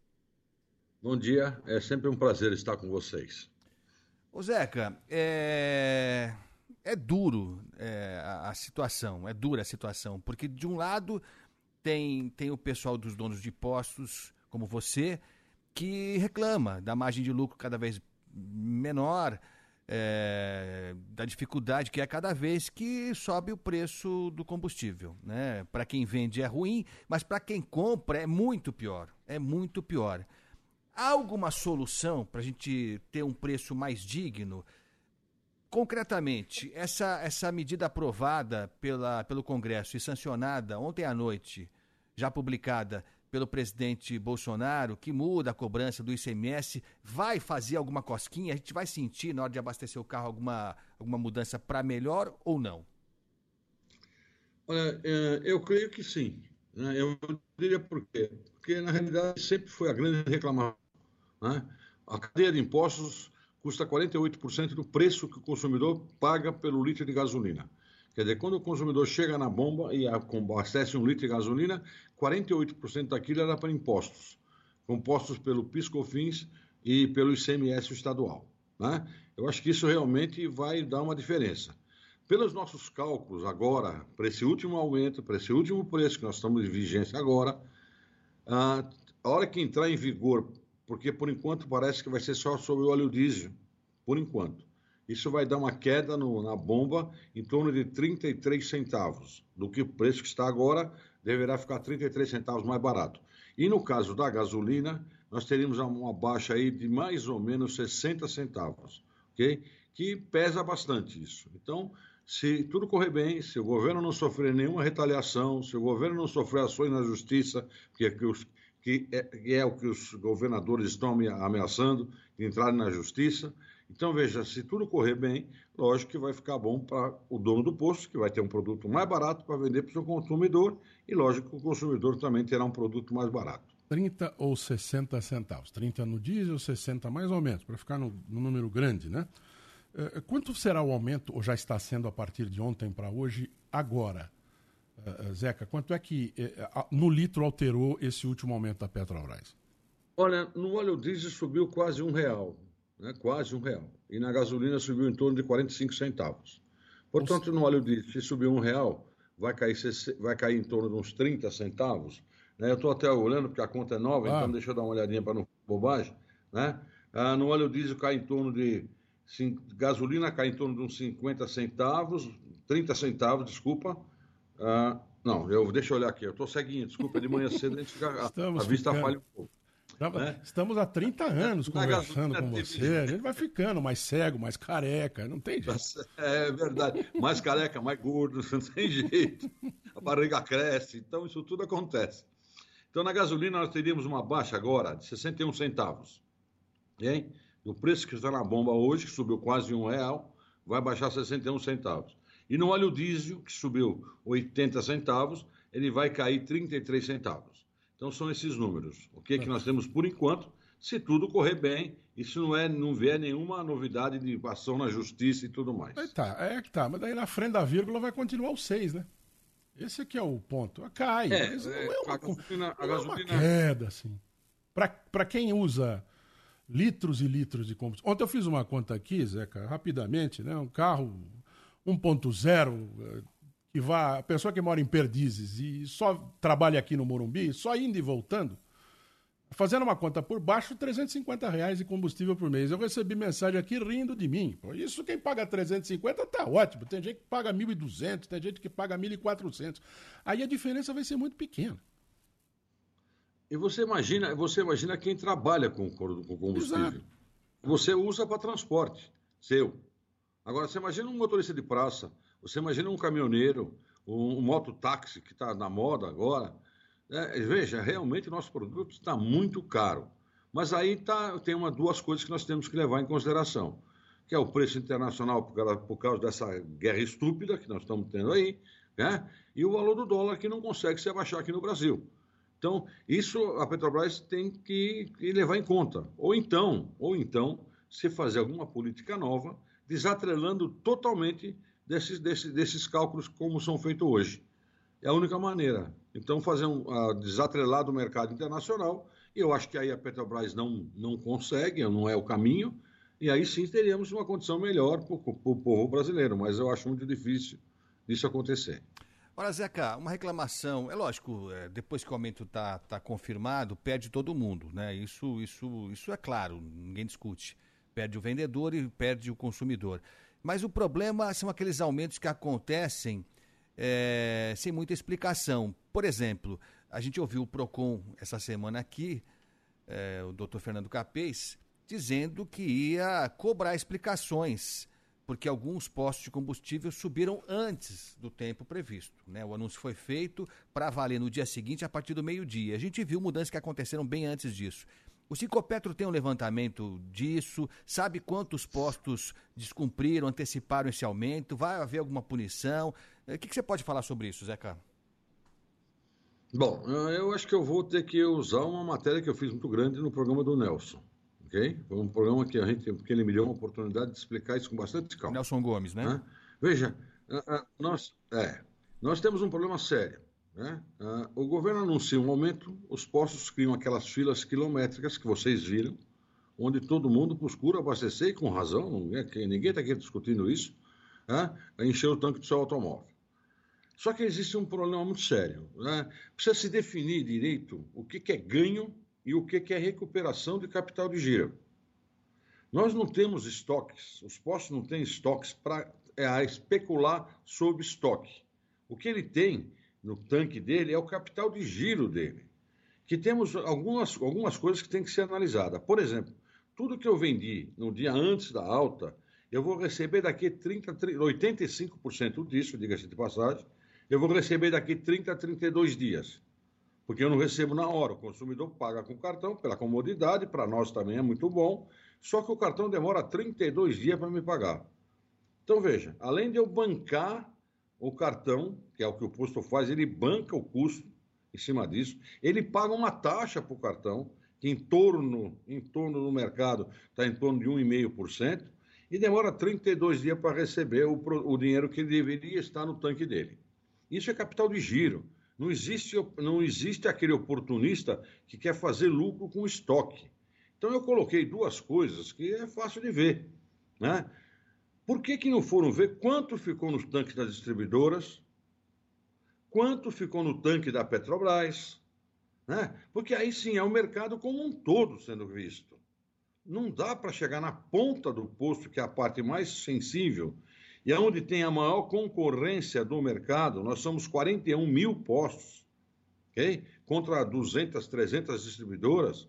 Bom dia, é sempre um prazer estar com vocês. Ô Zeca, é, é duro é, a, a situação, é dura a situação, porque de um lado tem, tem o pessoal dos donos de postos, como você, que reclama da margem de lucro cada vez menor, é, da dificuldade que é cada vez que sobe o preço do combustível. Né? Para quem vende é ruim, mas para quem compra é muito pior. É muito pior. Há alguma solução para a gente ter um preço mais digno? Concretamente, essa, essa medida aprovada pela, pelo Congresso e sancionada ontem à noite, já publicada pelo presidente Bolsonaro, que muda a cobrança do ICMS, vai fazer alguma cosquinha? A gente vai sentir na hora de abastecer o carro alguma, alguma mudança para melhor ou não? Olha, é, eu creio que sim. Né? Eu diria por quê? Porque, na realidade, sempre foi a grande reclamação. Né? A cadeia de impostos custa 48% do preço que o consumidor paga pelo litro de gasolina. Quer dizer, quando o consumidor chega na bomba e abastece um litro de gasolina, 48% daquilo era para impostos, compostos pelo PiscoFins e pelo ICMS estadual. Né? Eu acho que isso realmente vai dar uma diferença. Pelos nossos cálculos agora, para esse último aumento, para esse último preço que nós estamos em vigência agora, a hora que entrar em vigor, porque por enquanto parece que vai ser só sobre o óleo diesel, por enquanto. Isso vai dar uma queda no, na bomba em torno de 33 centavos, do que o preço que está agora deverá ficar 33 centavos mais barato. E no caso da gasolina, nós teríamos uma baixa aí de mais ou menos 60 centavos, ok? Que pesa bastante isso. Então, se tudo correr bem, se o governo não sofrer nenhuma retaliação, se o governo não sofrer ações na justiça, que é, os, que é, que é o que os governadores estão ameaçando, de entrarem na justiça, então, veja, se tudo correr bem, lógico que vai ficar bom para o dono do posto, que vai ter um produto mais barato para vender para o seu consumidor, e lógico o consumidor também terá um produto mais barato. 30 ou 60 centavos. 30 no diesel, 60 mais ou menos, para ficar no, no, número grande, né? Uh, quanto será o aumento, ou já está sendo a partir de ontem para hoje, agora? Uh, Zeca, quanto é que uh, no litro alterou esse último aumento da Petrobras? Olha, no óleo diesel subiu quase um real né, quase um real. E na gasolina subiu em torno de 45 centavos. Portanto, no óleo diesel, se subir um real, vai cair, vai cair em torno de uns 30 centavos. Né? Eu estou até olhando, porque a conta é nova, ah. então deixa eu dar uma olhadinha para não bobagem. Né? Ah, no óleo diesel cai em torno de. Sim, gasolina cai em torno de uns 50 centavos, 30 centavos, desculpa. Ah, não, eu, deixa eu olhar aqui, eu estou ceguinho, desculpa, de manhã cedo a, gente, a, a vista falha um pouco. Né? Estamos há 30 anos conversando com você. A gente vai ficando mais cego, mais careca. Não tem jeito. É verdade. Mais careca, mais gordo, não tem jeito. A barriga cresce, então isso tudo acontece. Então, na gasolina, nós teríamos uma baixa agora de 61 centavos. Hein? O preço que está na bomba hoje, que subiu quase um real, vai baixar 61 centavos. E no óleo diesel, que subiu 80 centavos, ele vai cair 33 centavos. Então, são esses números. O que, é que nós temos por enquanto? Se tudo correr bem, e se não, é, não vier nenhuma novidade de ação na justiça e tudo mais. Aí tá, é que tá. Mas daí na frente da vírgula vai continuar o 6, né? Esse aqui é o ponto. Cai. É, mas não é, é uma, a gasolina- a não é uma gasolina- queda, assim. Pra quem usa litros e litros de combustível. Ontem eu fiz uma conta aqui, Zeca, rapidamente, né? Um carro 1.0, eh, que vá. A pessoa que mora em Perdizes e só trabalha aqui no Morumbi, só indo e voltando, fazendo uma conta por baixo, 350 reais de combustível por mês. Eu recebi mensagem aqui rindo de mim. Isso quem paga 350 tá ótimo. Tem gente que paga 1.200, tem gente que paga 1.400. Aí a diferença vai ser muito pequena. E você imagina, você imagina quem trabalha com, com combustível. Exato. Você usa para transporte, seu. Agora, você imagina um motorista de praça, você imagina um caminhoneiro, um, um mototáxi que está na moda agora. É, veja, realmente o nosso produto está muito caro. Mas aí tá, tem uma, duas coisas que nós temos que levar em consideração. Que é o preço internacional por causa, por causa dessa guerra estúpida que nós estamos tendo aí, né? e o valor do dólar que não consegue se abaixar aqui no Brasil. Então, isso a Petrobras tem que, que levar em conta. Ou então, ou então, se fazer alguma política nova, desatrelando totalmente desses, desses, desses cálculos como são feitos hoje. É a única maneira. Então, fazer um uh, desatrelar do mercado internacional, eu acho que aí a Petrobras não, não consegue, não é o caminho, e aí sim teríamos uma condição melhor para o povo brasileiro, mas eu acho muito difícil disso acontecer. Ora, Zeca, uma reclamação, é lógico, é, depois que o aumento está tá confirmado, perde todo mundo, né? Isso, isso, isso é claro, ninguém discute. Perde o vendedor e perde o consumidor. Mas o problema são aqueles aumentos que acontecem é, sem muita explicação. Por exemplo, a gente ouviu o PROCON essa semana aqui, é, o doutor Fernando Capês, dizendo que ia cobrar explicações porque alguns postos de combustível subiram antes do tempo previsto. Né? O anúncio foi feito para valer no dia seguinte, a partir do meio-dia. A gente viu mudanças que aconteceram bem antes disso. O Cicopetro tem um levantamento disso? Sabe quantos postos descumpriram, anteciparam esse aumento? Vai haver alguma punição? O que, que você pode falar sobre isso, Zeca? Bom, eu acho que eu vou ter que usar uma matéria que eu fiz muito grande no programa do Nelson. Okay? Foi um programa que a gente, que ele me deu uma oportunidade de explicar isso com bastante calma. Nelson Gomes, né? né? Veja, nós, é, nós temos um problema sério. Né? O governo anuncia um aumento, os postos criam aquelas filas quilométricas que vocês viram, onde todo mundo procura abastecer, e com razão, ninguém está aqui discutindo isso, né? encher o tanque do seu automóvel. Só que existe um problema muito sério. Né? Precisa se definir direito o que, que é ganho e o que é recuperação de capital de giro. Nós não temos estoques, os postos não têm estoques para é, especular sobre estoque. O que ele tem no tanque dele é o capital de giro dele. Que temos algumas, algumas coisas que têm que ser analisadas. Por exemplo, tudo que eu vendi no dia antes da alta, eu vou receber daqui 30, 85% disso, diga-se de passagem, eu vou receber daqui 30 a 32 dias porque eu não recebo na hora. O consumidor paga com cartão pela comodidade, para nós também é muito bom, só que o cartão demora 32 dias para me pagar. Então veja, além de eu bancar o cartão, que é o que o posto faz, ele banca o custo em cima disso, ele paga uma taxa para o cartão, que em torno, em torno do mercado está em torno de 1,5%, e demora 32 dias para receber o, o dinheiro que deveria estar no tanque dele. Isso é capital de giro. Não existe, não existe aquele oportunista que quer fazer lucro com estoque. Então eu coloquei duas coisas que é fácil de ver. Né? Por que, que não foram ver quanto ficou nos tanques das distribuidoras, quanto ficou no tanque da Petrobras? Né? Porque aí sim é o mercado como um todo sendo visto. Não dá para chegar na ponta do posto, que é a parte mais sensível, e onde tem a maior concorrência do mercado, nós somos 41 mil postos, ok? Contra 200, 300 distribuidoras.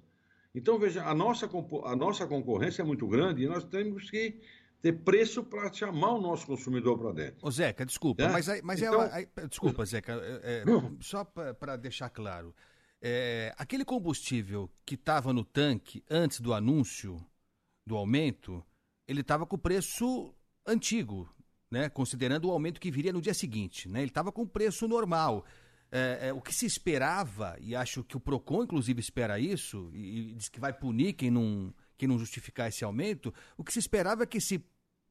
Então, veja, a nossa, a nossa concorrência é muito grande e nós temos que ter preço para chamar o nosso consumidor para dentro. Ô, Zeca, desculpa, É? mas, aí- mas é Então- aí- desculpa, Zeca, é- é, só para deixar claro, é, aquele combustível que estava no tanque antes do anúncio do aumento, ele estava com o preço antigo, né? Considerando o aumento que viria no dia seguinte, né? Ele estava com o preço normal. É, é, o que se esperava, e acho que o Procon inclusive espera isso, e, e diz que vai punir quem não, quem não justificar esse aumento, o que se esperava é que esse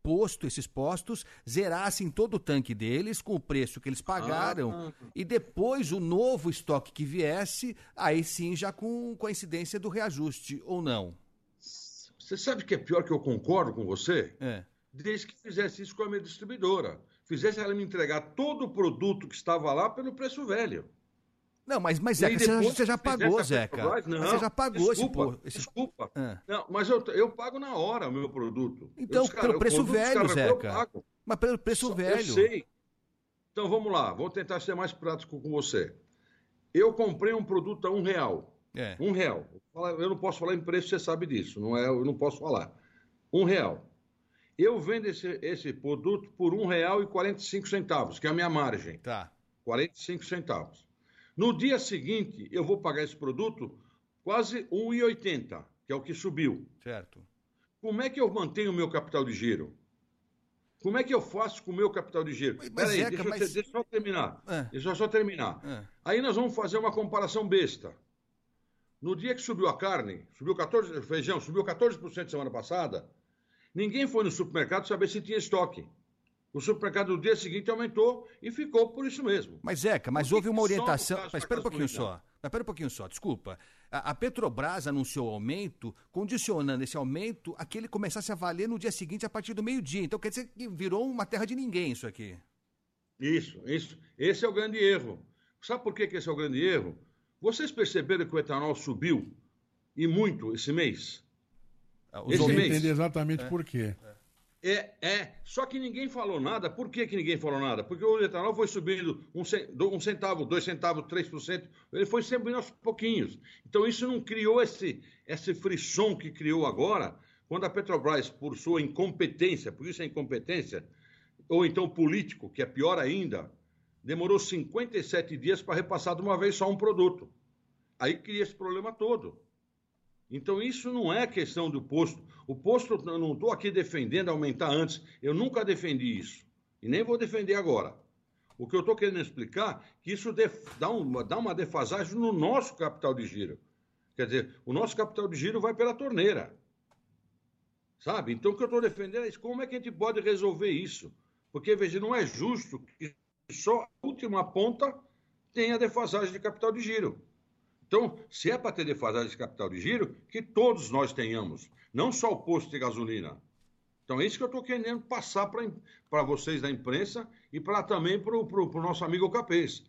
posto, esses postos, zerassem todo o tanque deles com o preço que eles pagaram Ah. e depois o novo estoque que viesse, aí sim já com coincidência do reajuste, ou não? Você sabe que é pior que eu concordo com você? É. Desde que fizesse isso com a minha distribuidora. Fizesse ela me entregar todo o produto que estava lá pelo preço velho. Não, mas, mas Zeca, você, já- depois você já pagou, Zeca. Petrobras, Não, você já pagou desculpa, esse, po- esse... Desculpa. Ah. Não, mas eu, eu pago na hora o meu produto. Então, Eu descar- pelo preço velho, descarregou, Zeca. Mas pelo preço Só- velho. Eu sei. Então vamos lá, vou tentar ser mais prático com você. Eu comprei um produto a um real. É. Um real. Eu não posso falar em preço, você sabe disso. Não é, eu não posso falar. Um real. Eu vendo esse, esse produto por um real e 45 centavos, que é a minha margem. Tá. 45 centavos. No dia seguinte, eu vou pagar esse produto quase 1,80, que é o que subiu. Certo. Como é que eu mantenho o meu capital de giro? Como é que eu faço com o meu capital de giro? Peraí, Zeca, deixa, eu mas- deixa eu só terminar. É. Deixa eu só terminar. É. Aí nós vamos fazer uma comparação besta. No dia que subiu a carne, subiu 14, feijão, subiu 14% semana passada, ninguém foi no supermercado saber se tinha estoque. O supermercado no dia seguinte aumentou e ficou por isso mesmo. Mas, Zeca, mas houve uma orientação. Mas espera um pouquinho só. Mas espera um pouquinho só, desculpa. A, a Petrobras anunciou o aumento, condicionando esse aumento a que ele começasse a valer no dia seguinte a partir do meio-dia. Então quer dizer que virou uma terra de ninguém isso aqui. Isso, isso. Esse é o grande erro. Sabe por que, que esse é o grande erro? Vocês perceberam que o etanol subiu e muito esse mês? Os Esse mês. entender exatamente por quê. É, é. Só que ninguém falou nada. Por que, que ninguém falou nada? Porque o etanol foi subindo um, um centavo, dois centavos, três por cento. Ele foi subindo aos pouquinhos. Então isso não criou esse, esse frisson que criou agora, quando a Petrobras, por sua incompetência, por isso é incompetência, ou então político, que é pior ainda, demorou 57 dias para repassar de uma vez só um produto. Aí cria esse problema todo. Então, isso não é questão do posto. O posto, eu não estou aqui defendendo aumentar antes. Eu nunca defendi isso. E nem vou defender agora. O que eu estou querendo explicar é que isso dá, uma, dá uma defasagem no nosso capital de giro. Quer dizer, o nosso capital de giro vai pela torneira. Sabe? Então, o que eu estou defendendo é isso. Como é que a gente pode resolver isso? Porque, veja, não é justo que só a última ponta tenha defasagem de capital de giro. Então, se é para ter defasagem de capital de giro, que todos nós tenhamos, não só o posto de gasolina. Então, é isso que eu estou querendo passar para vocês da imprensa e para também para o nosso amigo Capês.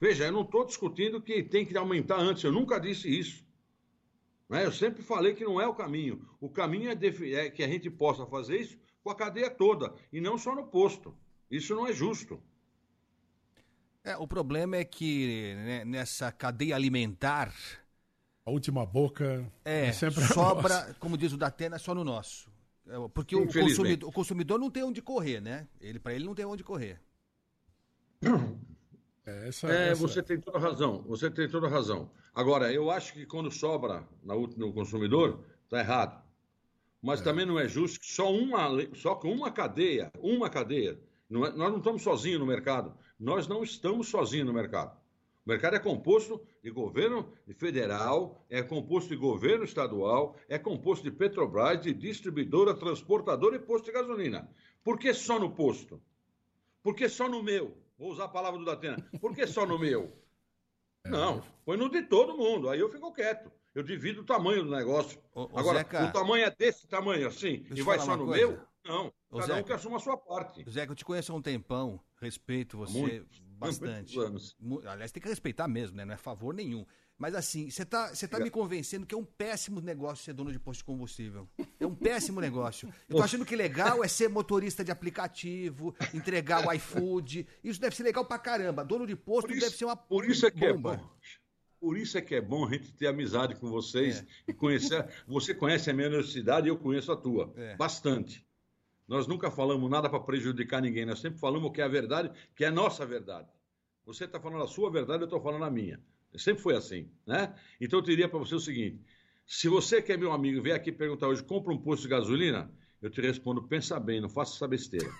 Veja, eu não estou discutindo que tem que aumentar antes, eu nunca disse isso. Né? Eu sempre falei que não é o caminho. O caminho é, é que a gente possa fazer isso com a cadeia toda, e não só no posto. Isso não é justo. É, o problema é que né, nessa cadeia alimentar. A última boca É, sempre a sobra, nossa. como diz o Datena, só no nosso. É, Porque o consumidor, o consumidor não tem onde correr, né? Ele para ele não tem onde correr. É, essa, É, essa- você tem toda a razão. Você tem toda a razão. Agora, eu acho que quando sobra na no consumidor, está errado. Mas também não é justo que só uma, só com uma cadeia, uma cadeia. não é- nós não estamos sozinhos no mercado. Nós não estamos sozinhos no mercado. O mercado é composto de governo federal, é composto de governo estadual, é composto de Petrobras, de distribuidora, transportadora e posto de gasolina. Por que só no posto? Por que só no meu? Vou usar a palavra do Datena. Por que só no meu? Não, põe no de todo mundo. Aí eu fico quieto. Eu divido o tamanho do negócio. ô, Agora, Zeca- o tamanho é desse tamanho assim, e vai só no coisa. meu? Não. Ô, Cada um Zeca. que assuma a sua parte. Zé, que eu te conheço há um tempão, respeito você Muitos, bastante. muitos anos. Aliás, tem que respeitar mesmo, né? Não é favor nenhum. Mas assim, você tá, você tá me convencendo que é um péssimo negócio ser dono de posto de combustível. É um péssimo negócio. Eu tô achando que legal é ser motorista de aplicativo, entregar o iFood. Isso deve ser legal pra caramba. Dono de posto isso- deve ser uma Por isso é que é bomba. bom. Por isso é que é bom a gente ter amizade com vocês é. e conhecer. Você conhece a minha universidade e eu conheço a tua. É. Bastante. Nós nunca falamos nada para prejudicar ninguém, nós sempre falamos o que é a verdade, que é a nossa verdade. Você está falando a sua verdade, eu estou falando a minha. Sempre foi assim, né? Então eu diria para você o seguinte: se você que é meu amigo vier aqui perguntar hoje, compra um posto de gasolina, eu te respondo, pensa bem, não faça essa besteira.